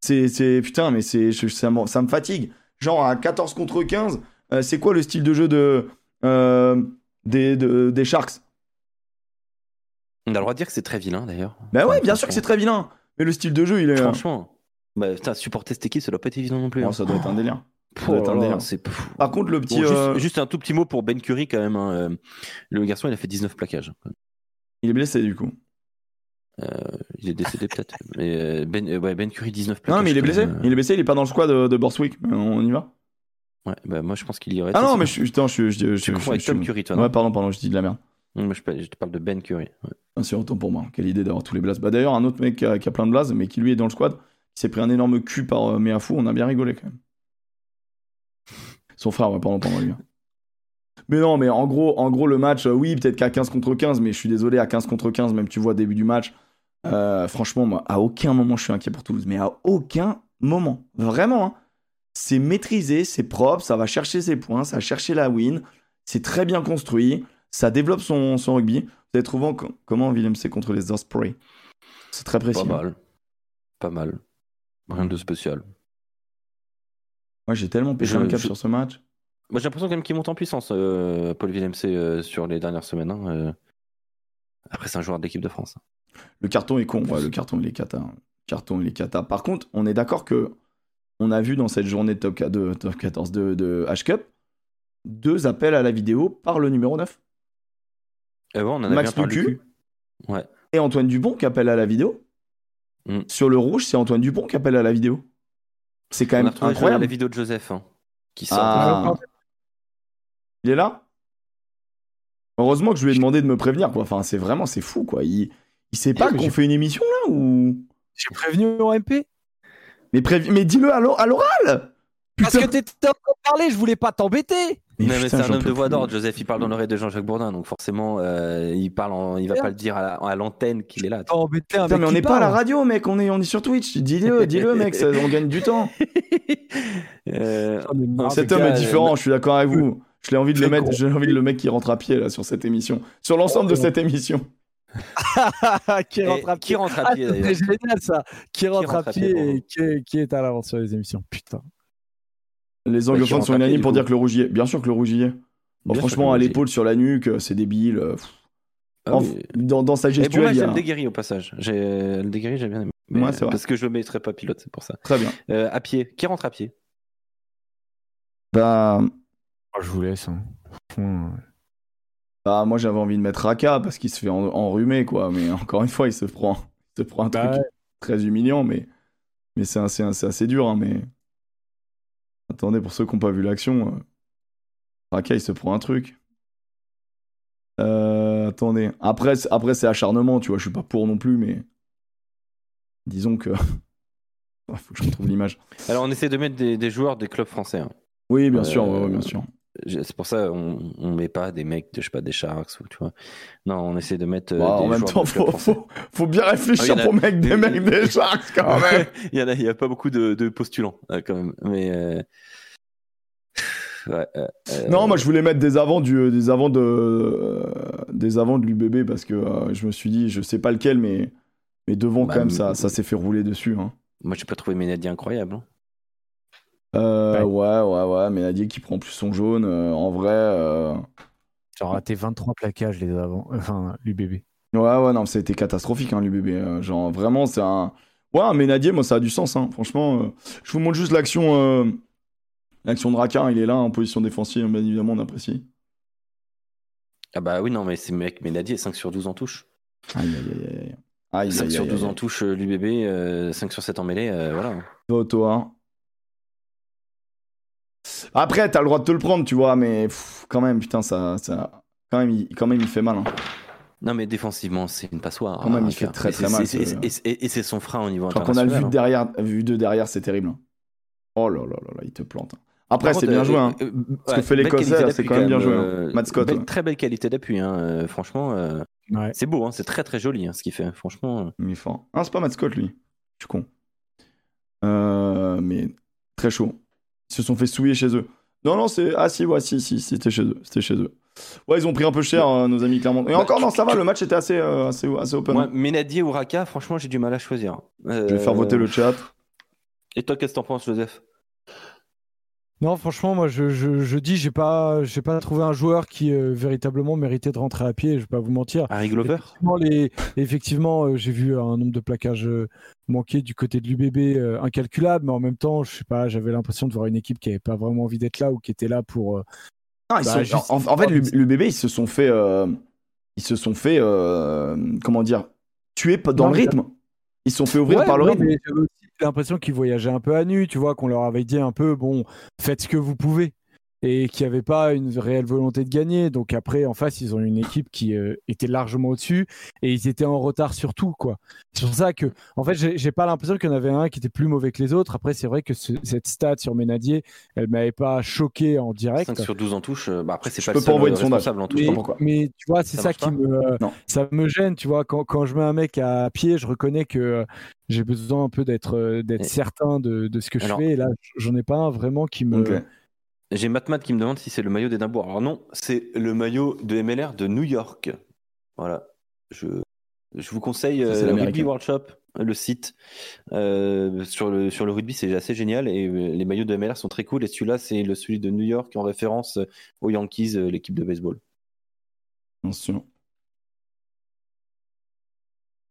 C'est, c'est, putain, mais c'est, je- ça, me- ça me fatigue. Genre à 14 contre 15, euh, c'est quoi le style de jeu de, euh, des, de- des Sharks? On a le droit de dire que c'est très vilain d'ailleurs. Bah ouais, bien sûr que c'est très vilain. Mais le style de jeu, il est. euh, Franchement, bah, putain, supporter cette équipe, ça doit pas être évident non plus. bon, hein. ça doit être un délire. Doit être un là là, délire. Par contre, le petit. Bon, juste, euh, juste un tout petit mot pour Ben Curry quand même. hein, euh, Le garçon, il a fait 19 plaquages. Il est blessé du coup. Il est décédé peut-être. Mais ben, ouais, ben Curry, 19 plaquages. Non, mais il est blessé. Il est blessé, il est pas dans le squad de, de Borswick. On y va Ouais, bah, moi je pense qu'il y aurait. Ah non, mais je suis. Putain, je suis. Je, je, je, confonds avec je- Tom je- Curry, toi, Ouais, non? pardon, pardon, je dis de la merde. Je, te parle de Ben Curry. c'est autant pour moi. Quelle idée d'avoir tous les blazes. Bah d'ailleurs, un autre mec qui a, plein de blazes, mais qui lui est dans le squad, qui s'est pris un énorme cul par euh, Meafou, on a bien rigolé quand même. Son frère, ouais, pardon, pardon, lui. Mais non, mais en gros, en gros le match, euh, oui, peut-être qu'à 15 contre 15, mais je suis désolé, à 15 contre 15, même tu vois, début du match, euh, franchement, moi, à aucun moment je suis inquiet pour Toulouse, mais à aucun moment. Vraiment, hein. C'est maîtrisé, c'est propre, ça va chercher ses points, ça va chercher la win, c'est très bien construit, ça développe son, son rugby. Vous avez trouvé en- comment Willem contre les Osprey C'est très précis. Pas hein. mal. Pas mal. Rien de spécial. Moi, j'ai tellement péché un cap je- sur ce match. Moi j'ai l'impression quand même qu'il monte en puissance, euh, Paul Villemc, euh, sur les dernières semaines. hein, euh. Après, c'est un joueur de l'équipe de France. Le carton est con, ouais, le carton il est cata. Le carton il est cata. Par contre, on est d'accord que on a vu dans cette journée de top, qua- de, top 14 de, de H-Cup deux appels à la vidéo par le numéro 9. Euh, ouais, on en a Max. Lucu. Ouais. Et Antoine Dupont qui appelle à la vidéo. Mm. Sur le rouge, c'est Antoine Dupont qui appelle à la vidéo. C'est quand On même incroyable. la vidéo de Joseph hein, qui sort. Ah. Il est là? Heureusement que je lui ai demandé de me prévenir, quoi. Enfin, c'est vraiment, c'est fou, quoi. Il, il sait pas mais qu'on fait une émission, là, ou... J'ai prévenu au MP. Mais, prévi- mais dis-le à l'o- à l'oral Parce que t'étais en train de parler, je voulais pas t'embêter. Non, mais putain, c'est un homme de voix d'ordre. Joseph, il parle dans l'oreille de Jean-Jacques Bourdin, donc forcément, euh, il parle, en- il va pas le dire à la- à l'antenne qu'il est là. Embêter un Putain, mais on qui n'est pas à la radio, mec, on est, on est sur Twitch. Dis-le, dis-le, mec, ça- on gagne du temps. Euh, Cet homme cas, est différent, je suis d'accord avec euh, vous. Je l'ai envie de le c'est mettre, j'ai envie de le mec qui rentre à pied, là, sur cette émission. Sur l'ensemble de Oh. cette émission. qui rentre à qui pied. rentre à Ah, pied d'ailleurs génial ça. Qui rentre, rentre à à pied, et qui, qui est à l'avance sur les émissions. Putain. Les qui anglophones sont unanimes pour dire que le rouge y est. Bien sûr que le rouge y est. Bon, franchement, à l'épaule, sur la nuque, euh, c'est débile. euh. Ah En- dans, dans sa bon, gestuelle, moi, il y a... j'aime le déguerri au passage. J'ai le déguerri, j'ai bien aimé. Mais, Ouais, c'est vrai. Parce que je le mettrais pas pilote, c'est pour ça. Très bien. Euh, à pied. Qui rentre à pied? Bah, Oh, je vous laisse. hein. Bah, moi, j'avais envie de mettre Raka parce qu'il se fait en- enrhumer, quoi. Mais encore une fois, il se prend, il se prend un Bah truc ouais. très humiliant, mais, mais c'est assez, c'est assez dur. hein, mais attendez, pour ceux qui n'ont pas vu l'action, euh, Raka, il se prend un truc. Euh, attendez. Après, c'est- après c'est acharnement, tu vois. Je suis pas pour non plus, mais disons que. Il faut que je retrouve l'image. Alors, on essaie de mettre des, des joueurs des clubs français. hein. Oui, bien Euh, sûr, ouais, ouais, bien sûr. C'est pour ça on, on met pas des mecs de je sais pas des Sharks ou tu vois. Non, on essaie de mettre. euh, Bah, en même temps, faut, faut, faut bien réfléchir Ah, a- pour mettre des mecs des Sharks quand même. il y en a, il y a pas beaucoup de, de postulants euh, quand même. Mais euh, ouais, Non, moi je voulais mettre des avants du, des avants de, des avants de l'UBB parce que je me suis dit, je sais pas lequel, mais, mais devant Bah, quand même ça, ça s'est fait rouler dessus. Hein. moi j'ai pas trouvé Ménadi incroyable. hein. Euh, ouais, ouais, ouais, mais Nadier qui prend plus son jaune, euh, en vrai. euh, J'ai raté 23 plaquages les avant. Enfin, l'UBB. Ouais, ouais, non, ça a été catastrophique, hein, l'UBB. euh, genre, vraiment, c'est un. Ouais, un Ménadier, moi, ça a du sens, hein, franchement. euh, Je vous montre juste l'action. euh, L'action de Raka, il est là en position défensive, bien évidemment, on apprécie. Ah bah oui non mais c'est mec Ménadi est 5 sur 12 en touche. Aïe, aïe, aïe, aïe. Aïe, 5 aïe, sur aïe, 12 aïe. en touche euh, l'UBB, euh, 5 sur 7 en mêlée, euh, voilà. Voto, hein. Après, t'as le droit de te le prendre, tu vois, mais pff, quand même, putain, ça, ça, quand même, il, quand même, il fait mal. hein. Non mais défensivement c'est une passoire. Quand même, il hein, fait car- très, très mal, Et, c'est son frein au niveau Je crois qu'on a le vu de international. derrière, vu de derrière, c'est terrible. hein. Oh là là là là, il te plante. hein. Après, c'est bien euh, joué. Hein. euh, Ce que ouais, fait l'Écossais, c'est quand même bien joué, hein. euh, Matt Scott, belle- ouais. Très belle qualité d'appui, hein, euh, franchement. euh, Ouais. c'est beau, hein, c'est très très joli hein, ce qu'il fait, franchement. euh. Il est fort. Ah, c'est pas Matt Scott, lui. Je suis con. Euh, mais très chaud. Ils se sont fait souiller chez eux. Non, non, c'est. Ah, si, ouais, si, si, c'était chez eux. C'était chez eux. Ouais, ils ont pris un peu cher, euh, nos amis Clermont. Et bah, encore, non, ça va, le match était assez, euh, assez, assez open. Ménadier ou Raka, franchement, j'ai du mal à choisir. Je vais faire voter le chat. Et toi, qu'est-ce que t'en penses, Joseph? Non, franchement, moi, je, je, dis, j'ai pas, j'ai pas trouvé un joueur qui euh, véritablement méritait de rentrer à pied. Je vais pas vous mentir. Harry Glover? Effectivement, les... Effectivement euh, j'ai vu un nombre de plaquages euh, manqués du côté de l'UBB incalculable, mais en même temps, je sais pas, j'avais l'impression de voir une équipe qui avait pas vraiment envie d'être là ou qui était là pour. Ah, bah, en, fait, l'UBB, ils se sont fait, ils se sont fait, comment dire, tuer dans le rythme. Ils se sont fait ouvrir par le rythme. l'impression qu'ils voyageaient un peu à nu, tu vois, qu'on leur avait dit un peu, bon, faites ce que vous pouvez et qui avait pas une réelle volonté de gagner. Donc après, en face, ils ont une équipe qui euh, était largement au-dessus et ils étaient en retard sur tout, quoi. C'est pour ça que, en fait, j'ai pas l'impression qu'il y en avait un qui était plus mauvais que les autres. Après, c'est vrai que cette stat sur Ménadier, elle m'avait pas choqué en direct. 5 sur 12 en touche. Euh, bah après, c'est pas peux pas envoyer de en touche. Mais, mais, tu vois, c'est ça, qui me, ça me gêne. Tu vois, quand, quand je mets un mec à pied, je reconnais que j'ai besoin un peu d'être euh, d'être certain de, de, ce que je fais. Et là, j'en ai pas un vraiment qui me. J'ai Matmat qui me demande si c'est le maillot d'Edimbourg. Alors non, c'est le maillot de MLR de New York. Voilà. Je, je vous conseille euh, Rugby World Shop, le site. Euh, sur, le, sur le rugby, c'est assez génial et euh, les maillots de MLR sont très cool. Et celui-là, c'est le celui de New York en référence aux Yankees, l'équipe de baseball. Attention.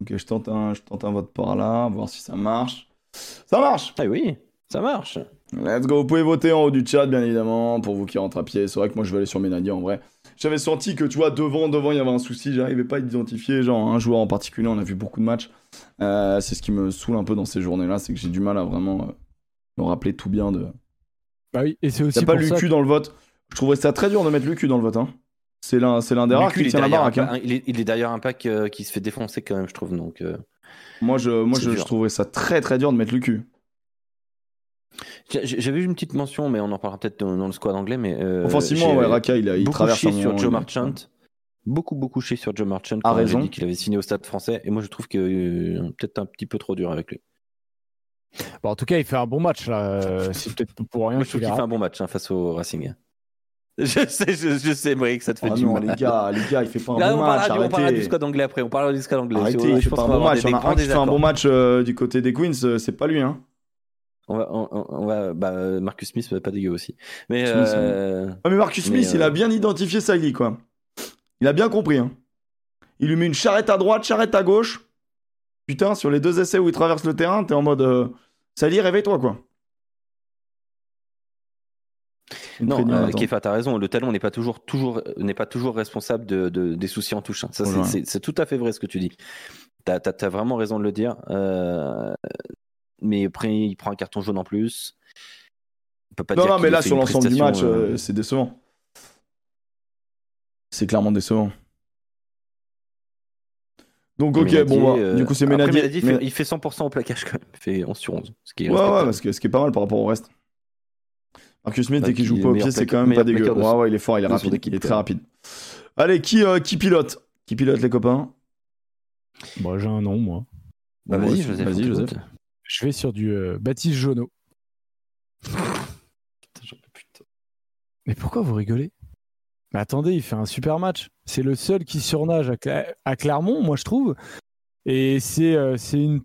Ok, je tente un, je tente un vote par là, voir si ça marche. Ça marche Ah oui, ça marche Let's go. Vous pouvez voter en haut du chat, bien évidemment, pour vous qui rentrent à pied. C'est vrai que moi, je vais aller sur Ménadia en vrai. J'avais senti que, tu vois, devant, devant, il y avait un souci. J'arrivais pas à identifier, genre, un joueur en particulier. On a vu beaucoup de matchs. Euh, c'est ce qui me saoule un peu dans ces journées-là. C'est que j'ai du mal à vraiment euh, me rappeler tout bien de. Bah oui, et c'est aussi. A pas l'UQ dans le vote. Je trouverais ça très dur de mettre l'UQ dans le vote. Hein. C'est l'un, c'est l'un des rares qui tient la baraque. Hein. Il est, il est d'ailleurs un pack euh, qui se fait défoncer quand même, je trouve. Donc, Moi, je, moi je, je, trouverais ça très très dur de mettre l'UQ. J'avais vu une petite mention, mais on en parlera peut-être dans, le squad anglais. Mais euh, Offensivement, Raka, il, il traverse sur Joe Marchant. Beaucoup, beaucoup chier sur Joe Marchant. A raison. qu'il avait signé au stade français. Et moi, je trouve que euh, peut-être un petit peu trop dur avec lui. Bon, en tout cas, il fait un bon match là. Euh, c'est peut-être pour rien. Moi, je trouve qu'il fait un bon match hein, face au Racing. Je sais, je, sais, Brick, ça te fait oh du non, mal. Les gars, les gars, il fait pas un bon match. on parlera du squad anglais après. On parlera du squad anglais. Arrêtez, il fait pas un bon match. On a un qui fait un bon match du côté des Queens. C'est pas lui, hein. On va, on, va bah, Marcus Smith, pas dégueu aussi. Mais, euh... mais Marcus Smith, il a euh, bien identifié sa ligue, quoi. Il a bien compris. Hein. Il lui met une charrette à droite, charrette à gauche. Putain, sur les deux essais où il traverse le terrain, t'es en mode. Euh... Sally, réveille-toi, quoi. non, euh, Kefa, t'as raison. Le talon n'est pas toujours, toujours, n'est pas toujours responsable de, des soucis en touche. Hein. Ça, c'est, tout à fait vrai ce que tu dis. T'as, as, vraiment raison de le dire. Euh, mais après, il prend un carton jaune en plus. peut pas non, non, mais là, sur l'ensemble du match, euh, euh, c'est décevant. C'est clairement décevant. Donc, ok, bon, bah, du coup, c'est Ménadier. Il fait 100% au plaquage quand même. Il fait 11 sur 11. Ce qui est ouais, ouais, parce que, ce qui est pas mal par rapport au reste. Marcus Smith, dès qu'il joue pas au pied, c'est quand même pas dégueu. Ouais, ouais, il est fort, il est rapide. Il est très rapide. Allez, qui, euh, qui pilote? Qui pilote, les copains? Moi, j'ai un nom, moi. Bah, vas-y, Joseph. Vas-y, Joseph. Je vais sur du euh, Baptiste Jonot. Mais pourquoi vous rigolez? Mais attendez, il fait un super match. C'est le seul qui surnage à, Clermont, moi je trouve. Et c'est euh, une,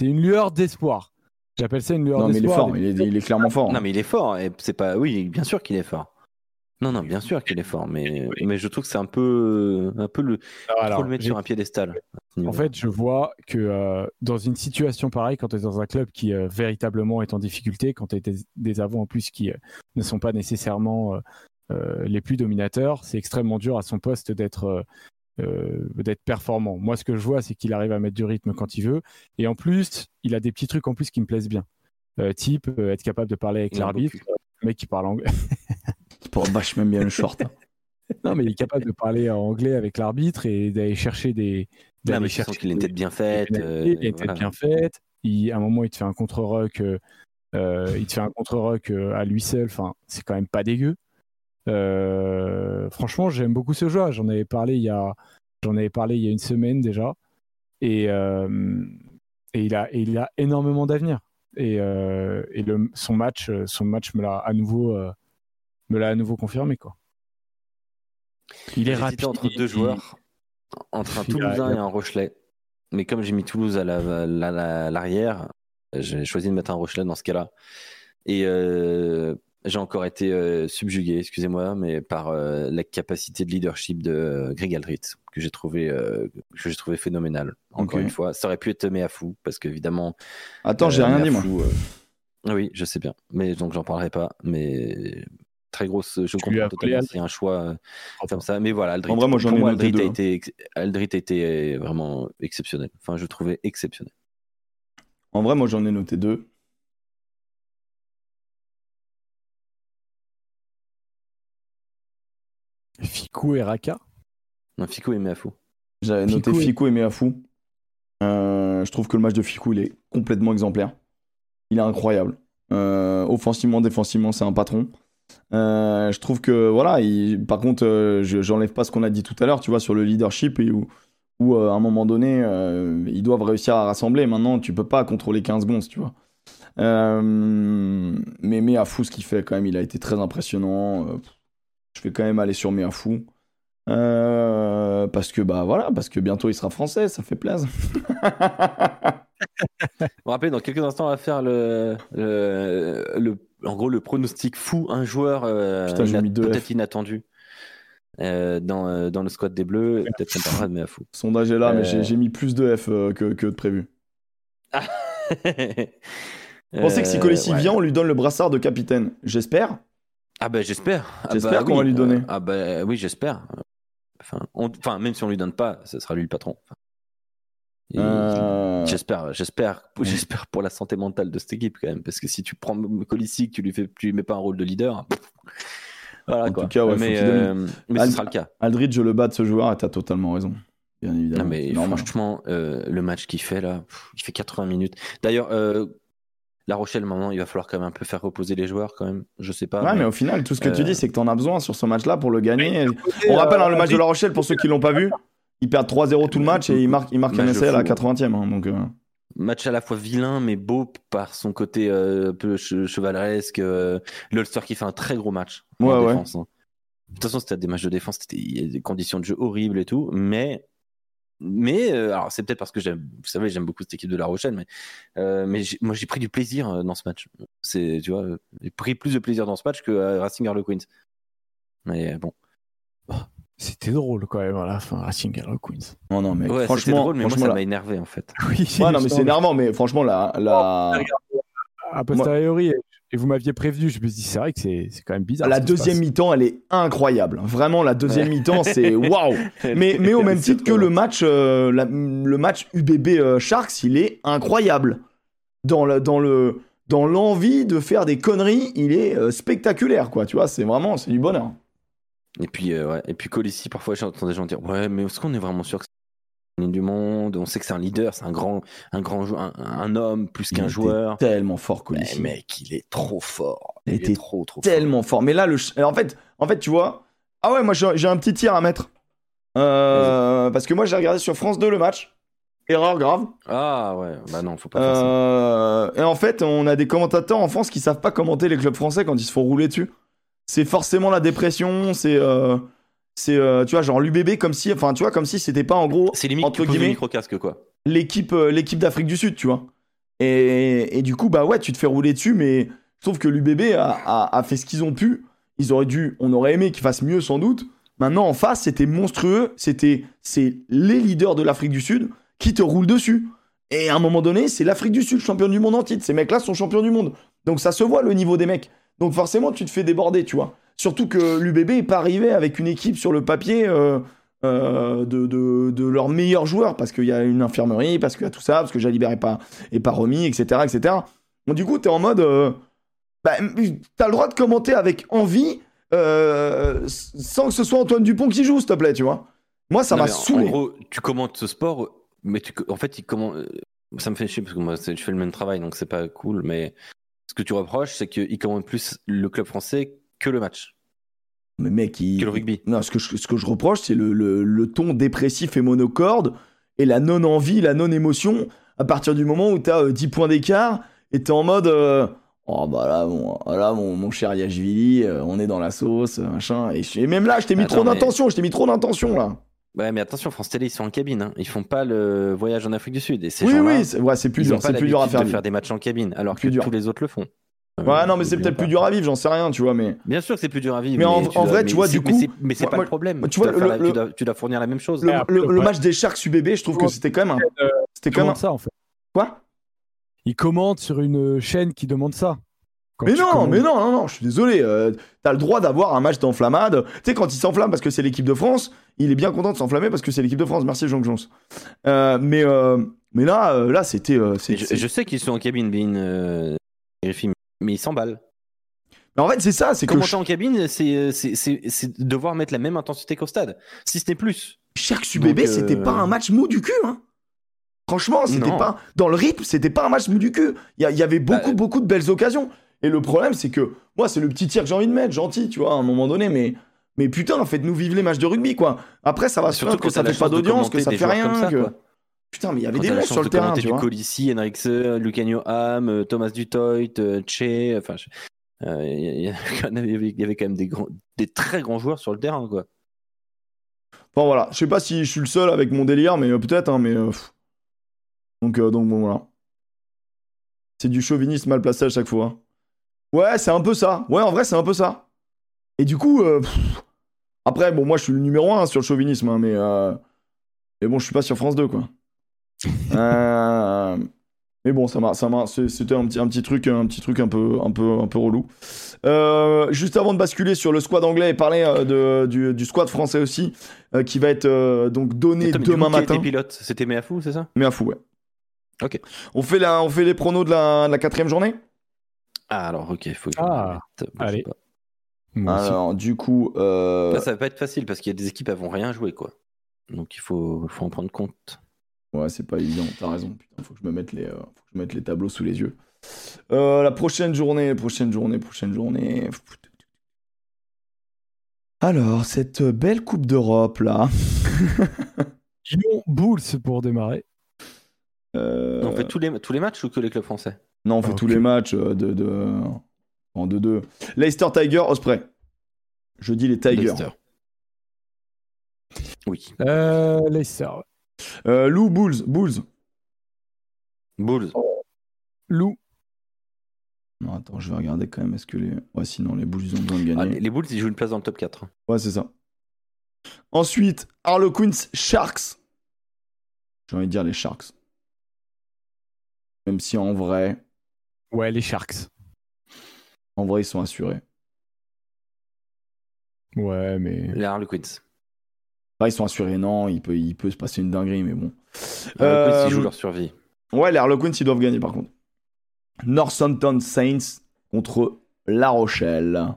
une lueur d'espoir. J'appelle ça une lueur d'espoir. Non, mais il est fort, il est, clairement fort. Non, mais il est fort. C'est pas... Oui, bien sûr qu'il est fort. Non, non, bien sûr qu'il est fort, mais, mais je trouve que c'est un peu, un peu le, trop le mettre sur un piédestal. En fait, je vois que euh, dans une situation pareille, quand tu es dans un club qui euh, véritablement est en difficulté, quand tu as des, avants en plus qui euh, ne sont pas nécessairement les plus dominateurs, c'est extrêmement dur à son poste d'être d'être performant. Moi, ce que je vois, c'est qu'il arrive à mettre du rythme quand il veut, et en plus, il a des petits trucs en plus qui me plaisent bien. type être capable de parler avec l'arbitre, le mec qui parle anglais. Pour vachement bien le short. Hein. non, mais il est capable de parler en anglais avec l'arbitre et d'aller chercher des. D'aller chercher qu'il a une tête bien faite. il a une tête euh, bien faite. à un moment, il te fait un contre-rock. Euh, euh, il te fait un contre-rock à lui seul. Enfin, c'est quand même pas dégueu. franchement, j'aime beaucoup ce joueur. J'en avais parlé il y a, j'en avais parlé il y a une semaine déjà. Et, et il a, et il a énormément d'avenir. Et, et le, son match, son match me l'a à nouveau me l'a à nouveau confirmé, quoi. Il est rapide. entre deux joueurs, entre un Toulousain et un Rochelet. Mais comme j'ai mis Toulouse à l'arrière, j'ai choisi de mettre un Rochelet dans ce cas-là. Et euh, j'ai encore été euh, subjugué, excusez-moi, mais par euh, la capacité de leadership de Greg Aldrit, que j'ai trouvé, que j'ai trouvé phénoménal. Encore une fois, ça aurait pu être fou parce qu'évidemment. Attends, j'ai rien dit moi. oui, je sais bien, mais donc j'en parlerai pas. Mais très grosse. Je comprends totalement c'est un choix comme ça. Mais voilà, Aldrit, en vrai, moi, j'en ai Aldrit, a hein. été, Aldrit a été vraiment exceptionnel. Enfin, je trouvais exceptionnel. En vrai, moi, j'en ai noté deux. Fikou et Raka? Non, Fikou et Meafou. J'avais noté Fikou et Meafou. Euh, je trouve que le match de Fikou, il est complètement exemplaire. Il est incroyable. Euh, offensivement, défensivement, c'est un patron. Euh, je trouve que, voilà, par contre, j'enlève pas ce qu'on a dit tout à l'heure, tu vois, sur le leadership où, à un moment donné, ils doivent réussir à rassembler. Maintenant, tu peux pas contrôler 15 secondes, tu vois. mais Meafou, ce qu'il fait, quand même, il a été très impressionnant je vais quand même aller sur Miafou. Euh, parce que bah voilà, parce que bientôt il sera français, ça fait plaisir. Vous rappelez, dans quelques instants, on va faire le, le, en gros le pronostic fou, un joueur euh, peut-être inattendu. Euh, dans, dans, le squad des Bleus, peut-être qu'on parlera de Miafou. Sondage est là, mais j'ai mis plus de F que, que, de prévu. Ah. Pensez que si Colissi vient, on lui donne le brassard de capitaine J'espère. Ah ben j'espère. Ah, j'espère bah qu'on va lui donner. ah ben oui, j'espère. Enfin, enfin, même si on lui donne pas, ce sera lui le patron. Euh. J'espère, j'espère, j'espère pour la santé mentale de cette équipe quand même, parce que si tu prends Colissi, tu lui fais, tu lui mets pas un rôle de leader. Voilà en quoi. Tout cas, ouais, mais, euh, mais ce sera le cas. Aldridge, je le bats de ce joueur, et t'as totalement raison. Bien évidemment. Non, mais franchement, euh, le match qu'il fait là, il fait 80 minutes. D'ailleurs, la Rochelle, maintenant, il va falloir quand même un peu faire reposer les joueurs, quand même. Je sais pas. Ouais, mais, au final, tout ce que tu dis, euh, c'est que tu en as besoin sur ce match-là pour le gagner. On rappelle hein, le match de La Rochelle, pour ceux qui l'ont pas vu, ils perdent 3-0 tout le match et ils marquent, un essai à la 80e. Hein, donc, euh. Match à la fois vilain, mais beau par son côté euh, un peu chevaleresque. L'Ulster qui fait un très gros match ouais, en défense. Hein. De toute façon, c'était des matchs de défense, c'était des conditions de jeu horribles et tout, mais mais euh, alors c'est peut-être parce que j'aime, vous savez, j'aime beaucoup cette équipe de La Rochelle, mais euh, mais moi j'ai pris du plaisir euh, dans ce match. C'est, tu vois, j'ai pris plus de plaisir dans ce match que Racing Harlequins. Mais bon. Oh, c'était drôle quand même à la fin, Racing Harlequins. Non non mais franchement, drôle, mais moi ça m'a énervé en fait. Oui. Ouais, non mais c'est énervant, mais franchement la la. A posteriori, et vous m'aviez prévenu, je me dis, c'est vrai que c'est quand même bizarre. La deuxième mi-temps, elle est incroyable. Vraiment, la deuxième mi-temps, c'est waouh. Mais, mais au même titre que le match, euh, le match UBB euh, Sharks, il est incroyable. Dans le, dans le, dans l'envie de faire des conneries, il est euh, spectaculaire, quoi. Tu vois, c'est vraiment, c'est du bonheur. Et puis, ouais. Et puis Colissi, parfois, j'entends des gens dire, ouais, mais est-ce qu'on est vraiment sûr que du monde? On sait que c'est un leader, c'est un grand, un grand joueur, un, homme plus qu'un joueur. Tellement fort, Colissi. Mais mec, il est trop fort. Il, était trop, trop tellement fort. Mais là, le, en fait, en fait, tu vois. Ah ouais, moi j'ai un petit tir à mettre. Euh, parce que moi j'ai regardé sur France 2 le match. Erreur grave. Ah ouais, bah non, faut pas faire ça. Euh, et en fait, on a des commentateurs en France qui savent pas commenter les clubs français quand ils se font rouler dessus. C'est forcément la dépression, c'est. Euh, c'est euh, tu vois genre l'UBB comme si enfin tu vois comme si c'était pas en gros c'est limite entre guillemets micro casque quoi. l'équipe euh, l'équipe d'Afrique du Sud tu vois. Et, et, du coup bah ouais tu te fais rouler dessus mais je trouve que l'UBB a, a, fait ce qu'ils ont pu. Ils auraient dû on aurait aimé qu'ils fassent mieux sans doute. Maintenant en face c'était monstrueux c'était c'est les leaders de l'Afrique du Sud qui te roulent dessus. Et à un moment donné c'est l'Afrique du Sud champion du monde en titre. Ces mecs là sont champions du monde. Donc ça se voit le niveau des mecs donc forcément tu te fais déborder tu vois Surtout que l'UBB n'est pas arrivé avec une équipe sur le papier euh, euh, de, de, de, leurs meilleurs joueurs, parce qu'il y a une infirmerie, parce qu'il y a tout ça, parce que Jalibert n'est pas, est pas remis, etc. etc. Donc du coup, tu es en mode... Euh, bah, tu as le droit de commenter avec envie, sans que ce soit Antoine Dupont qui joue, s'il te plaît, tu vois. Moi, ça m'a saoulé. En gros, tu commentes ce sport, mais tu, en fait, il comment ça me fait chier parce que moi, je fais le même travail, donc c'est pas cool, mais ce que tu reproches, c'est qu'il commande plus le club français que le match. Mais mec, il... Que le rugby. Non, ce que je, ce que je reproche, c'est le, le, ton dépressif et monocorde et la non-envie, la non-émotion à partir du moment où tu as 10 points d'écart et tu es en mode euh, Oh bah là, mon, là, mon, mon cher Yashvili, euh, on est dans la sauce, machin. Et, et même là, je t'ai mis Attends, trop d'intention, je t'ai mis trop d'intention là. Ouais, mais attention, France Télé, ils sont en cabine. Hein. Ils font pas le voyage en Afrique du Sud. Et ces Oui, oui, c'est ouais, plus dur, c'est plus dur à l'habitude faire. de vivre. faire des matchs en cabine, alors Plus que dur. tous les autres le font. Euh, Ouais, non, mais c'est peut-être plus dur à vivre, j'en sais rien, tu vois, mais. Bien sûr que c'est plus dur à vivre. Mais en- en dois- vrai, tu vois, c'est- du coup, mais c'est pas moi- le problème. tu Tu, vois, dois faire le- la- le- tu dois- tu dois fournir la même chose. Le, match des Sharks UBB, je trouve que c'était quand même un. Euh, C'était quand même ça en fait. Quoi? Ils commandent sur une chaîne qui demande ça. Quand Mais non, commandes. mais non, non, non, je suis désolé. euh, T'as le droit d'avoir un match d'enflammade. Tu sais, quand il s'enflamme parce que c'est l'équipe de France, il est bien content de s'enflammer parce que c'est l'équipe de France. Merci, Jean Jones. Euh, mais, euh, mais là, euh, là c'était. euh, je, je sais qu'ils sont en cabine, Bean, euh, Griffin, mais ils s'emballent. Mais en fait, c'est ça, c'est que Commenter en cabine, c'est c'est- c'est- c'est devoir mettre la même intensité qu'au stade, si ce n'est plus. Donc, euh, c'était pas un match mou du cul. Hein. Franchement, c'était pas. Dans le rythme, c'était pas un match mou du cul. Il y, a- il y avait beaucoup, Bah, beaucoup de belles occasions. Et le problème, c'est que moi, c'est le petit tir que j'ai envie de mettre, gentil, tu vois, à un moment donné, mais. Mais putain, faites-nous vivre les matchs de rugby, quoi. Après, ça va se Surtout que quand ça fait pas de d'audience, que ça fait rien. ça, que-. Putain, mais il y avait Quand des mecs sur de le terrain, commenter tu du vois. Colissi, Henriksen, Lucanio Ham, euh, Thomas Dutoit, euh, Che, enfin, euh, il y, avait- quand même des, grands, des très grands joueurs sur le terrain, quoi. Enfin voilà, je sais pas si je suis le seul avec mon délire, mais euh, peut-être, hein, mais. euh, donc, donc bon, voilà. C'est du chauvinisme mal placé à chaque fois. hein. Ouais, c'est un peu ça. Ouais, en vrai, c'est un peu ça. Et du coup, euh, pff. après, bon, moi, je suis le numéro un sur le chauvinisme, hein, mais. euh, Mais bon, je suis pas sur France 2, quoi. Euh, Mais bon, ça m'a, ça m'a, c'était un petit, un petit truc, un petit truc un peu, un peu, un peu relou. Juste avant de basculer sur le squad anglais et parler de, du, du squad français aussi, qui va être donc donné Attends, demain coup, matin. pilote? C'était Meafou, c'est ça? Mais à fou, ouais. Ok. On fait, la, on fait les pronos de la, de la quatrième journée? Ah, alors, ok, faut que je Ah, me mette, bouge allez. aussi. Alors, du coup, euh, ça va pas être facile parce qu'il y a des équipes qui vont rien jouer, quoi. Donc, il faut, faut en prendre compte. ouais, c'est pas évident, t'as raison. Putain, faut que je me mette les, euh, faut que je mette les tableaux sous les yeux. Euh, la prochaine journée, prochaine journée, prochaine journée. Alors, cette belle Coupe d'Europe là. Lyon Bulls pour démarrer. Euh, On fait tous les, tous les matchs ou que les clubs français? Non, on fait Ah, tous les matchs euh, de, de... en 2-2. Leicester Tiger, Osprey. Je dis les Tigers. Leicester. Oui. Euh, Leicester. ouais. Euh, Lou Bulls, Bulls. Bulls. Lou. Non, attends, je vais regarder quand même. Est-ce que les. Ouais, sinon, les Bulls, ils ont besoin de Ah, gagner. les les Bulls, ils jouent une place dans le top 4. Ouais, c'est ça. Ensuite, Harlequins Sharks. J'ai envie de dire les Sharks. Même si en vrai, Ouais, les Sharks. en vrai, ils sont assurés. Ouais, mais. Les Harlequins. Enfin, ils sont assurés, non, il peut, il peut se passer une dinguerie, mais bon. Les Harlequins, Euh, ils jouent leur survie. Ouais, les Harlequins, ils doivent gagner par contre. Northampton Saints contre La Rochelle.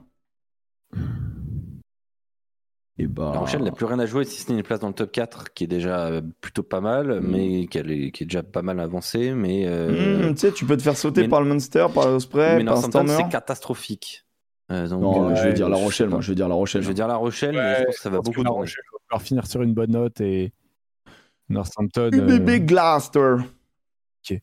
Et bah. La Rochelle n'a plus rien à jouer si ce n'est une place dans le top 4 qui est déjà euh, plutôt pas mal, Mm. mais qui, est, qui est déjà pas mal avancée. Mais, euh, Hmm, tu sais, tu peux te faire sauter mais- par le Munster, par le Spray, mais par Northampton, Stormer. c'est catastrophique. Euh, donc, Non, euh, je vais dire La Rochelle, moi, je vais dire La Rochelle. Je veux dire La Rochelle, mais je pense que ça va beaucoup La tourner. Rochelle va falloir finir sur une bonne note et Northampton. UBB euh,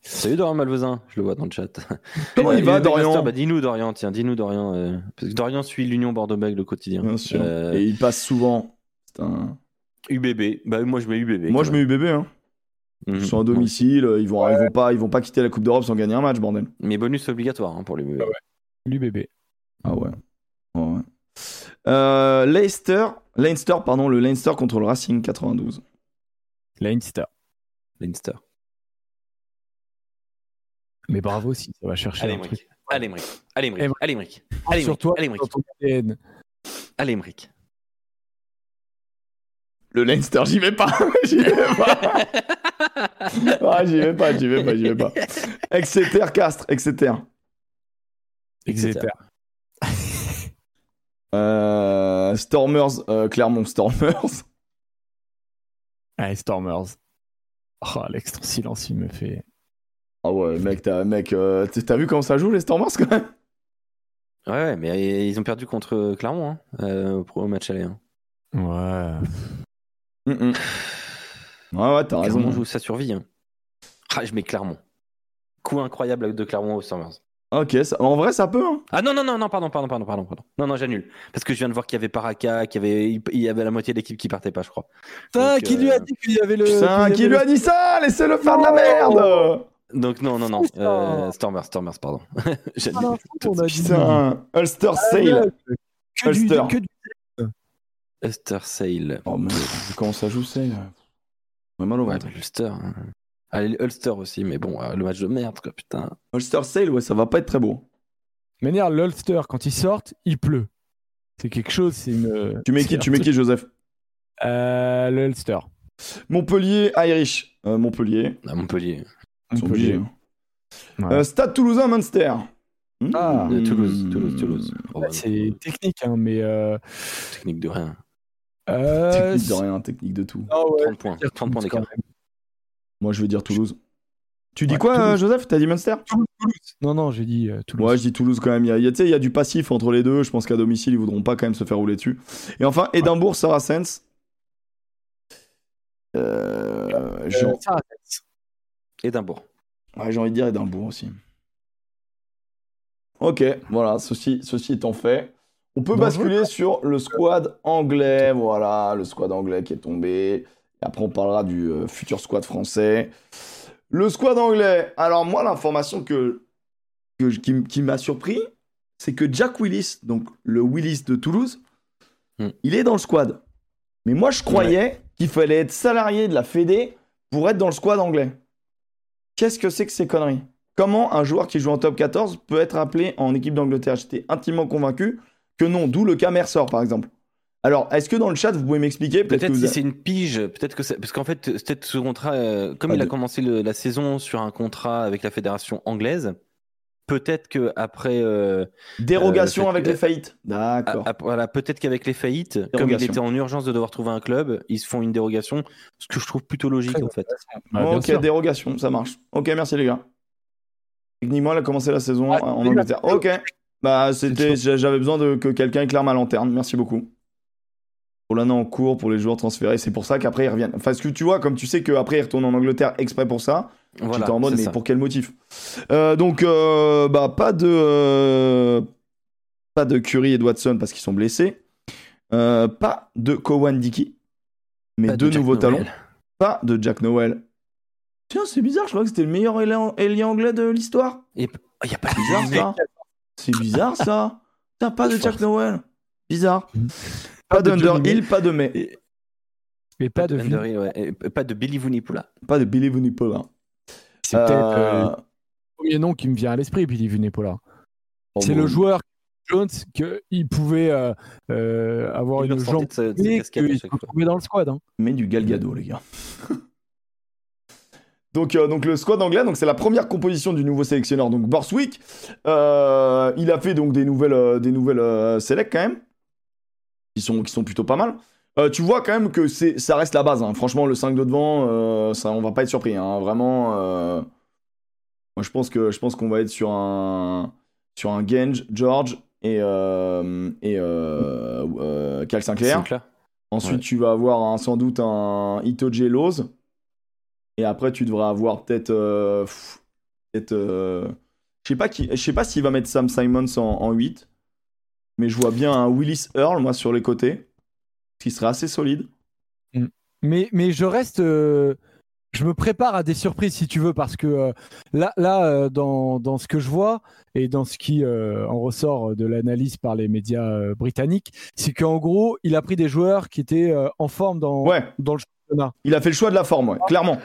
Salut Dorian Malvezin, je le vois dans le chat. Comment Euh, il va, Dorian bah, Dis-nous Dorian, tiens, dis-nous Dorian. euh, parce que Dorian suit l'Union Bordeaux-Bègles au quotidien. Bien sûr. Euh, Et il passe souvent. Un- UBB, bah moi je mets UBB. Moi, je mets UBB. Hein. Ils sont à domicile. Ils vont, ils, vont pas, ils vont pas quitter la Coupe d'Europe sans gagner un match, bordel. Mais bonus obligatoire hein, pour l'UBB. Ah ouais. l'UBB. Ah ouais. Ouais, ouais. Euh, Leicester, Leinster, pardon, le Leinster contre le Racing 92. Leinster. Leinster. Mais bravo aussi, ça va chercher Allez. Emric. Allez, Emric. Allez, Emric. Allez, Emric. Allez, Sur toi, Allez, Emric. Le Leinster, j'y vais pas. j'y vais pas. ah, j'y vais pas, j'y vais pas, j'y vais pas. Exeter, Castres, Exeter. Exeter. Euh, Stormers, euh, Clermont Stormers. Allez, Stormers. Oh, Alex, ton silence, il me fait. Ah ouais, mec, t'as, mec, euh, t'as vu comment ça joue les Stormers quand même? Ouais, ouais, mais ils ont perdu contre Clermont hein, euh, au match aller. hein. Ouais. Mm, mm. Ouais, ouais, t'as raison. Clermont joue sa survie. hein. Ah, je mets Clermont. Coup incroyable de Clermont aux Stormers. Ok, en vrai, ça peut. Hein. Ah non, non, non, non, pardon, pardon, pardon, pardon, pardon. Non, non, j'annule. Parce que je viens de voir qu'il y avait Paraka, qu'il y avait, il y avait la moitié de l'équipe qui partait pas, je crois. Putain, qui lui a euh, dit qu'il y avait le. Putain, qui lui a dit ça? Laissez-le faire de la merde Donc non, non, non. Euh, Stormers, Stormers, pardon. j'annule. Putain, Ulster Sale. Ulster. Ulster Sale. Oh, mais comment ça joue Sale mal au ventre. Ulster. Hein. Allez, Ulster aussi, mais bon, euh, le match de merde, quoi, putain. Ulster Sale, ouais, ça va pas être très beau. Manière, l'Ulster, quand ils sortent, il pleut. C'est quelque chose, c'est une. Tu mets qui, tu mets qui, Joseph? Euh, L'Ulster. Montpellier, Irish. Euh, Montpellier. Ah, Montpellier. Montpellier. Hein. Euh, Stade Toulousain, Munster. Ah, mmh. Toulouse, Toulouse, Toulouse. Bah, c'est technique, hein, mais. Technique de rien. technique de rien, technique de tout. 30 points, 30 points d'écart. Moi, je vais dire Toulouse. Tu dis quoi, euh, Joseph? T'as dit Munster? Toulouse. Non, non, j'ai dit euh, Toulouse. Ouais, je dis Toulouse quand même. Il y, a, il y a du passif entre les deux. Je pense qu'à domicile, ils voudront pas quand même se faire rouler dessus. Et enfin, Édimbourg, Saracens. Euh, euh Édimbourg. Ouais, j'ai envie de dire Édimbourg aussi. Ok, voilà, ceci, ceci étant fait. On peut basculer sur le squad anglais. Voilà, le squad anglais qui est tombé. Après, on parlera du euh, futur squad français. Le squad anglais. Alors, moi, l'information que, qui, m'a surpris, c'est que Jack Willis, donc le Willis de Toulouse, hmm. il est dans le squad. Mais moi, je croyais qu'il fallait être salarié de la Fédé pour être dans le squad anglais. Qu'est-ce que c'est que ces conneries? Comment un joueur qui joue en top 14 peut être appelé en équipe d'Angleterre? J'étais intimement convaincu que non, d'où le cas Mercer, par exemple. Alors, est-ce que dans le chat, vous pouvez m'expliquer? Peut-être si c'est une pige, peut-être que parce qu'en fait, peut-être ce contrat, euh, comme il a commencé la saison sur un contrat avec la fédération anglaise, peut-être que après euh, dérogation euh, avec les faillites. D'accord. voilà, peut-être qu'avec les faillites, comme il était en urgence de devoir trouver un club, ils se font une dérogation, ce que je trouve plutôt logique en fait. ok, dérogation, ça marche. Ok, merci les gars. Techniquement, elle a commencé la saison en Angleterre. Ok. Bah, c'était, j'avais besoin de que quelqu'un éclaire ma lanterne. Merci beaucoup pour l'année en cours pour les joueurs transférés. C'est pour ça qu'après ils reviennent. Enfin, ce que tu vois, comme tu sais qu'après ils retournent en Angleterre exprès pour ça, voilà, tu en mode, mais pour quel motif? Euh, Donc, euh, bah, pas de, euh, pas de Curry et de Watson parce qu'ils sont blessés. pas de Kowan Dickey, mais deux nouveaux talons. Pas de Jack Noel. Tiens, c'est bizarre, je crois que c'était le meilleur ailier anglais de l'histoire. Il y a pas bizarre ça. C'est bizarre ça. T'as pas de Jack Noel. Bizarre. Pas d'Underhill, pas de May. Mais pas de ouais. Pas de Billy Vunipola. Pas de Billy Vunipola. C'est peut-être euh, le premier nom qui me vient à l'esprit, Billy Vunipola. Oh, c'est le joueur Jones qu'il pouvait euh, euh, avoir une jambe et qu'il dans le squad. Hein. Mais du Galgado, les gars. Donc, donc le squad anglais, donc c'est la première composition du nouveau sélectionneur, donc Borswick. il a fait donc des nouvelles, des nouvelles sélects quand même qui sont, qui sont plutôt pas mal. Euh, tu vois quand même que c'est, ça reste la base. Hein. Franchement, le 5 de devant, euh, ça, on va pas être surpris. Hein. Vraiment, euh, moi je pense que je pense qu'on va être sur un sur un Genge, George et et Cal Sinclair. Ensuite, tu vas avoir sans doute un Itoje Lowe's. Et après, tu devras avoir peut-être peut-être je sais pas qui, je sais pas s'il va mettre Sam Simons en, en 8 mais je vois bien un Willis Earl, moi, sur les côtés, qui serait assez solide. Mm. Mais, mais je reste. Euh, je me prépare à des surprises, si tu veux, parce que euh, là, là euh, dans, dans, ce que je vois et dans ce qui en ressort de l'analyse par les médias britanniques, c'est qu'en gros, il a pris des joueurs qui étaient en forme dans, dans le championnat. Il a fait le choix de la forme, clairement.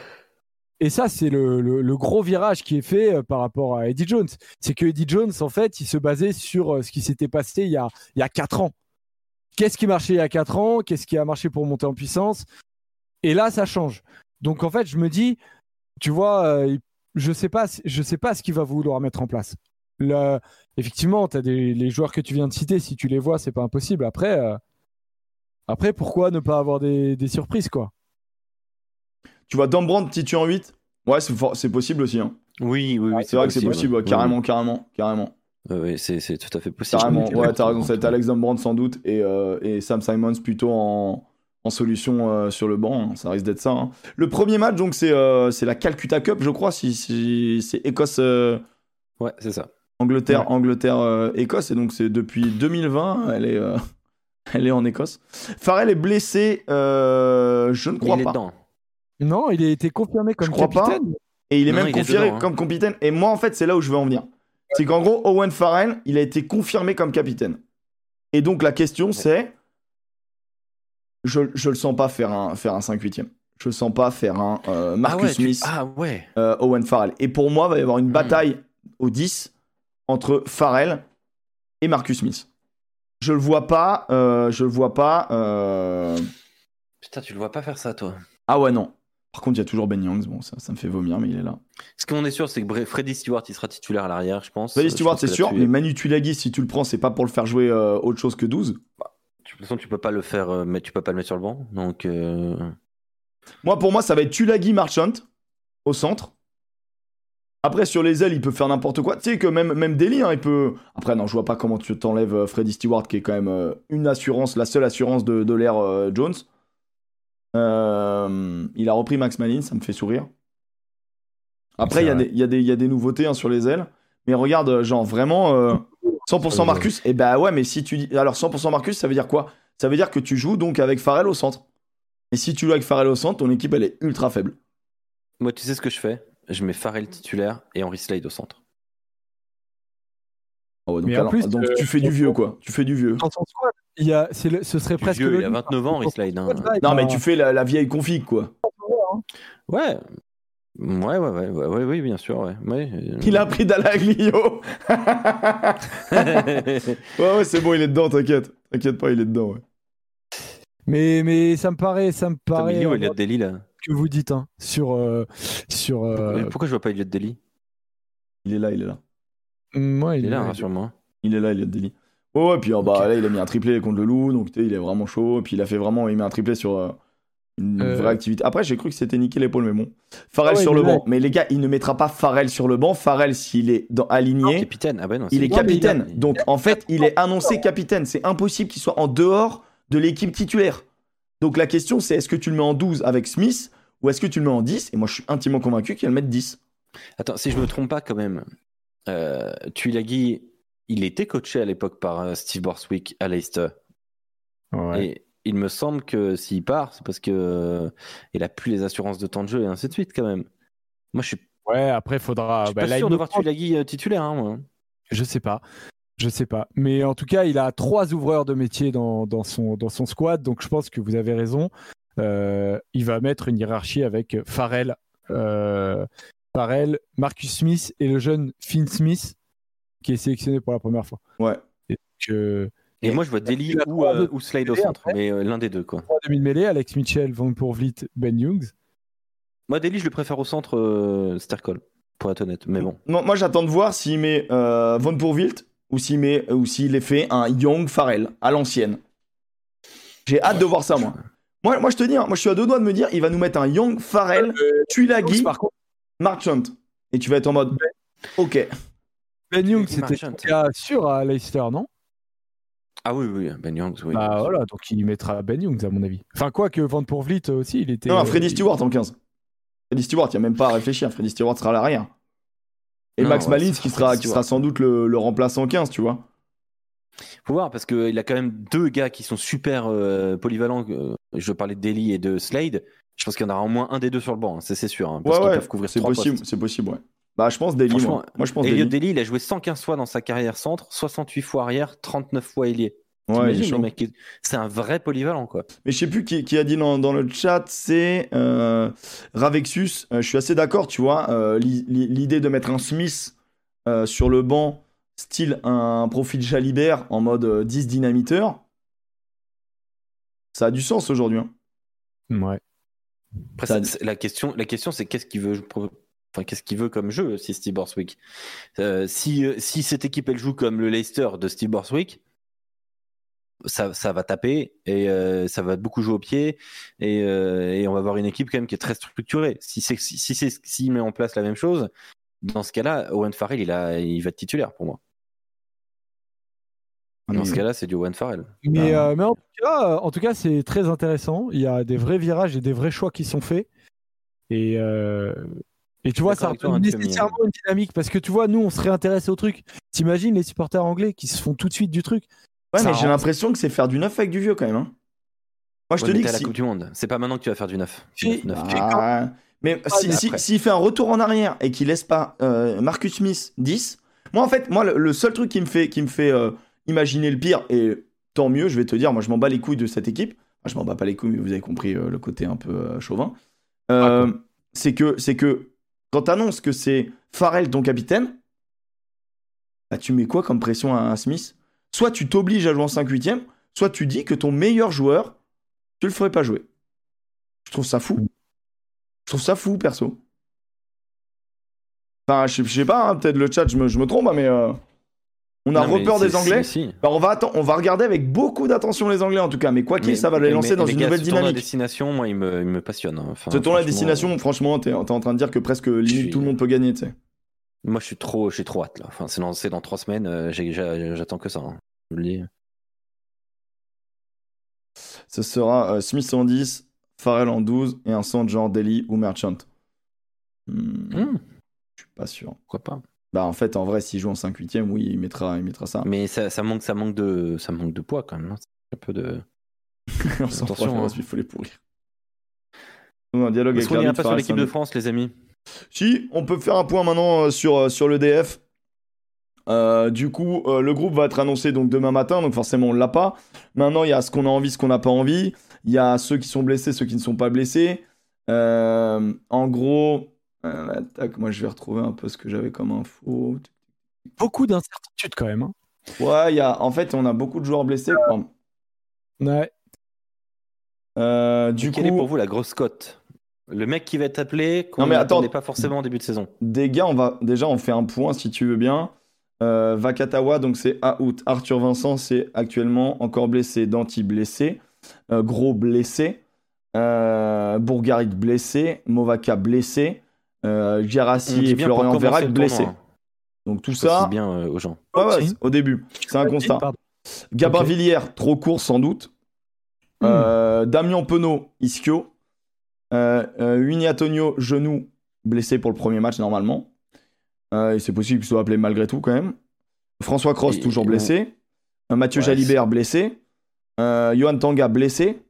Et ça, c'est le, gros virage qui est fait par rapport à Eddie Jones. C'est que Eddie Jones, en fait, il se basait sur ce qui s'était passé il y a, il y a 4 ans. Qu'est-ce qui marchait il y a 4 ans? Qu'est-ce qui a marché pour monter en puissance? Et là, ça change. Donc, en fait, je me dis, tu vois, euh, je ne sais, pas, je sais pas ce qu'il va vouloir mettre en place. effectivement, tu as des, les joueurs que tu viens de citer, si tu les vois, c'est pas impossible. Après, après pourquoi ne pas avoir des, des surprises, quoi? Tu vois Dambrand titu en 8 Ouais, c'est possible aussi. Hein. Oui, oui, oui. c'est vrai que c'est possible, carrément, carrément, carrément. Oui, c'est tout à fait possible. Carrément, ouais, t'as raison, c'est Alex Dambrand sans doute et, euh, et, Sam Simons plutôt en, en solution euh, sur le banc, hein. ça risque d'être ça. Hein. Le premier match, donc, c'est euh, la Calcutta Cup, je crois, si, si c'est Écosse. Ouais, c'est ça. Angleterre, Angleterre, Écosse, et donc c'est depuis 2020, elle est, elle est en Écosse. Farrell est blessé, je ne crois pas. Dedans. Non, il a été confirmé comme capitaine. Et il est même confirmé hein. comme capitaine. Et moi, en fait, c'est là où je veux en venir. C'est qu'en gros, Owen Farrell, il a été confirmé comme capitaine. Et donc, la question, c'est. Je, je le sens pas faire un, faire un 5-8ème. Je le sens pas faire un euh, Marcus Smith, ah ouais. Euh, Owen Farrell. Et pour moi, il va y avoir une hmm. bataille au 10 entre Farrell et Marcus Smith. Je le vois pas. Euh, je le vois pas. Putain, tu le vois pas faire ça, toi. Ah ouais, non. Par contre, il y a toujours Ben Youngs. Bon, ça, ça me fait vomir, mais il est là. Ce qu'on est sûr, c'est que Freddy Stewart, il sera titulaire à l'arrière, je pense. Freddy Stewart, c'est sûr. Mais Manu Tulagi, si tu le prends, c'est pas pour le faire jouer euh, autre chose que 12. Bah, de toute façon, tu peux pas le faire, euh, mais tu peux pas le mettre sur le banc. Donc. Euh, Moi, pour moi, ça va être Tulagi Marchant au centre. Après, sur les ailes, il peut faire n'importe quoi. Tu sais que même, même Daly, hein, il peut. Après, non, je vois pas comment tu t'enlèves Freddy Stewart, qui est quand même une assurance, la seule assurance de, de l'ère Jones. Euh, il a repris Max Malin, ça me fait sourire. Après, il y, y, a des nouveautés hein, sur les ailes. Mais regarde, genre vraiment 100% euh, Marcus. Et eh bah ouais, mais si tu dis. Alors 100% Marcus, ça veut dire quoi? Ça veut dire que tu joues donc avec Farrell au centre. Et si tu joues avec Farrell au centre, ton équipe elle est ultra faible. Moi, tu sais ce que je fais? Je mets Farrell titulaire et Henry Slade au centre. Oh, donc, plus, donc tu fais du vieux quoi. Tu fais du vieux. Il y a, ce serait presque. Vieux, il a 29 ans, Slide. Hein. Non, mais tu fais la, vieille config, quoi. Ouais. Ouais, ouais, ouais, ouais, oui, bien sûr, ouais. ouais. Il a pris Dalaglio. ouais, ouais, c'est bon, il est dedans, t'inquiète. T'inquiète pas, il est dedans, ouais. Mais, mais ça me paraît, ça me paraît. Où, Elliot Daly, là Que vous dites, hein, sur, euh, sur. Euh, pourquoi, je vois pas Elliot Daly Il est là, il est là. Moi, il, est là, rassure-moi. Il est là, Elliot Daly. Oh, ouais, puis oh, bah, là, il a mis un triplé contre le loup, donc il est vraiment chaud. Et puis il a fait vraiment, il met un triplé sur euh, une euh. vraie activité. Après, j'ai cru que c'était niqué l'épaule, mais bon. Farrell sur le banc. Mais les gars, il ne mettra pas Farrell sur le banc. Farrell, s'il est dans, aligné. capitaine. Ah non, il est capitaine. Donc en fait, il est annoncé capitaine. C'est impossible qu'il soit en dehors de l'équipe titulaire. Donc la question, c'est est-ce que tu le mets en 12 avec Smith ou est-ce que tu le mets en 10 Et moi, je suis intimement convaincu qu'il va le mettre 10. Attends, si je me trompe pas quand même, euh, Tuilagi il était coaché à l'époque par euh, Steve Borswick à Leicester. Et il me semble que s'il part, c'est parce que euh, il a plus les assurances de temps de jeu et ainsi de suite quand même. Moi, je suis. Ouais, après, faudra. Je suis bah, pas sûr de voir Tulagi euh, titulaire, hein, moi. Je sais pas. Je sais pas. Mais en tout cas, il a trois ouvreurs de métier dans, dans, son, dans son squad, donc je pense que vous avez raison. il va mettre une hiérarchie avec Farrell, Farrell, Marcus Smith et le jeune Finn Smith qui est sélectionné pour la première fois. Ouais. Et, et moi, je vois Deli ou, euh, ou, Slade au centre, mais euh, l'un des deux. Quoi. demi mêlée, Alex Mitchell, Van Pourvlit, Ben Youngs. Moi, Deli, je le préfère au centre euh, Stercol, pour être honnête. Mais bon. moi, j'attends de voir s'il met Van Pourvilt ou s'il met ou s'il est fait un Young Farrell à l'ancienne. J'ai hâte de voir ça, moi. Moi, moi, je te dis, hein, moi, je suis à deux doigts de me dire, il va nous mettre un Young Farrell, Tuilagi, Marchant. Et tu vas être en mode, ok. Ben Young, c'était sûr à Leicester, non? Ah oui, oui, Ben Young, oui. Bah voilà, donc il mettra Ben Young, à mon avis. Enfin, quoi que Van Vliet aussi, il était. Non, Freddy Stewart en 15. Freddy Stewart, il n'y a même pas à réfléchir. Freddy Stewart sera à l'arrière. Et Max Malins, qui, sera, qui sera sans doute le, le remplaçant 15, tu vois. Faut voir, parce qu'il a quand même deux gars qui sont super euh, polyvalents. Euh, je parlais de Daly et de Slade. Je pense qu'il y en aura au moins un des deux sur le banc, hein, c'est sûr. Hein, ouais, ouais, c'est possible, c'est possible, ouais. Bah, je pense Daly. Moi. moi. je pense Elliot il a joué 115 fois dans sa carrière centre, 68 fois arrière, 39 fois ailier. Ouais, c'est un vrai polyvalent, quoi. Mais je sais plus qui, a dit dans, dans, le chat, c'est euh, Ravexus. Euh, je suis assez d'accord, tu vois. Euh, l'idée de mettre un Smith sur le banc, style un profil Jalibert en mode 10 dynamiteur, ça a du sens aujourd'hui. Hein. Ouais. Après, la question, la question c'est qu'est-ce qu'il veut qu'est-ce qu'il veut comme jeu, si Steve Borswick euh, si, euh, si cette équipe elle joue comme le Leicester de Steve Borswick, ça, ça va taper et euh, ça va beaucoup jouer au pied et, et, on va avoir une équipe quand même qui est très structurée. Si c'est si, si s'il met en place la même chose, dans ce cas-là, Owen Farrell il a il va être titulaire pour moi. Dans ce cas-là, c'est du Owen Farrell. Mais, mais en tout cas, en tout cas, c'est très intéressant. Il y a des vrais virages et des vrais choix qui sont faits. Et, Et tu vois, ça redonne nécessairement une dynamique parce que tu vois, nous, on serait intéressé au truc. T'imagines les supporters anglais qui se font tout de suite du truc? Ouais, mais j'ai l'impression que c'est faire du neuf avec du vieux quand même. Hein. Moi, je te dis que. la Coupe du Monde. C'est pas maintenant que tu vas faire du neuf. Ah, mais s'il si, fait un retour en arrière et qu'il laisse pas euh, Marcus Smith 10, moi, en fait, moi, le, seul truc qui me fait, qui me fait euh, imaginer le pire, et tant mieux, je vais te dire, moi, je m'en bats les couilles de cette équipe. je m'en bats pas les couilles, mais vous avez compris euh, le côté un peu chauvin. Ah, c'est que, c'est que quand tu annonces que c'est Farrell ton capitaine, bah, tu mets quoi comme pression à, Smith? Soit tu t'obliges à jouer en 5 8 soit tu dis que ton meilleur joueur, tu le ferais pas jouer. Je trouve ça fou. Je trouve ça fou, perso. Enfin, je, sais pas, hein, peut-être le chat, je me, trompe, hein, mais euh, on a repeur des Anglais. on, va on va regarder avec beaucoup d'attention les Anglais, en tout cas. Mais quoi qu'il, ça va les lancer dans une nouvelle dynamique. Ce destination, moi, il me, il me passionne. Hein. ce tournoi la destination, franchement, t'es es en train de dire que presque tout le monde peut gagner, tu sais. Moi, je suis trop, je suis trop hâte, là. Enfin, c'est lancé dans trois semaines, euh, j'attends que ça. Je le dis. Ce sera euh, Smith en 10, Farrell en 12 et un son genre Daly ou Merchant. Hmm. Hmm. Je suis pas sûr. Pourquoi pas Bah en fait, en vrai, s'il joue en 5 8 oui, il mettra, il mettra ça. Mais ça, ça, manque, ça, manque de, ça manque de poids quand même. Hein. Un peu de. Attention, hein. il faut les pourrir. Un dialogue avec on pas sur l'équipe de France, les amis Si, on peut faire un point maintenant euh, sur, euh, sur le DF. Euh, du coup, le groupe va être annoncé donc demain matin, donc forcément on l'a pas. Maintenant, il y a ce qu'on a envie, ce qu'on n'a pas envie. Il y a ceux qui sont blessés, ceux qui ne sont pas blessés. Euh, en gros, euh, moi je vais retrouver un peu ce que j'avais comme info. Beaucoup d'incertitudes quand même. Hein. Ouais, il y a, en fait, on a beaucoup de joueurs blessés. Ouais. Euh, du Quelle est pour vous la grosse cote? Le mec qui va être appelé, qu'on n'est pas forcément en début de saison. Des gars, on va déjà on fait un point si tu veux bien. Vakatawa, donc c'est à août. Arthur Vincent, c'est actuellement encore blessé. Danti blessé. Euh, gros blessé, euh, Bourgarit blessé, Movaka blessé, euh, Gerassi et Florian Verrac blessés. Donc tout ça. bien aux gens. au début, c'est un constat. Gabin Villière, trop court sans doute. Hmm. Damien Penaud, ischio. Winnie Antonio, genou, blessé pour le premier match normalement. et c'est possible qu'il soit appelé malgré tout quand même. François Cross, toujours blessé. Mathieu Jalibert, blessé. Euh, Johan Tanga blessé.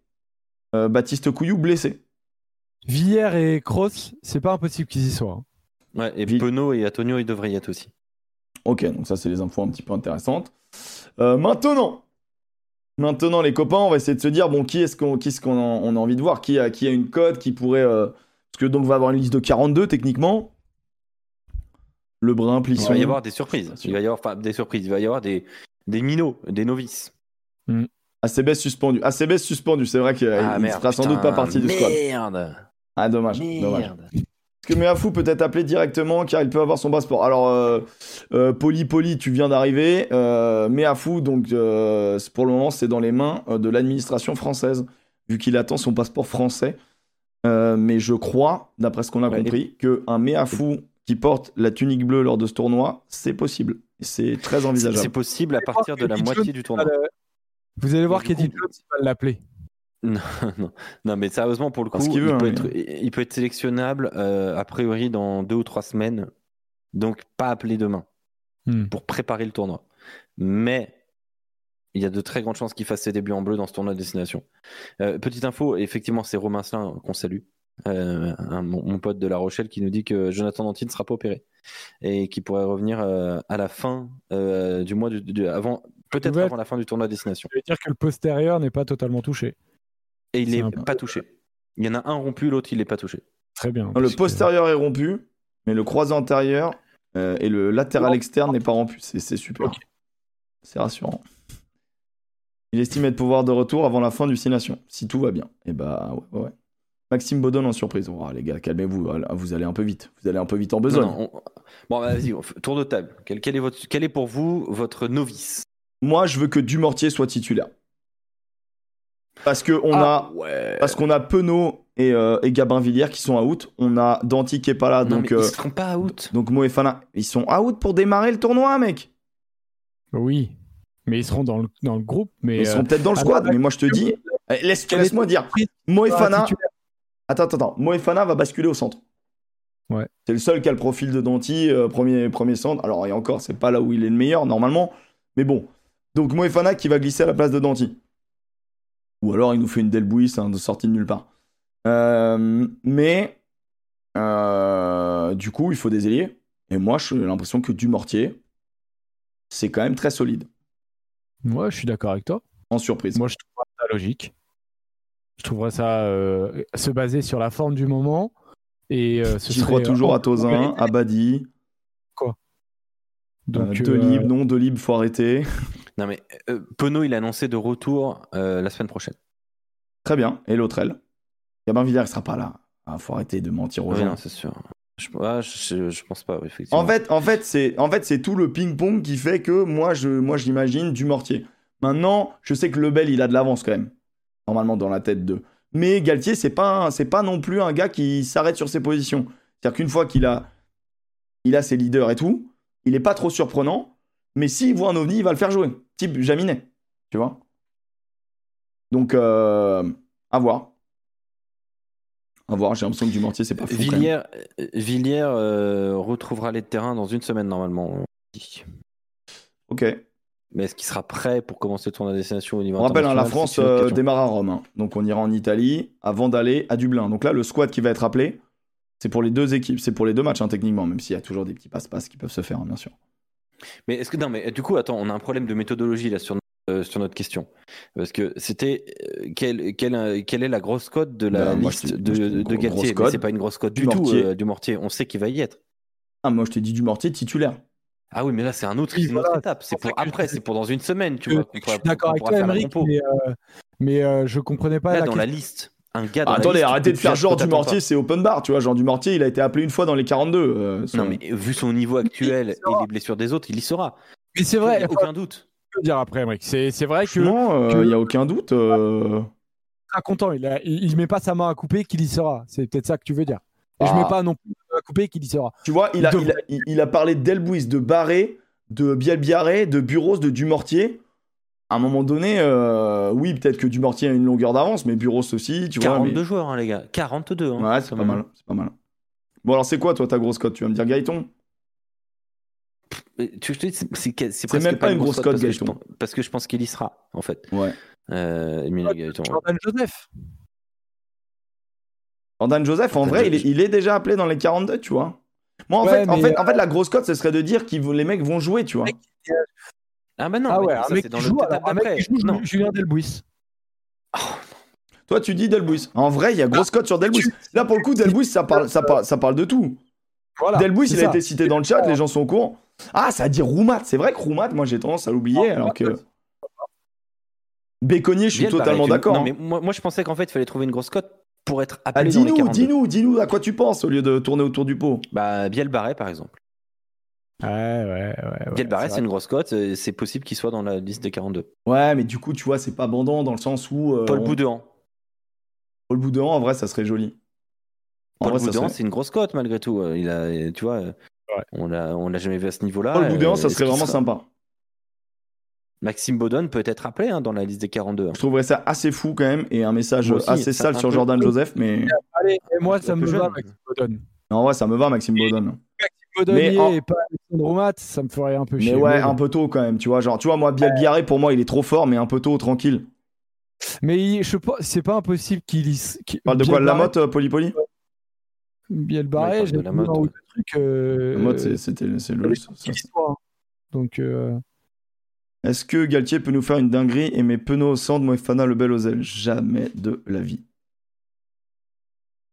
Euh, Baptiste Couillou blessé. Villiers et Kroos, c'est pas impossible qu'ils y soient. Hein. Ouais, et Penaud et Antonio, ils devraient y être aussi. Ok, donc ça, c'est les infos un petit peu intéressantes. Euh, maintenant, maintenant, les copains, on va essayer de se dire bon, qui est-ce qu'on est qu'on a, envie de voir? Qui a, qui a une cote Qui pourrait. Parce que donc, on va avoir une liste de 42 techniquement. Le brin, Plisson. Il va y avoir des surprises. Il va y avoir enfin, des surprises. Il va y avoir des, des minots, des novices. Mm. ACBS suspendu. ACBS suspendu, c'est vrai qu'il ah, ne sera sans doute pas partie du squad. Merde Ah, dommage. dommage. Est-ce que Meafou peut être appelé directement car il peut avoir son passeport Alors, euh, euh, Poli Poli, tu viens d'arriver. Euh, Meafou, donc euh, pour le moment, c'est dans les mains de l'administration française, vu qu'il attend son passeport français. mais je crois, d'après ce qu'on a compris, qu'un Meafou qui porte la tunique bleue lors de ce tournoi, c'est possible. C'est très envisageable. C'est possible à partir de la moitié du tournoi. Vous allez voir qu'Eddie Jones va l'appeler. Non, non, non, mais sérieusement, pour le coup, il, hein, peut être, il, peut être, sélectionnable euh, a priori dans deux ou trois semaines. Donc, pas appelé demain hmm. pour préparer le tournoi. Mais il y a de très grandes chances qu'il fasse ses débuts en bleu dans ce tournoi de destination. Euh, petite info, effectivement, c'est Romain Slin qu'on salue. Euh, mon, pote de La Rochelle qui nous dit que Jonathan Danty ne sera pas opéré et qui pourrait revenir à la fin du mois du, avant Peut-être avant la fin du tournoi destination. Ça veut dire que le postérieur n'est pas totalement touché. Et il n'est pas touché. Il y en a un rompu, l'autre il n'est pas touché. Très bien. le postérieur est rompu, mais le croisé antérieur euh, et le latéral externe n'est pas rompu. C'est super. C'est rassurant. Il estime être pouvoir de retour avant la fin du 6 Nations, si tout va bien. Et eh bah ouais, ouais. Maxime Baudon en surprise. Oh, les gars, calmez-vous. Vous allez un peu vite. Vous allez un peu vite en besogne. Bon, bah, vas-y, tour de table. Quel, est votre, quel est pour vous votre novice? Moi, je veux que Dumortier soit titulaire. Parce que on ah, a, parce qu'on a Penaud et, euh, et, Gabin Villiers qui sont out. On a Danti qui est pas là, donc ils euh, seront pas out. Donc Moefana, ils sont out pour démarrer le tournoi, mec. Oui, mais ils seront dans le, dans le groupe. Mais ils seront euh, peut-être dans le squad. mais moi, je te dis, eh, laisse, laisse-moi dire, Moefana. Attends, attends, attends. Moefana va basculer au centre. Ouais. C'est le seul qui a le profil de Danti, euh, premier, premier centre. Alors, et encore, c'est pas là où il est le meilleur, normalement. Mais bon. Donc, Moefana qui va glisser à la place de Danti. Ou alors, il nous fait une Delbouis hein, de sortie de nulle part. Euh, mais, euh, du coup, il faut des ailiers. Et moi, j'ai l'impression que Dumortier, c'est quand même très solide. Moi, je suis d'accord avec toi. En surprise. Moi, je trouve ça logique. Je trouverais ça euh, se baser sur la forme du moment. Et ce J'y crois toujours à Tozin, à Badi. Donc, Euh, euh, Delib, non, Delib, faut arrêter. Non mais euh, Penaud, il a annoncé de retour euh, la semaine prochaine. Très bien. Et l'autre, elle? Gabin Villiers ne sera pas là. Ah, faut arrêter de mentir aux Oui, gens. non, c'est sûr. Je, ah, je, je pense pas, effectivement. En fait, en fait, c'est en fait, c'est tout le ping-pong qui fait que moi, je, moi, j'imagine du mortier. Maintenant, je sais que Lebel, il a de l'avance quand même, normalement dans la tête de. Mais Galtier, c'est pas, c'est pas non plus un gars qui s'arrête sur ses positions. C'est-à-dire qu'une fois qu'il a, il a ses leaders et tout, il est pas trop surprenant. Mais s'il voit un ovni, il va le faire jouer. Type Jaminet, tu vois. Donc, euh, à voir. À voir. J'ai l'impression que du mortier, c'est pas fou. Villiers, Villiers euh, retrouvera les terrains dans une semaine normalement. Ok. Mais est-ce qu'il sera prêt pour commencer le tournoi de destination au niveau On rappelle, hein, la France euh, démarre à Rome. hein. Donc on ira en Italie avant d'aller à Dublin. Donc là, le squad qui va être appelé, c'est pour les deux équipes, c'est pour les deux matchs hein, techniquement, même s'il y a toujours des petits passe-passe qui peuvent se faire, bien sûr. Mais est-ce que non, mais du coup, attends, on a un problème de méthodologie là sur, euh, sur notre question. Parce que c'était euh, quelle, quelle, euh, quelle est la grosse cote de la Ben, liste te- de, te dis de Galtier? c'est pas une grosse cote Du du, tout Mortier. euh, du Mortier. On sait qu'il va y être. Ah, moi je t'ai dit du mortier titulaire. Ah oui, mais là c'est un autre, Oui, c'est une autre étape. C'est pour après, c'est pour dans une semaine, tu vois. d'accord avec toi, compo. mais, euh, mais euh, je comprenais pas Là, la dans question. la liste, un gars dans Ah, la attendez, liste, arrêtez de faire genre que du mortier, c'est open bar, tu vois. Genre du mortier, il a été appelé une fois dans les 42. euh, son- Non, mais vu son niveau actuel Il et les blessures des autres, il y sera. Mais c'est Il vrai, n'y a aucun doute. je peux dire après, Emeric. C'est c'est vrai que Franchement, que- il n'y a aucun doute. euh, sera content. Il, a, il, il met pas sa main à couper qu'il y sera. C'est peut-être ça que tu veux dire. Et je Ah. mets pas non plus à couper qu'il y sera. Tu vois, il a, De- il a, il- il a parlé d'Elbouis, de Barré, de Bielbiaré, de Buros, de Dumortier. À un moment donné, euh, oui, peut-être que Dumortier a une longueur d'avance, mais Buros aussi, tu vois. 42 mais- joueurs, hein, les gars. 42. Hein, Ouais, c'est pas même. mal. C'est pas mal. Bon, alors c'est quoi, toi, ta grosse cote? Tu vas me dire Gaëton? Mais Tu je te dis, c'est- presque même pas une grosse cote, Gaëton. Parce que je pense qu'il y sera, en fait. Ouais. Euh, Emile Gaëton. Jordan Joseph. Jordan Joseph, en Jordan vrai, il est, Joseph. il est déjà appelé dans les 42, tu vois. Moi, en, Ouais, fait, en, fait, en fait, la grosse cote, ce serait de dire que les mecs vont jouer, tu vois. Ah bah non, ah mais ouais, ça, un mec c'est dans qui le joue, alors, un mec d'après. qui joue Non. Julien Delbouis. Toi, tu dis Delbouis. En vrai, il y a grosse cote sur Delbouis. Là, pour le coup, Delbouis, ça parle, ça parle, ça parle de tout. Voilà, Delbouis, c'est il a ça. été cité dans le chat, les gens sont au courant. Ah, ça dit Roumat. C'est vrai que Roumat, moi, j'ai tendance à l'oublier, Ah, alors que. Béconnier, je suis Biel, pareil, totalement tu- d'accord. Non, hein. mais moi, moi, je pensais qu'en fait, il fallait trouver une grosse cote pour être Ah, appelé dans les dis-nous, 42. dis-nous, dis-nous à quoi tu penses au lieu de tourner autour du pot. Bah, Biel Barret, par exemple. Ouais, ouais, ouais. ouais, Barret, c'est une grosse cote. euh, C'est possible qu'il soit dans la liste des 42. Ouais, mais du coup, tu vois, c'est pas bandant dans le sens où. euh, Paul on- Boudouan. Paul Boudin, en vrai, ça serait joli. En Paul Boudouan, serait- c'est une grosse cote malgré tout. Euh, Il a, tu vois, Ouais. on l'a, on l'a jamais vu à ce niveau-là. Paul Boudin, Euh, ça serait vraiment sera- sympa. Maxime Baudon peut être appelé hein, dans la liste des 42. hein. Je trouverais ça assez fou quand même et un message aussi, assez sale sur peu- Jordan Joseph, mais Allez, et moi, ça me va, Maxime Bodon. non, ouais, ça me va, Maxime Baudon. En- et pas Alexandre Roumat, ça me ferait un peu Mais chier. ouais, Mais bon. un peu tôt quand même, tu vois. Genre, tu vois, moi, Biel Biarré, pour moi, il est trop fort, mais un peu tôt, tranquille. Mais il- je pense, c'est pas impossible qu'il y. parles de quoi, de Biel la motte, euh, Poli Poli Biel Ouais, Barré, parle j'ai de la motte, ouais. euh, La motte, c'est- c'était c'est le. Donc, euh, Est-ce que Galtier peut nous faire une dinguerie et met Penaud au centre, Moefana le bel aux ailes Jamais de la vie.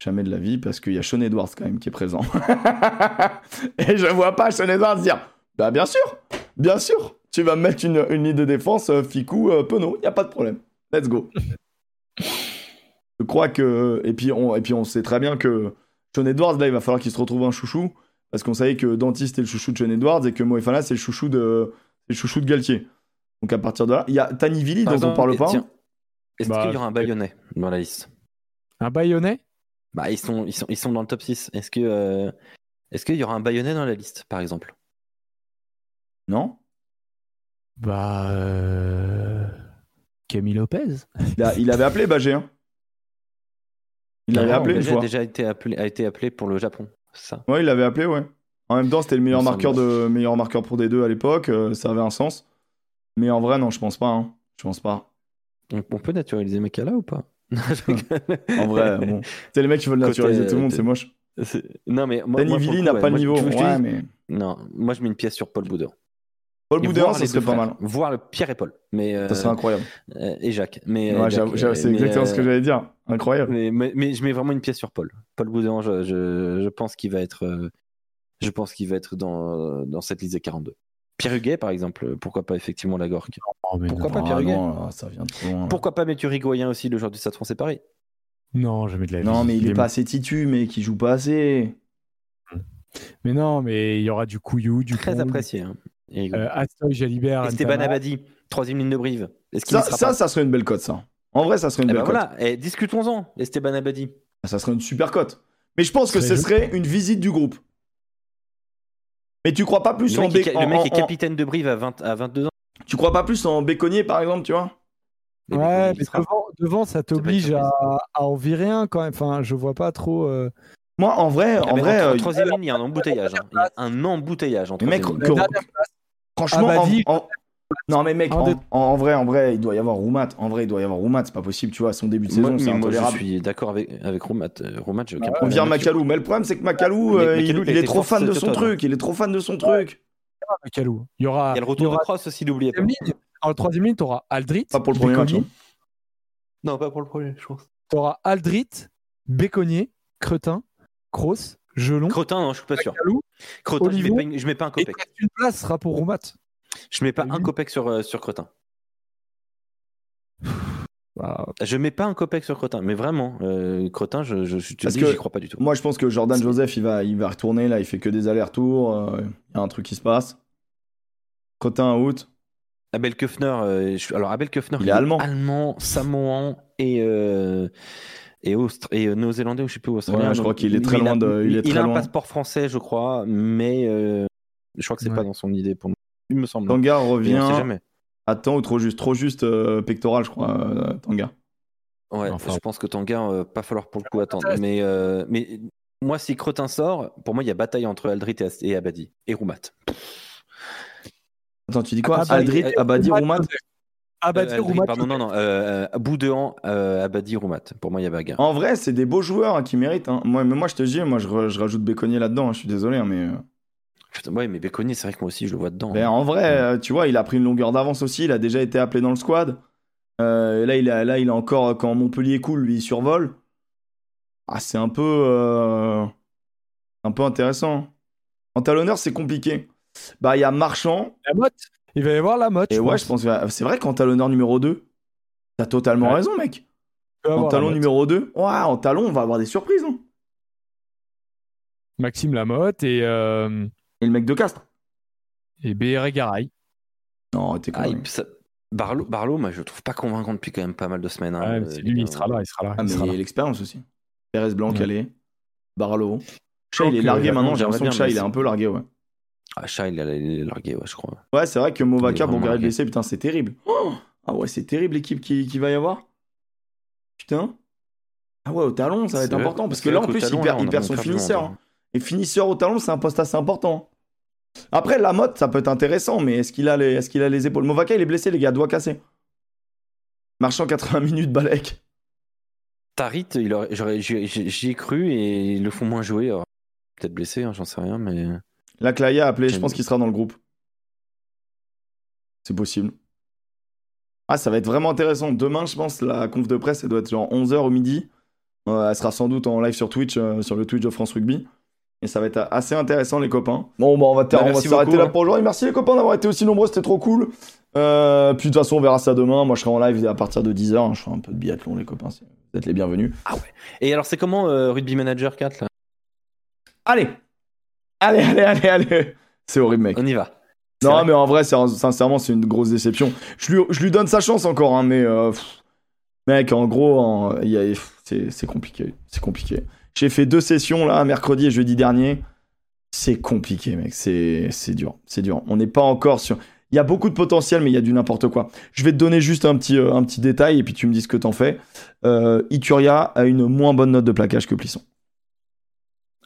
Jamais de la vie, parce qu'il y a Sean Edwards quand même qui est présent. et je vois pas Sean Edwards dire Bah, bien sûr, bien sûr, tu vas me mettre une, une ligne de défense, euh, Ficou, euh, Penaud, y a pas de problème. Let's go. je crois que. Et puis, on, et puis, on sait très bien que Sean Edwards, là, il va falloir qu'il se retrouve un chouchou, parce qu'on savait que Dentiste est le chouchou de Sean Edwards et que Moefana, c'est le chouchou de, le chouchou de Galtier. Donc, à partir de là, il y a Tanivili, dont on parle pas. Est-ce Bah, qu'il y aura un Bayonnais dans la liste? Un Bayonnais? Bah, ils sont, ils sont, ils sont dans le top 6. Est-ce que, euh, est-ce qu'il y aura un Bayonnais dans la liste, par exemple? Non? Bah. euh, Camille Lopez il, a- il avait appelé Bagé. Hein. Il l'avait Non, appelé une Bagé fois. a déjà été appelé, a été appelé pour le Japon. Ça? Ouais, il l'avait appelé, ouais. En même temps, c'était le meilleur marqueur, de... meilleur marqueur pour des deux à l'époque. Euh, ça avait un sens. Mais en vrai, non, je pense pas. Hein. Je pense pas. On peut naturaliser Mekala ou pas? En vrai, bon. C'est les mecs qui veulent naturaliser tout le monde, c'est moche. Non, mais moi, Danny n'a pas le niveau. Non, moi je mets une pièce sur Paul Boudin. Paul Boudin, ça serait pas mal. Voir le Pierre et Paul. Mais, ça serait incroyable. Euh, et Jacques. Mais, c'est exactement ce que j'allais dire. Incroyable. Mais, je mets vraiment une pièce sur Paul. Paul Boudin, je, pense qu'il va être, euh, je pense qu'il va être dans, dans cette liste des 42. Pierre Huguet, par exemple, pourquoi pas effectivement la Gorque Pourquoi pas Pierre Huguet? ça vient de Pourquoi pas Mathieu Rigoyen aussi, le joueur du Stade français Paris? Non, jamais de la vie. Non, mais il, est pas assez titu, mais qui joue pas assez. Mais non, mais il y aura du Couillou, du Très apprécié. Hein. Euh, Jalibert, Esteban Abadi, troisième ligne de Brive. Ça, ça, ça, serait une belle cote, ça. En vrai, ça serait une eh belle ben cote. Voilà, et discutons-en, Esteban Abadi. Ça serait une super cote. Mais je pense que ce serait une visite du groupe. Mais tu crois pas plus en Béconnier Le mec est capitaine de Brive à, 20, à 22 ans. Tu crois pas plus en Béconnier, par exemple, tu vois? Ouais, mais devant, ça t'oblige à, en virer un quand même. Enfin, je vois pas trop. Euh, Moi, en vrai, en vrai. En euh, troisième ligne, il y a un embouteillage. Hein. Il y a un embouteillage. En mec, franchement, en, non mais mec, en, vrai, en vrai, il doit y avoir Roumat. En vrai, il doit y avoir Roumat. C'est pas possible, tu vois. Son début de saison, c'est intolérable. je suis d'accord avec avec Roumat. Euh, Roumat, j'ai aucun On vient Macalou, mais le problème c'est que Macalou, euh, il, est trop fan de son truc. Il est trop fan de son truc. Macalou. Il y aura. Il y a le retour de Cross aussi, n'oubliez pas. En le troisième ligne, tu auras Aldrit. Pas pour le premier match. Hein. Non, pas pour le premier, je pense. Tu auras Aldrit, Béconnier, Cretin, Kroos, Gelon. Cretin, non, je suis pas sûr. Cretin, je mets pas, je mets pas un copec. une place sera pour Roumat. Je mets pas un copec sur, euh, sur Cretin. Je mets pas un copec sur Cretin, mais vraiment, euh, Cretin, je, je, je j'y crois pas du tout. Moi, je pense que Jordan Joseph, il va, il va retourner là, il fait que des allers-retours, euh, il y a un truc qui se passe. Cretin out. Abel Köfner, alors Abel Köfner, il, est allemand, allemand, samoan et et, et néo-zélandais ou je sais plus australien. je crois qu'il est très loin de, il, est il a un passeport français, je crois, mais je crois que c'est pas dans son idée pour nous il me semble. Tanga revient à temps ou trop juste Trop juste euh, pectoral, je crois, euh, Tanga. Ouais, je pense que Tanga, euh, pas falloir pour le coup attendre. Mais, mais moi, si Cretin sort, pour moi, il y a bataille entre Aldrit et, Abadi. Et Roumat. Attends, tu dis quoi? Aldrit, Abadi, Roumat Abadi, Roumat. Pardon, non, non. Euh, Boudehan, Abadi, Roumat. Pour moi, il y a bagarre. En vrai, c'est des beaux joueurs hein, qui méritent. Hein. Moi, mais moi, je te dis, moi, je, rajoute Béconnier là-dedans. Hein, je suis désolé, mais. Ouais, mais Béconnier, c'est vrai que moi aussi, je le vois dedans. Ben, En vrai, euh, tu vois, il a pris une longueur d'avance aussi. Il a déjà été appelé dans le squad. Euh, là, il a, là, il a encore, quand Montpellier coule, lui, il survole. Ah, c'est un peu. Euh, un peu intéressant. En talonneur, c'est compliqué. Bah, il y a Marchand. La motte. Il va y avoir la motte. Et ouais, je pense. C'est vrai qu'en talonneur numéro 2, t'as totalement raison, mec. En talon numéro 2, ouais, en talon, on va avoir des surprises. Hein. Maxime Lamotte et. Et le mec de Castres. Et BR Garay. Non, t'es ah, Barlow, Barlow, moi, je le trouve pas convaincant depuis quand même pas mal de semaines. Hein, lui, il sera là, il sera là. Ah, mais il a l'expérience aussi. Pérez Blanc, Calais, Barlow. Chat, il est largué maintenant, j'ai l'impression que Chat, il est un peu largué, ouais. Ah, Chat, il est largué, ouais, je crois. Ouais, c'est vrai que Movaka, Bongaré blessé, putain, c'est terrible. ah ouais, c'est terrible l'équipe qui, qui va y avoir. Putain. Ah ouais, au talon, ça va être important. Parce que là, en plus, il perd, son finisseur. Et finisseur au talon, c'est un poste assez important. Après, la mode, ça peut être intéressant, mais est-ce qu'il a, les... Est qu'il a les épaules? Movaka, il est blessé, les gars, doigt cassé. Marchand 80 minutes, Balek. Tarit, j'y ai cru et ils le font moins jouer. Peut-être blessé, hein, j'en sais rien, mais. La Claya a appelé, je pense qu'il sera dans le groupe. C'est possible. Ah, ça va être vraiment intéressant. Demain, je pense, la conf de presse, elle doit être genre 11h au midi. Euh, elle sera sans doute en live sur Twitch, euh, sur le Twitch de France Rugby. Et ça va être assez intéressant, les copains. Bon, bah, on va, bah, s'arrêter là pour aujourd'hui. Merci, les copains, d'avoir été aussi nombreux. C'était trop cool. Euh, puis, de toute façon, on verra ça demain. Moi, je serai en live à partir de 10h. Je ferai un peu de biathlon, les copains. Vous êtes les bienvenus. Ah ouais. Et alors, c'est comment euh, Rugby Manager 4 là? Allez Allez, allez, allez, allez C'est horrible, mec. On y va. Non, mais en vrai, sincèrement, c'est une grosse déception. Je lui, je lui donne sa chance encore, hein, mais. Euh, mec, en gros, c'est compliqué. C'est compliqué. J'ai fait deux sessions là, mercredi et jeudi dernier. C'est compliqué, mec. C'est dur. C'est dur. On n'est pas encore sur. Il y a beaucoup de potentiel, mais il y a du n'importe quoi. Je vais te donner juste un petit, euh, un petit détail et puis tu me dis ce que t'en fais. Euh, Ituria a une moins bonne note de plaquage que Plisson.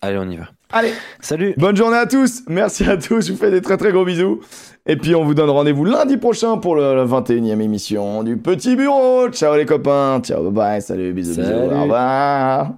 Allez, on y va. Allez. Salut. Bonne journée à tous. Merci à tous. Je vous fais des très très gros bisous. Et puis on vous donne rendez-vous lundi prochain pour le, la 21e émission du Petit Bureau. Ciao les copains. Ciao, bye bye. Salut, bisous, bisous. Au revoir.